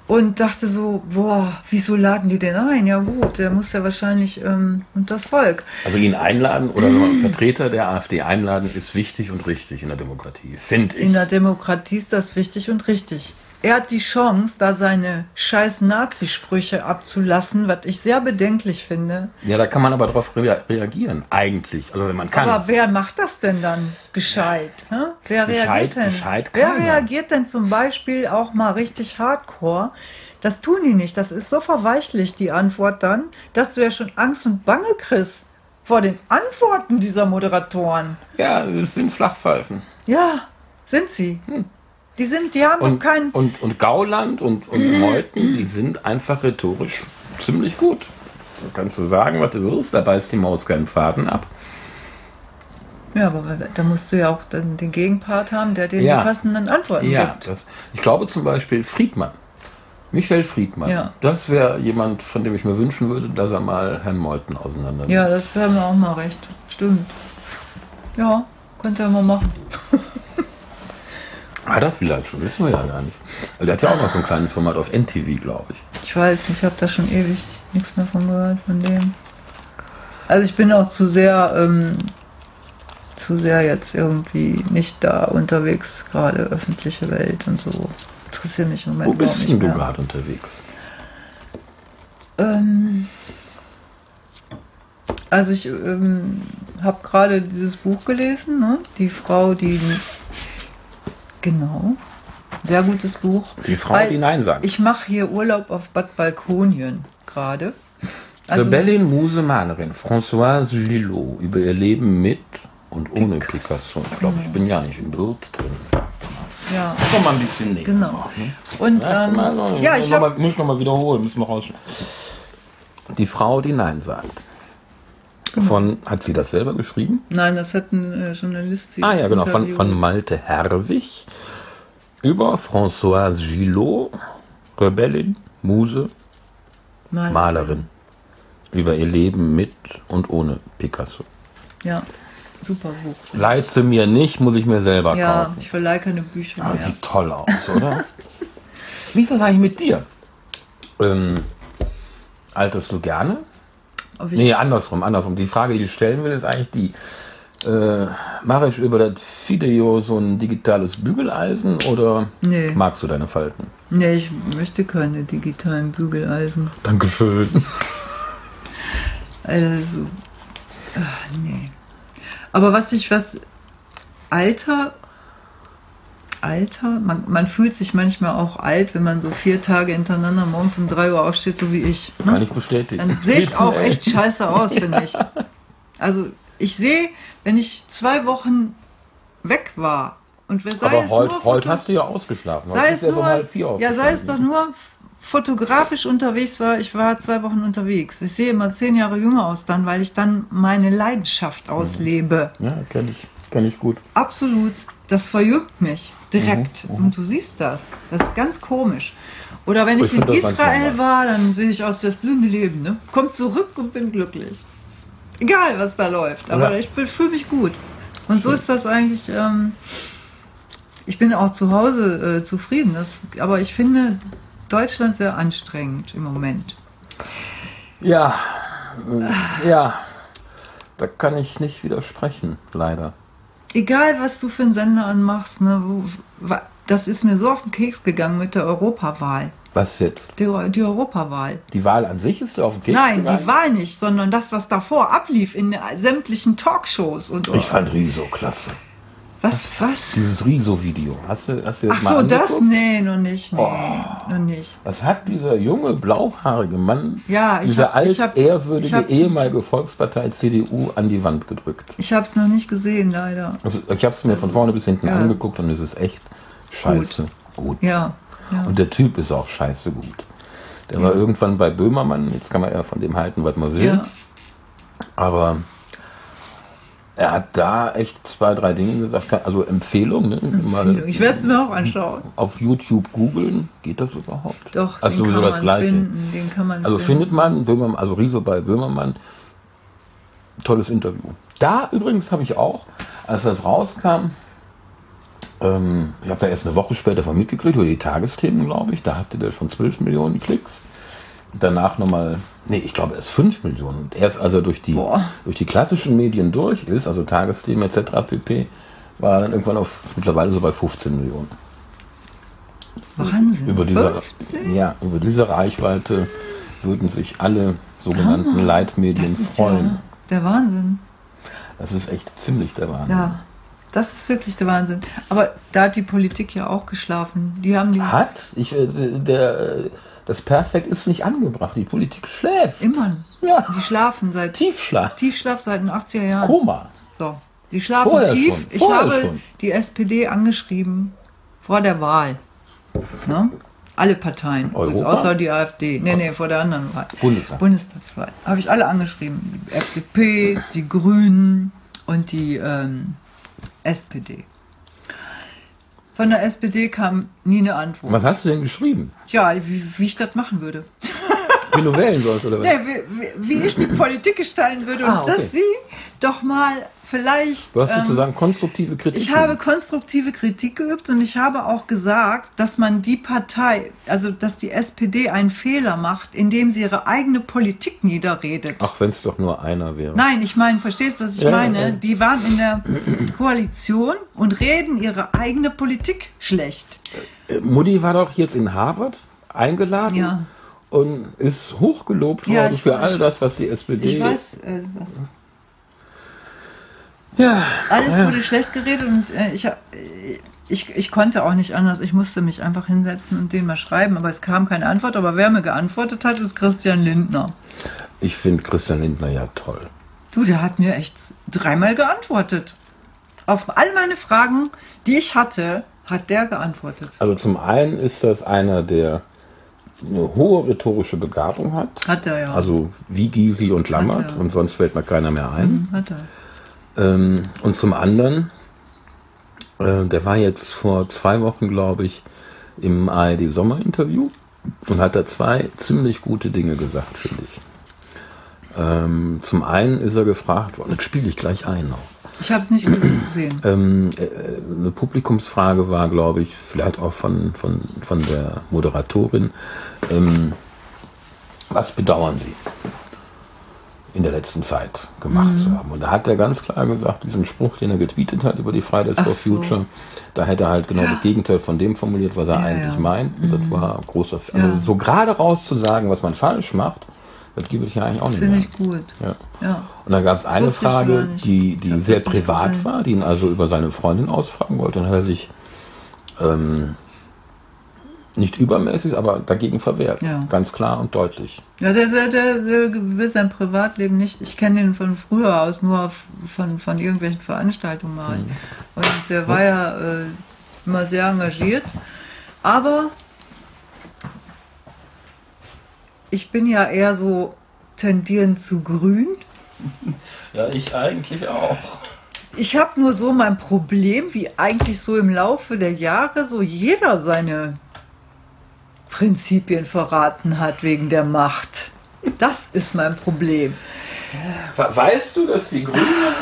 Und dachte so, boah, wieso laden die den ein? Ja gut, der muss ja wahrscheinlich ähm, und das Volk. also ihn einladen oder einen Vertreter der AfD einladen, ist wichtig und richtig in der Demokratie, finde ich. In der Demokratie ist das wichtig und richtig. Er hat die Chance, da seine scheiß Nazi-Sprüche abzulassen, was ich sehr bedenklich finde. Ja, da kann man aber darauf rea reagieren, eigentlich. Also wenn man kann. Aber wer macht das denn dann gescheit? hä? Wer Gescheit- reagiert denn? gescheit wer reagiert denn zum Beispiel auch mal richtig hardcore? Das tun die nicht. Das ist so verweichlich, die Antwort dann, dass du ja schon Angst und Bange kriegst vor den Antworten dieser Moderatoren. ja, es sind Flachpfeifen. Ja, sind sie. Die sind, die haben doch. Und, keinen. und, und Gauland und, und Meuthen, die sind einfach rhetorisch ziemlich gut. Da kannst du sagen, was du willst, da beißt die Maus keinen Faden ab. Ja, aber da musst du ja auch dann den Gegenpart haben, der dir Ja. die passenden Antworten Ja, gibt. das, ich glaube zum Beispiel Friedmann. Michael Friedmann. Ja. Das wäre jemand, von dem ich mir wünschen würde, dass er mal Herrn Meuthen auseinander Ja, das wäre mir auch mal recht. Stimmt. Ja, könnte er mal machen. Hat er vielleicht schon, wissen wir ja gar nicht. Weil Der hat ja auch noch so ein kleines Format auf NTV, glaube ich. Ich weiß nicht, ich habe da schon ewig nichts mehr von gehört, von dem. Also ich bin auch zu sehr, ähm, zu sehr jetzt irgendwie nicht da unterwegs, gerade öffentliche Welt und so. Interessiert mich im Moment Wo bist denn du gerade unterwegs? Ähm, also ich ähm, habe gerade dieses Buch gelesen, ne? Die Frau, die genau, sehr gutes Buch. Die Frau, Weil die Nein sagt. Ich mache hier Urlaub auf Bad Balkonien gerade. Also- Rebellin, Muse, Malerin, Françoise Gillot über ihr Leben mit und ohne Picasso. Ich glaube, ich bin ja nicht im Bild drin. Ja, Komm mal ein bisschen näher. genau. Und Warte ähm, noch- ja, muss ich noch muss noch mal wiederholen, müssen wir raus. Die Frau, die Nein sagt. Genau. Von, hat sie das selber geschrieben? Nein, das hat ein äh, Journalist. sie Ah ja, genau, von, von Malte Herwig über Françoise Gillot, Rebellin, Muse, Mal- Malerin. Über ihr Leben mit und ohne Picasso. Ja, super Buch. Leiht sie mir nicht, muss ich mir selber Ja, kaufen. ich verleihe keine Bücher Ah, mehr. Sieht toll aus, oder? Wie ist das eigentlich mit dir? Ähm, alterst du gerne? Ob ich, Nee, andersrum, andersrum. Die Frage, die ich stellen will, ist eigentlich die, äh, mache ich über das Video so ein digitales Bügeleisen oder Nee. magst du deine Falten? nee, ich möchte keine digitalen Bügeleisen. Dankeschön. Also, ach, nee. Aber was ich, was Alter, Alter, man, man fühlt sich manchmal auch alt, wenn man so vier Tage hintereinander morgens um drei Uhr aufsteht, so wie ich. Ne? Kann ich bestätigen. Dann sehe ich auch echt scheiße aus, finde ich. Also ich sehe, wenn ich zwei Wochen weg war und sei Aber es heute, nur heute hast du ja ausgeschlafen. Sei es nur, um halb vier ja, sei es doch nur fotografisch unterwegs war, ich war zwei Wochen unterwegs. Ich sehe immer zehn Jahre jünger aus dann, weil ich dann meine Leidenschaft Mhm. auslebe. Ja, kenn ich, kenn ich gut. Absolut, das verjüngt mich direkt. Mhm, Und du siehst das. Das ist ganz komisch. Oder wenn Ich ich in Israel war, dann sehe ich aus wie das blühende Leben. Ne? Komm zurück und bin glücklich. Egal, was da läuft. Aber Ja. ich fühle mich gut. Und so ist das eigentlich. Ähm, ich bin auch zu Hause äh, zufrieden. Das, aber ich finde Deutschland sehr anstrengend im Moment. Ja, äh, ja. Da kann ich nicht widersprechen, leider. Egal, was du für einen Sender anmachst, ne, wo, das ist mir so auf den Keks gegangen mit der Europawahl. Was jetzt? Die, die Europawahl. Die Wahl an sich ist auf den Keks Nein, gegangen? die Wahl nicht, sondern das, was davor ablief in sämtlichen Talkshows und Ich fand Riso klasse. Was, was? Dieses Riso-Video. Hast du, hast du das Ach so, das? Oh. Nee, noch nicht, nee, noch nicht. Was hat dieser junge, blauhaarige Mann, Ja, ich dieser hab- ich hab- altehrwürdige ich ehemalige Volkspartei CDU an die Wand gedrückt? Ich habe es noch nicht gesehen, leider. Also, ich habe es mir von vorne bis hinten Ja. angeguckt und es ist echt scheiße gut. Ja, ja. Und der Typ ist auch scheiße gut. Der war irgendwann bei Böhmermann, jetzt kann man ja von dem halten, was man will. ja. Aber er hat da echt zwei, drei Dinge gesagt. Also Empfehlung, ne? Mal Ich werde es mir auch anschauen. auf YouTube googeln. Geht das überhaupt? Doch, also den sowieso kann das Gleiche. finden. Den kann man Also finden. findet man Böhmermann, also Riso bei Böhmermann. Tolles Interview. Da übrigens habe ich auch, als das rauskam, ähm, ich habe da erst eine Woche später von mitgekriegt, über die Tagesthemen, glaube ich. Da hatte der schon 12 Millionen Klicks. Danach nochmal, nee, ich glaube erst 5 Millionen. Und erst als er durch die, Boah. durch die klassischen Medien durch ist, also Tagesthemen etc. pp., war er dann irgendwann auf mittlerweile so bei 15 Millionen. Wahnsinn. Über diese, 15? ja, über diese Reichweite würden sich alle sogenannten Hammer. Leitmedien ist freuen. ja der Wahnsinn. Das ist echt ziemlich der Wahnsinn. Ja, das ist wirklich der Wahnsinn. Aber da hat die Politik ja auch geschlafen. Die haben die Hat? Ich, äh, der, das Perfekt ist nicht angebracht. Die Politik schläft. immer. Ja, Die schlafen seit Tiefschlaf. Tiefschlaf seit den 80er Jahren. Koma. So, die schlafen Vorher tief. schon, Ich habe schon. die SPD angeschrieben vor der Wahl. Ne? Alle Parteien, Europa? außer die AfD. Nee, nee, vor der anderen Wahl. Bundestag. Bundestagswahl. Habe ich alle angeschrieben. Die FDP, die Grünen und die ähm, SPD. Von der SPD kam nie eine Antwort. Was hast du denn geschrieben? Ja, wie, wie ich das machen würde. Wie du wählen sollst, oder was? Nee, wie, wie, ich die Politik gestalten würde und Ah, okay. dass sie doch mal vielleicht. Du hast ähm, sozusagen konstruktive Kritik. ich habe konstruktive Kritik geübt und ich habe auch gesagt, dass man die Partei, also dass die SPD einen Fehler macht, indem sie ihre eigene Politik niederredet. Ach, wenn es doch nur einer wäre. Nein, ich meine, verstehst du, was ich Ja, meine? ja. Die waren in der Koalition und reden ihre eigene Politik schlecht. Äh, Mutti war doch jetzt in Harvard eingeladen Ja. und ist hochgelobt Ja, worden ich für weiß. all das, was die SPD. Ich weiß, äh, was. Ja, Alles wurde schlecht geredet und äh, ich, äh, ich, ich konnte auch nicht anders. Ich musste mich einfach hinsetzen und den mal schreiben, aber es kam keine Antwort. Aber wer mir geantwortet hat, ist Christian Lindner. Ich finde Christian Lindner ja toll. Du, der hat mir echt dreimal geantwortet. Auf all meine Fragen, die ich hatte, hat der geantwortet. Also zum einen ist das einer, der eine hohe rhetorische Begabung hat. Hat er ja. Also wie Gysi und Lammert er. und sonst fällt mir keiner mehr ein. hat er. Ähm, und zum anderen, äh, der war jetzt vor zwei Wochen, glaube ich, im ARD Sommerinterview und hat da zwei ziemlich gute Dinge gesagt, finde ich. Ähm, zum einen ist er gefragt worden, das spiele ich gleich ein noch. Ich habe es nicht gesehen. Ähm, äh, eine Publikumsfrage war, glaube ich, vielleicht auch von, von, von der Moderatorin. Ähm, was bedauern Sie in der letzten Zeit gemacht zu haben? Und da hat er ganz klar gesagt, diesen Spruch, den er getweetet hat über die Fridays Ach for so. Future, da hätte er halt genau das Gegenteil von dem formuliert, was er Ja, eigentlich ja. Mhm. meint. Und das war großer F also Ja. So gerade raus zu sagen, was man falsch macht, das gibt es ja eigentlich auch nicht Finde ich gut. Ja. Ja. Und da gab es eine ich Frage, die, die Ich sehr privat war, die ihn also über seine Freundin ausfragen wollte. Und hat er sich ähm, nicht übermäßig, aber dagegen verwehrt. Ja. Ganz klar und deutlich. Ja, der, der, der, der will sein Privatleben nicht. Ich kenne ihn von früher aus, nur auf, von, von irgendwelchen Veranstaltungen mal. Mhm. Und der war ja äh, immer sehr engagiert. Aber ich bin ja eher so tendierend zu grün. Ja, ich eigentlich auch. Ich habe nur so mein Problem, wie eigentlich so im Laufe der Jahre so jeder seine Prinzipien verraten hat wegen der Macht. Das ist mein Problem. Weißt du, dass die Grünen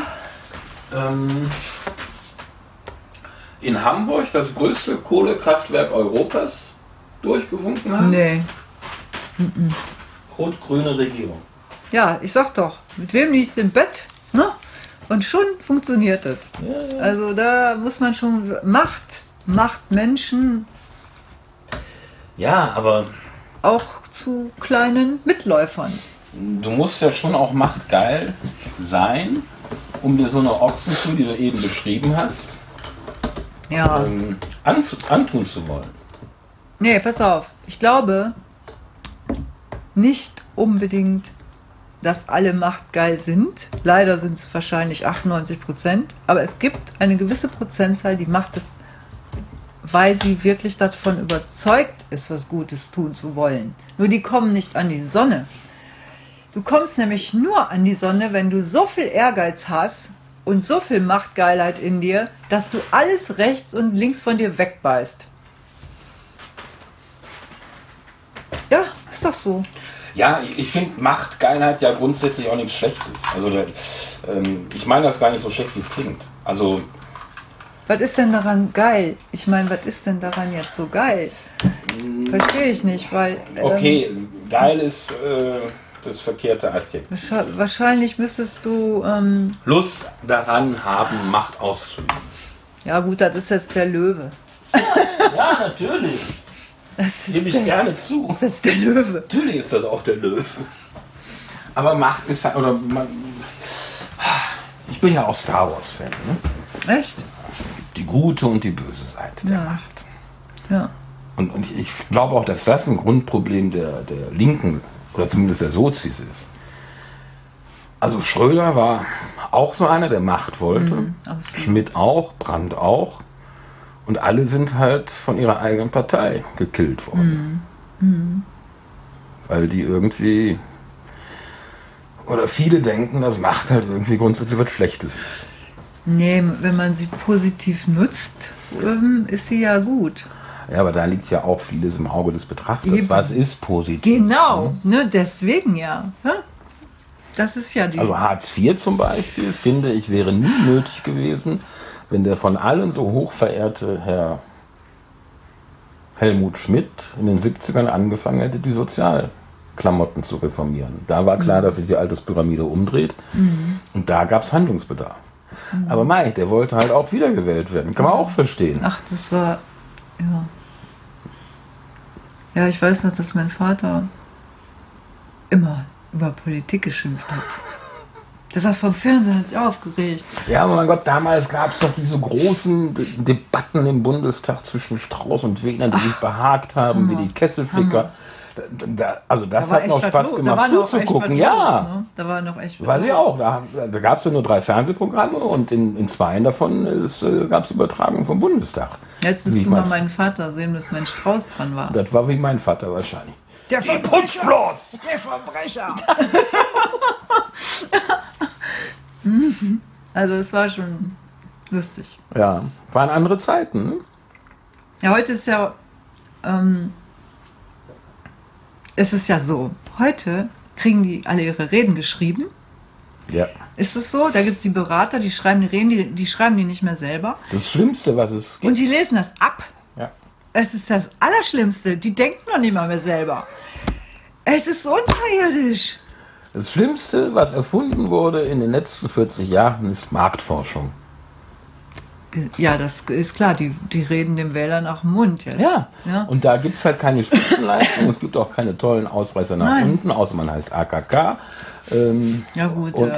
ähm, in Hamburg das größte Kohlekraftwerk Europas durchgewunken haben? Nee. Rot-grüne Regierung. Ja, ich sag doch, mit wem liegst du im Bett? Ne? Und schon funktioniert das. Also da muss man schon Macht, macht Menschen Ja, aber auch zu kleinen Mitläufern. du musst ja schon auch machtgeil sein, um dir so eine Ochsentour, die du eben beschrieben hast, Ja. ähm, anzu antun zu wollen. Nee, pass auf. Ich glaube nicht unbedingt, dass alle machtgeil sind. Leider sind es wahrscheinlich 98 Prozent. Aber es gibt eine gewisse Prozentzahl, die macht es, weil sie wirklich davon überzeugt ist, was Gutes tun zu wollen. Nur die kommen nicht an die Sonne. Du kommst nämlich nur an die Sonne, wenn du so viel Ehrgeiz hast und so viel Machtgeilheit in dir, dass du alles rechts und links von dir wegbeißt. Ja, ist doch so. Ja, ich finde Machtgeilheit ja grundsätzlich auch nichts Schlechtes. Also ähm, ich meine das gar nicht so schlecht, wie es klingt. Also Was ist denn daran geil? Ich meine, was ist denn daran jetzt so geil? Verstehe ich nicht, weil. ähm, okay, geil ist äh, das verkehrte Adjektiv. Wahrscheinlich müsstest du. Ähm, Lust daran haben, Macht auszuüben. ja, gut, das ist jetzt der Löwe. Ja, natürlich. Das ist, Gebe ich der, gerne zu. das ist jetzt der Löwe. Natürlich ist das auch der Löwe. Aber Macht ist halt, oder man, ich bin ja auch Star Wars Fan. Ne? Echt? Die gute und die böse Seite der Ja. Macht. Ja. Und, und ich glaube auch, dass das ein Grundproblem der, der Linken oder zumindest der Sozis ist. Also Schröder war auch so einer, der Macht wollte. absolut. Schmidt auch, Brandt auch. Und alle sind halt von ihrer eigenen Partei gekillt worden. Weil die irgendwie. Oder viele denken, dass Macht halt irgendwie grundsätzlich was Schlechtes ist. Nee, wenn man sie positiv nutzt, ähm, ist sie ja gut. Ja, aber da liegt ja auch vieles im Auge des Betrachters. Eben. Was ist positiv? Genau, ne, deswegen ja. Hä? Das ist ja die. Also Hartz IV zum Beispiel, finde ich, wäre nie nötig gewesen, wenn der von allen so hoch verehrte Herr Helmut Schmidt in den 70ern angefangen hätte, die Sozialklamotten zu reformieren. Da war klar, dass sich die Alterspyramide umdreht und da gab es Handlungsbedarf. Aber Mai, der wollte halt auch wiedergewählt werden. Kann man auch verstehen. Ach, das war. Ja. Ja, ich weiß noch, dass mein Vater immer über Politik geschimpft hat. Das hat vom Fernsehen hat sich aufgeregt. Ja, aber mein Gott, damals gab es doch diese großen De Debatten im Bundestag zwischen Strauß und Wegner, die sich behagt haben, wie die Kesselflicker. Da, also das Da war hat noch Spaß gemacht zuzugucken. Ja, Los, ne? Da war noch echt was weiß ich auch. Da, da gab es ja nur drei Fernsehprogramme und in, in zweien davon äh, gab es Übertragungen vom Bundestag. Wie du mein mal meinen Vater sehen müssen, wenn Strauß dran war. Das war wie mein Vater wahrscheinlich. Der Putz bloß! Der Verbrecher! also es war schon lustig. Ja, waren andere Zeiten. ne? Ja, heute ist ja, ähm, es ist ja so, heute kriegen die alle ihre Reden geschrieben. Ja. Ist es so? Da gibt es die Berater, die schreiben die Reden, die, die schreiben die nicht mehr selber. Das Schlimmste, was es gibt. Und die lesen das ab. Ja. Es ist das Allerschlimmste. Die denken noch nicht mal mehr selber. Es ist unterirdisch. Das Schlimmste, was erfunden wurde in den letzten 40 Jahren, ist Marktforschung. Ja, das ist klar. Die, die reden dem Wähler nach dem Mund jetzt. Ja. Ja. Und da gibt es halt keine Spitzenleistung, es gibt auch keine tollen Ausreißer nach Nein. unten, außer man heißt AKK. Ähm, Ja gut. Ähm,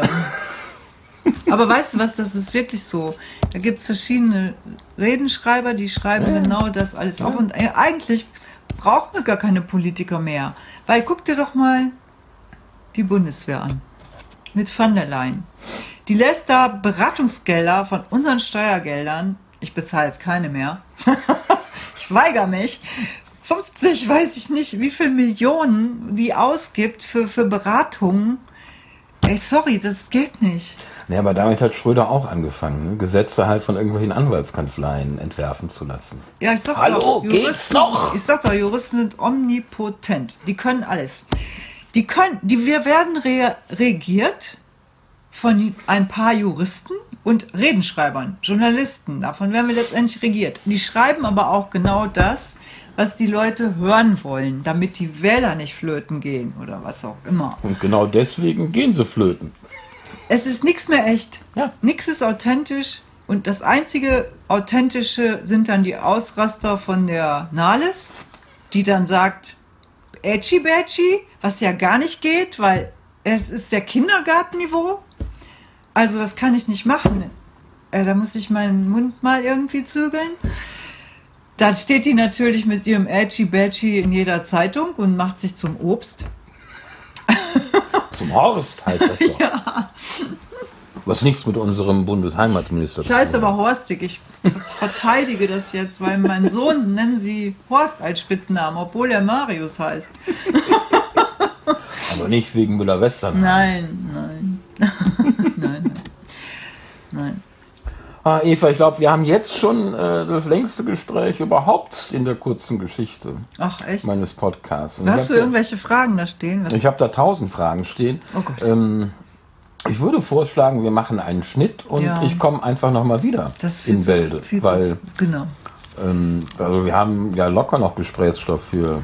aber weißt du was, das ist wirklich so. Da gibt es verschiedene Redenschreiber, die schreiben Ja. genau das alles auf. Und äh, eigentlich brauchen wir gar keine Politiker mehr. Weil guck dir doch mal die Bundeswehr an. Mit Van der Leyen. Die lässt da Beratungsgelder von unseren Steuergeldern, ich bezahle jetzt keine mehr, ich weigere mich, 50, weiß ich nicht, wie viel Millionen die ausgibt für, für Beratungen. Ey, sorry, das geht nicht. ja, aber damit hat Schröder auch angefangen, ne? Gesetze halt von irgendwelchen Anwaltskanzleien entwerfen zu lassen. Ja, ich sag Hallo, doch, geht's noch? Ich sag doch, Juristen sind omnipotent. Die können alles. Die können, die, wir werden re regiert von ein paar Juristen und Redenschreibern, Journalisten. Davon werden wir letztendlich regiert. Die schreiben aber auch genau das, was die Leute hören wollen, damit die Wähler nicht flöten gehen oder was auch immer. Und genau deswegen gehen sie flöten. Es ist nichts mehr echt. Ja. Nichts ist authentisch. Und das einzige Authentische sind dann die Ausraster von der Nahles, die dann sagt, Ätschi Bätschi, was ja gar nicht geht, weil es ist ja Kindergartenniveau. Also das kann ich nicht machen. Äh, da muss ich meinen Mund mal irgendwie zügeln. Dann steht die natürlich mit ihrem Ätschi Bätschi in jeder Zeitung und macht sich zum Obst. Zum Horst heißt das doch. Was nichts mit unserem Bundesheimatminister Ich heiße tun aber Horstig. Ich verteidige das jetzt, weil mein Sohn nennen sie Horst als Spitznamen, obwohl er Marius heißt. hat. Aber nicht wegen Müller-Western. Nein, nein. nein, nein. Nein. Ah, Eva, ich glaube, wir haben jetzt schon äh, das längste Gespräch überhaupt in der kurzen Geschichte Ach, echt? meines Podcasts. Und Hast du irgendwelche Fragen da stehen? Was? Ich habe da tausend Fragen stehen. Oh Gott. Ähm, ich würde vorschlagen, wir machen einen Schnitt und Ja. ich komme einfach nochmal wieder Das in Bälde. viel zu- Weil Genau. ähm, also wir haben ja locker noch Gesprächsstoff für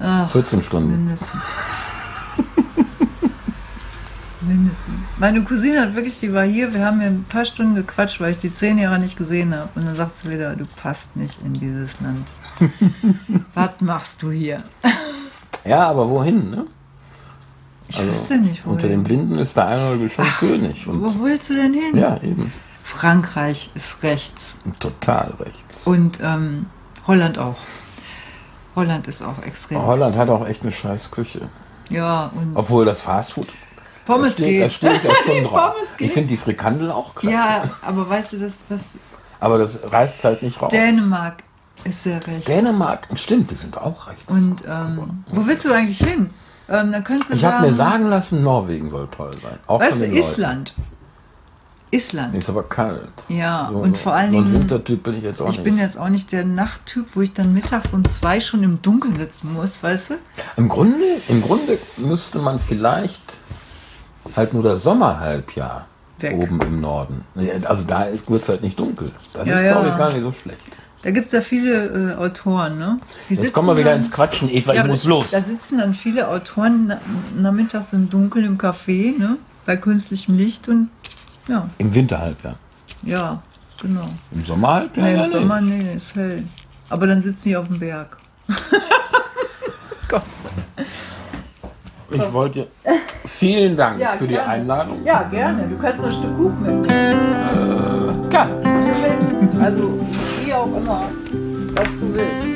Ach, 14 Stunden. mindestens. mindestens. Meine Cousine hat wirklich, die war hier, wir haben ja ein paar Stunden gequatscht, weil ich die zehn Jahre nicht gesehen habe. Und dann sagt sie wieder, du passt nicht in dieses Land. Was machst du hier? Ja, aber wohin? Ne? Ich wüsste nicht, wo. Unter den Blinden ist der Einäugige schon König. Und, Wo willst du denn hin? ja, eben. Frankreich ist rechts. Total rechts. Und ähm, Holland auch. Holland ist auch extrem. Holland rechts. hat auch echt eine scheiß Küche. Ja, und Obwohl das Fastfood. Pommes steht, geht. steht ja schon drauf. Ich finde die Frikandel auch klasse. Ja, aber weißt du, das, das Aber das reißt halt nicht raus. Dänemark ist sehr rechts. Dänemark, stimmt, die sind auch rechts. Und ähm, wo willst du eigentlich hin? Ähm, dann könntest du ich habe mir sagen lassen, Norwegen soll toll sein. Auch weißt du, Leuten. Island. Island. Ist aber kalt. Ja, So- und vor allen so ein Dingen, Wintertyp bin ich jetzt auch ich nicht. bin jetzt auch nicht der Nachttyp, wo ich dann mittags um zwei schon im Dunkeln sitzen muss, weißt du? Im Grunde, Im Grunde müsste man vielleicht halt nur das Sommerhalbjahr Weg. oben im Norden. Also da wird es halt nicht dunkel. Das Ja, ist, glaube ich, gar nicht so schlecht. Da gibt es ja viele äh, Autoren, ne? Die Jetzt kommen wir wieder dann- ins Quatschen, Eva, Ja, ich muss los. Da sitzen dann viele Autoren na, nachmittags im Dunkeln im Café, ne? Bei künstlichem Licht und ja, Im Winterhalbjahr. ja, genau. Im Sommerhalbjahr? nee, ja, im nicht. Sommer, nee, ist hell. Aber dann sitzen die auf dem Berg. Ich wollte vielen Dank Ja, für die gerne. Einladung. Ja, gerne. Du kannst noch ein Stück Kuchen mitnehmen. Ja, Mit. Also, wie auch immer, was du willst.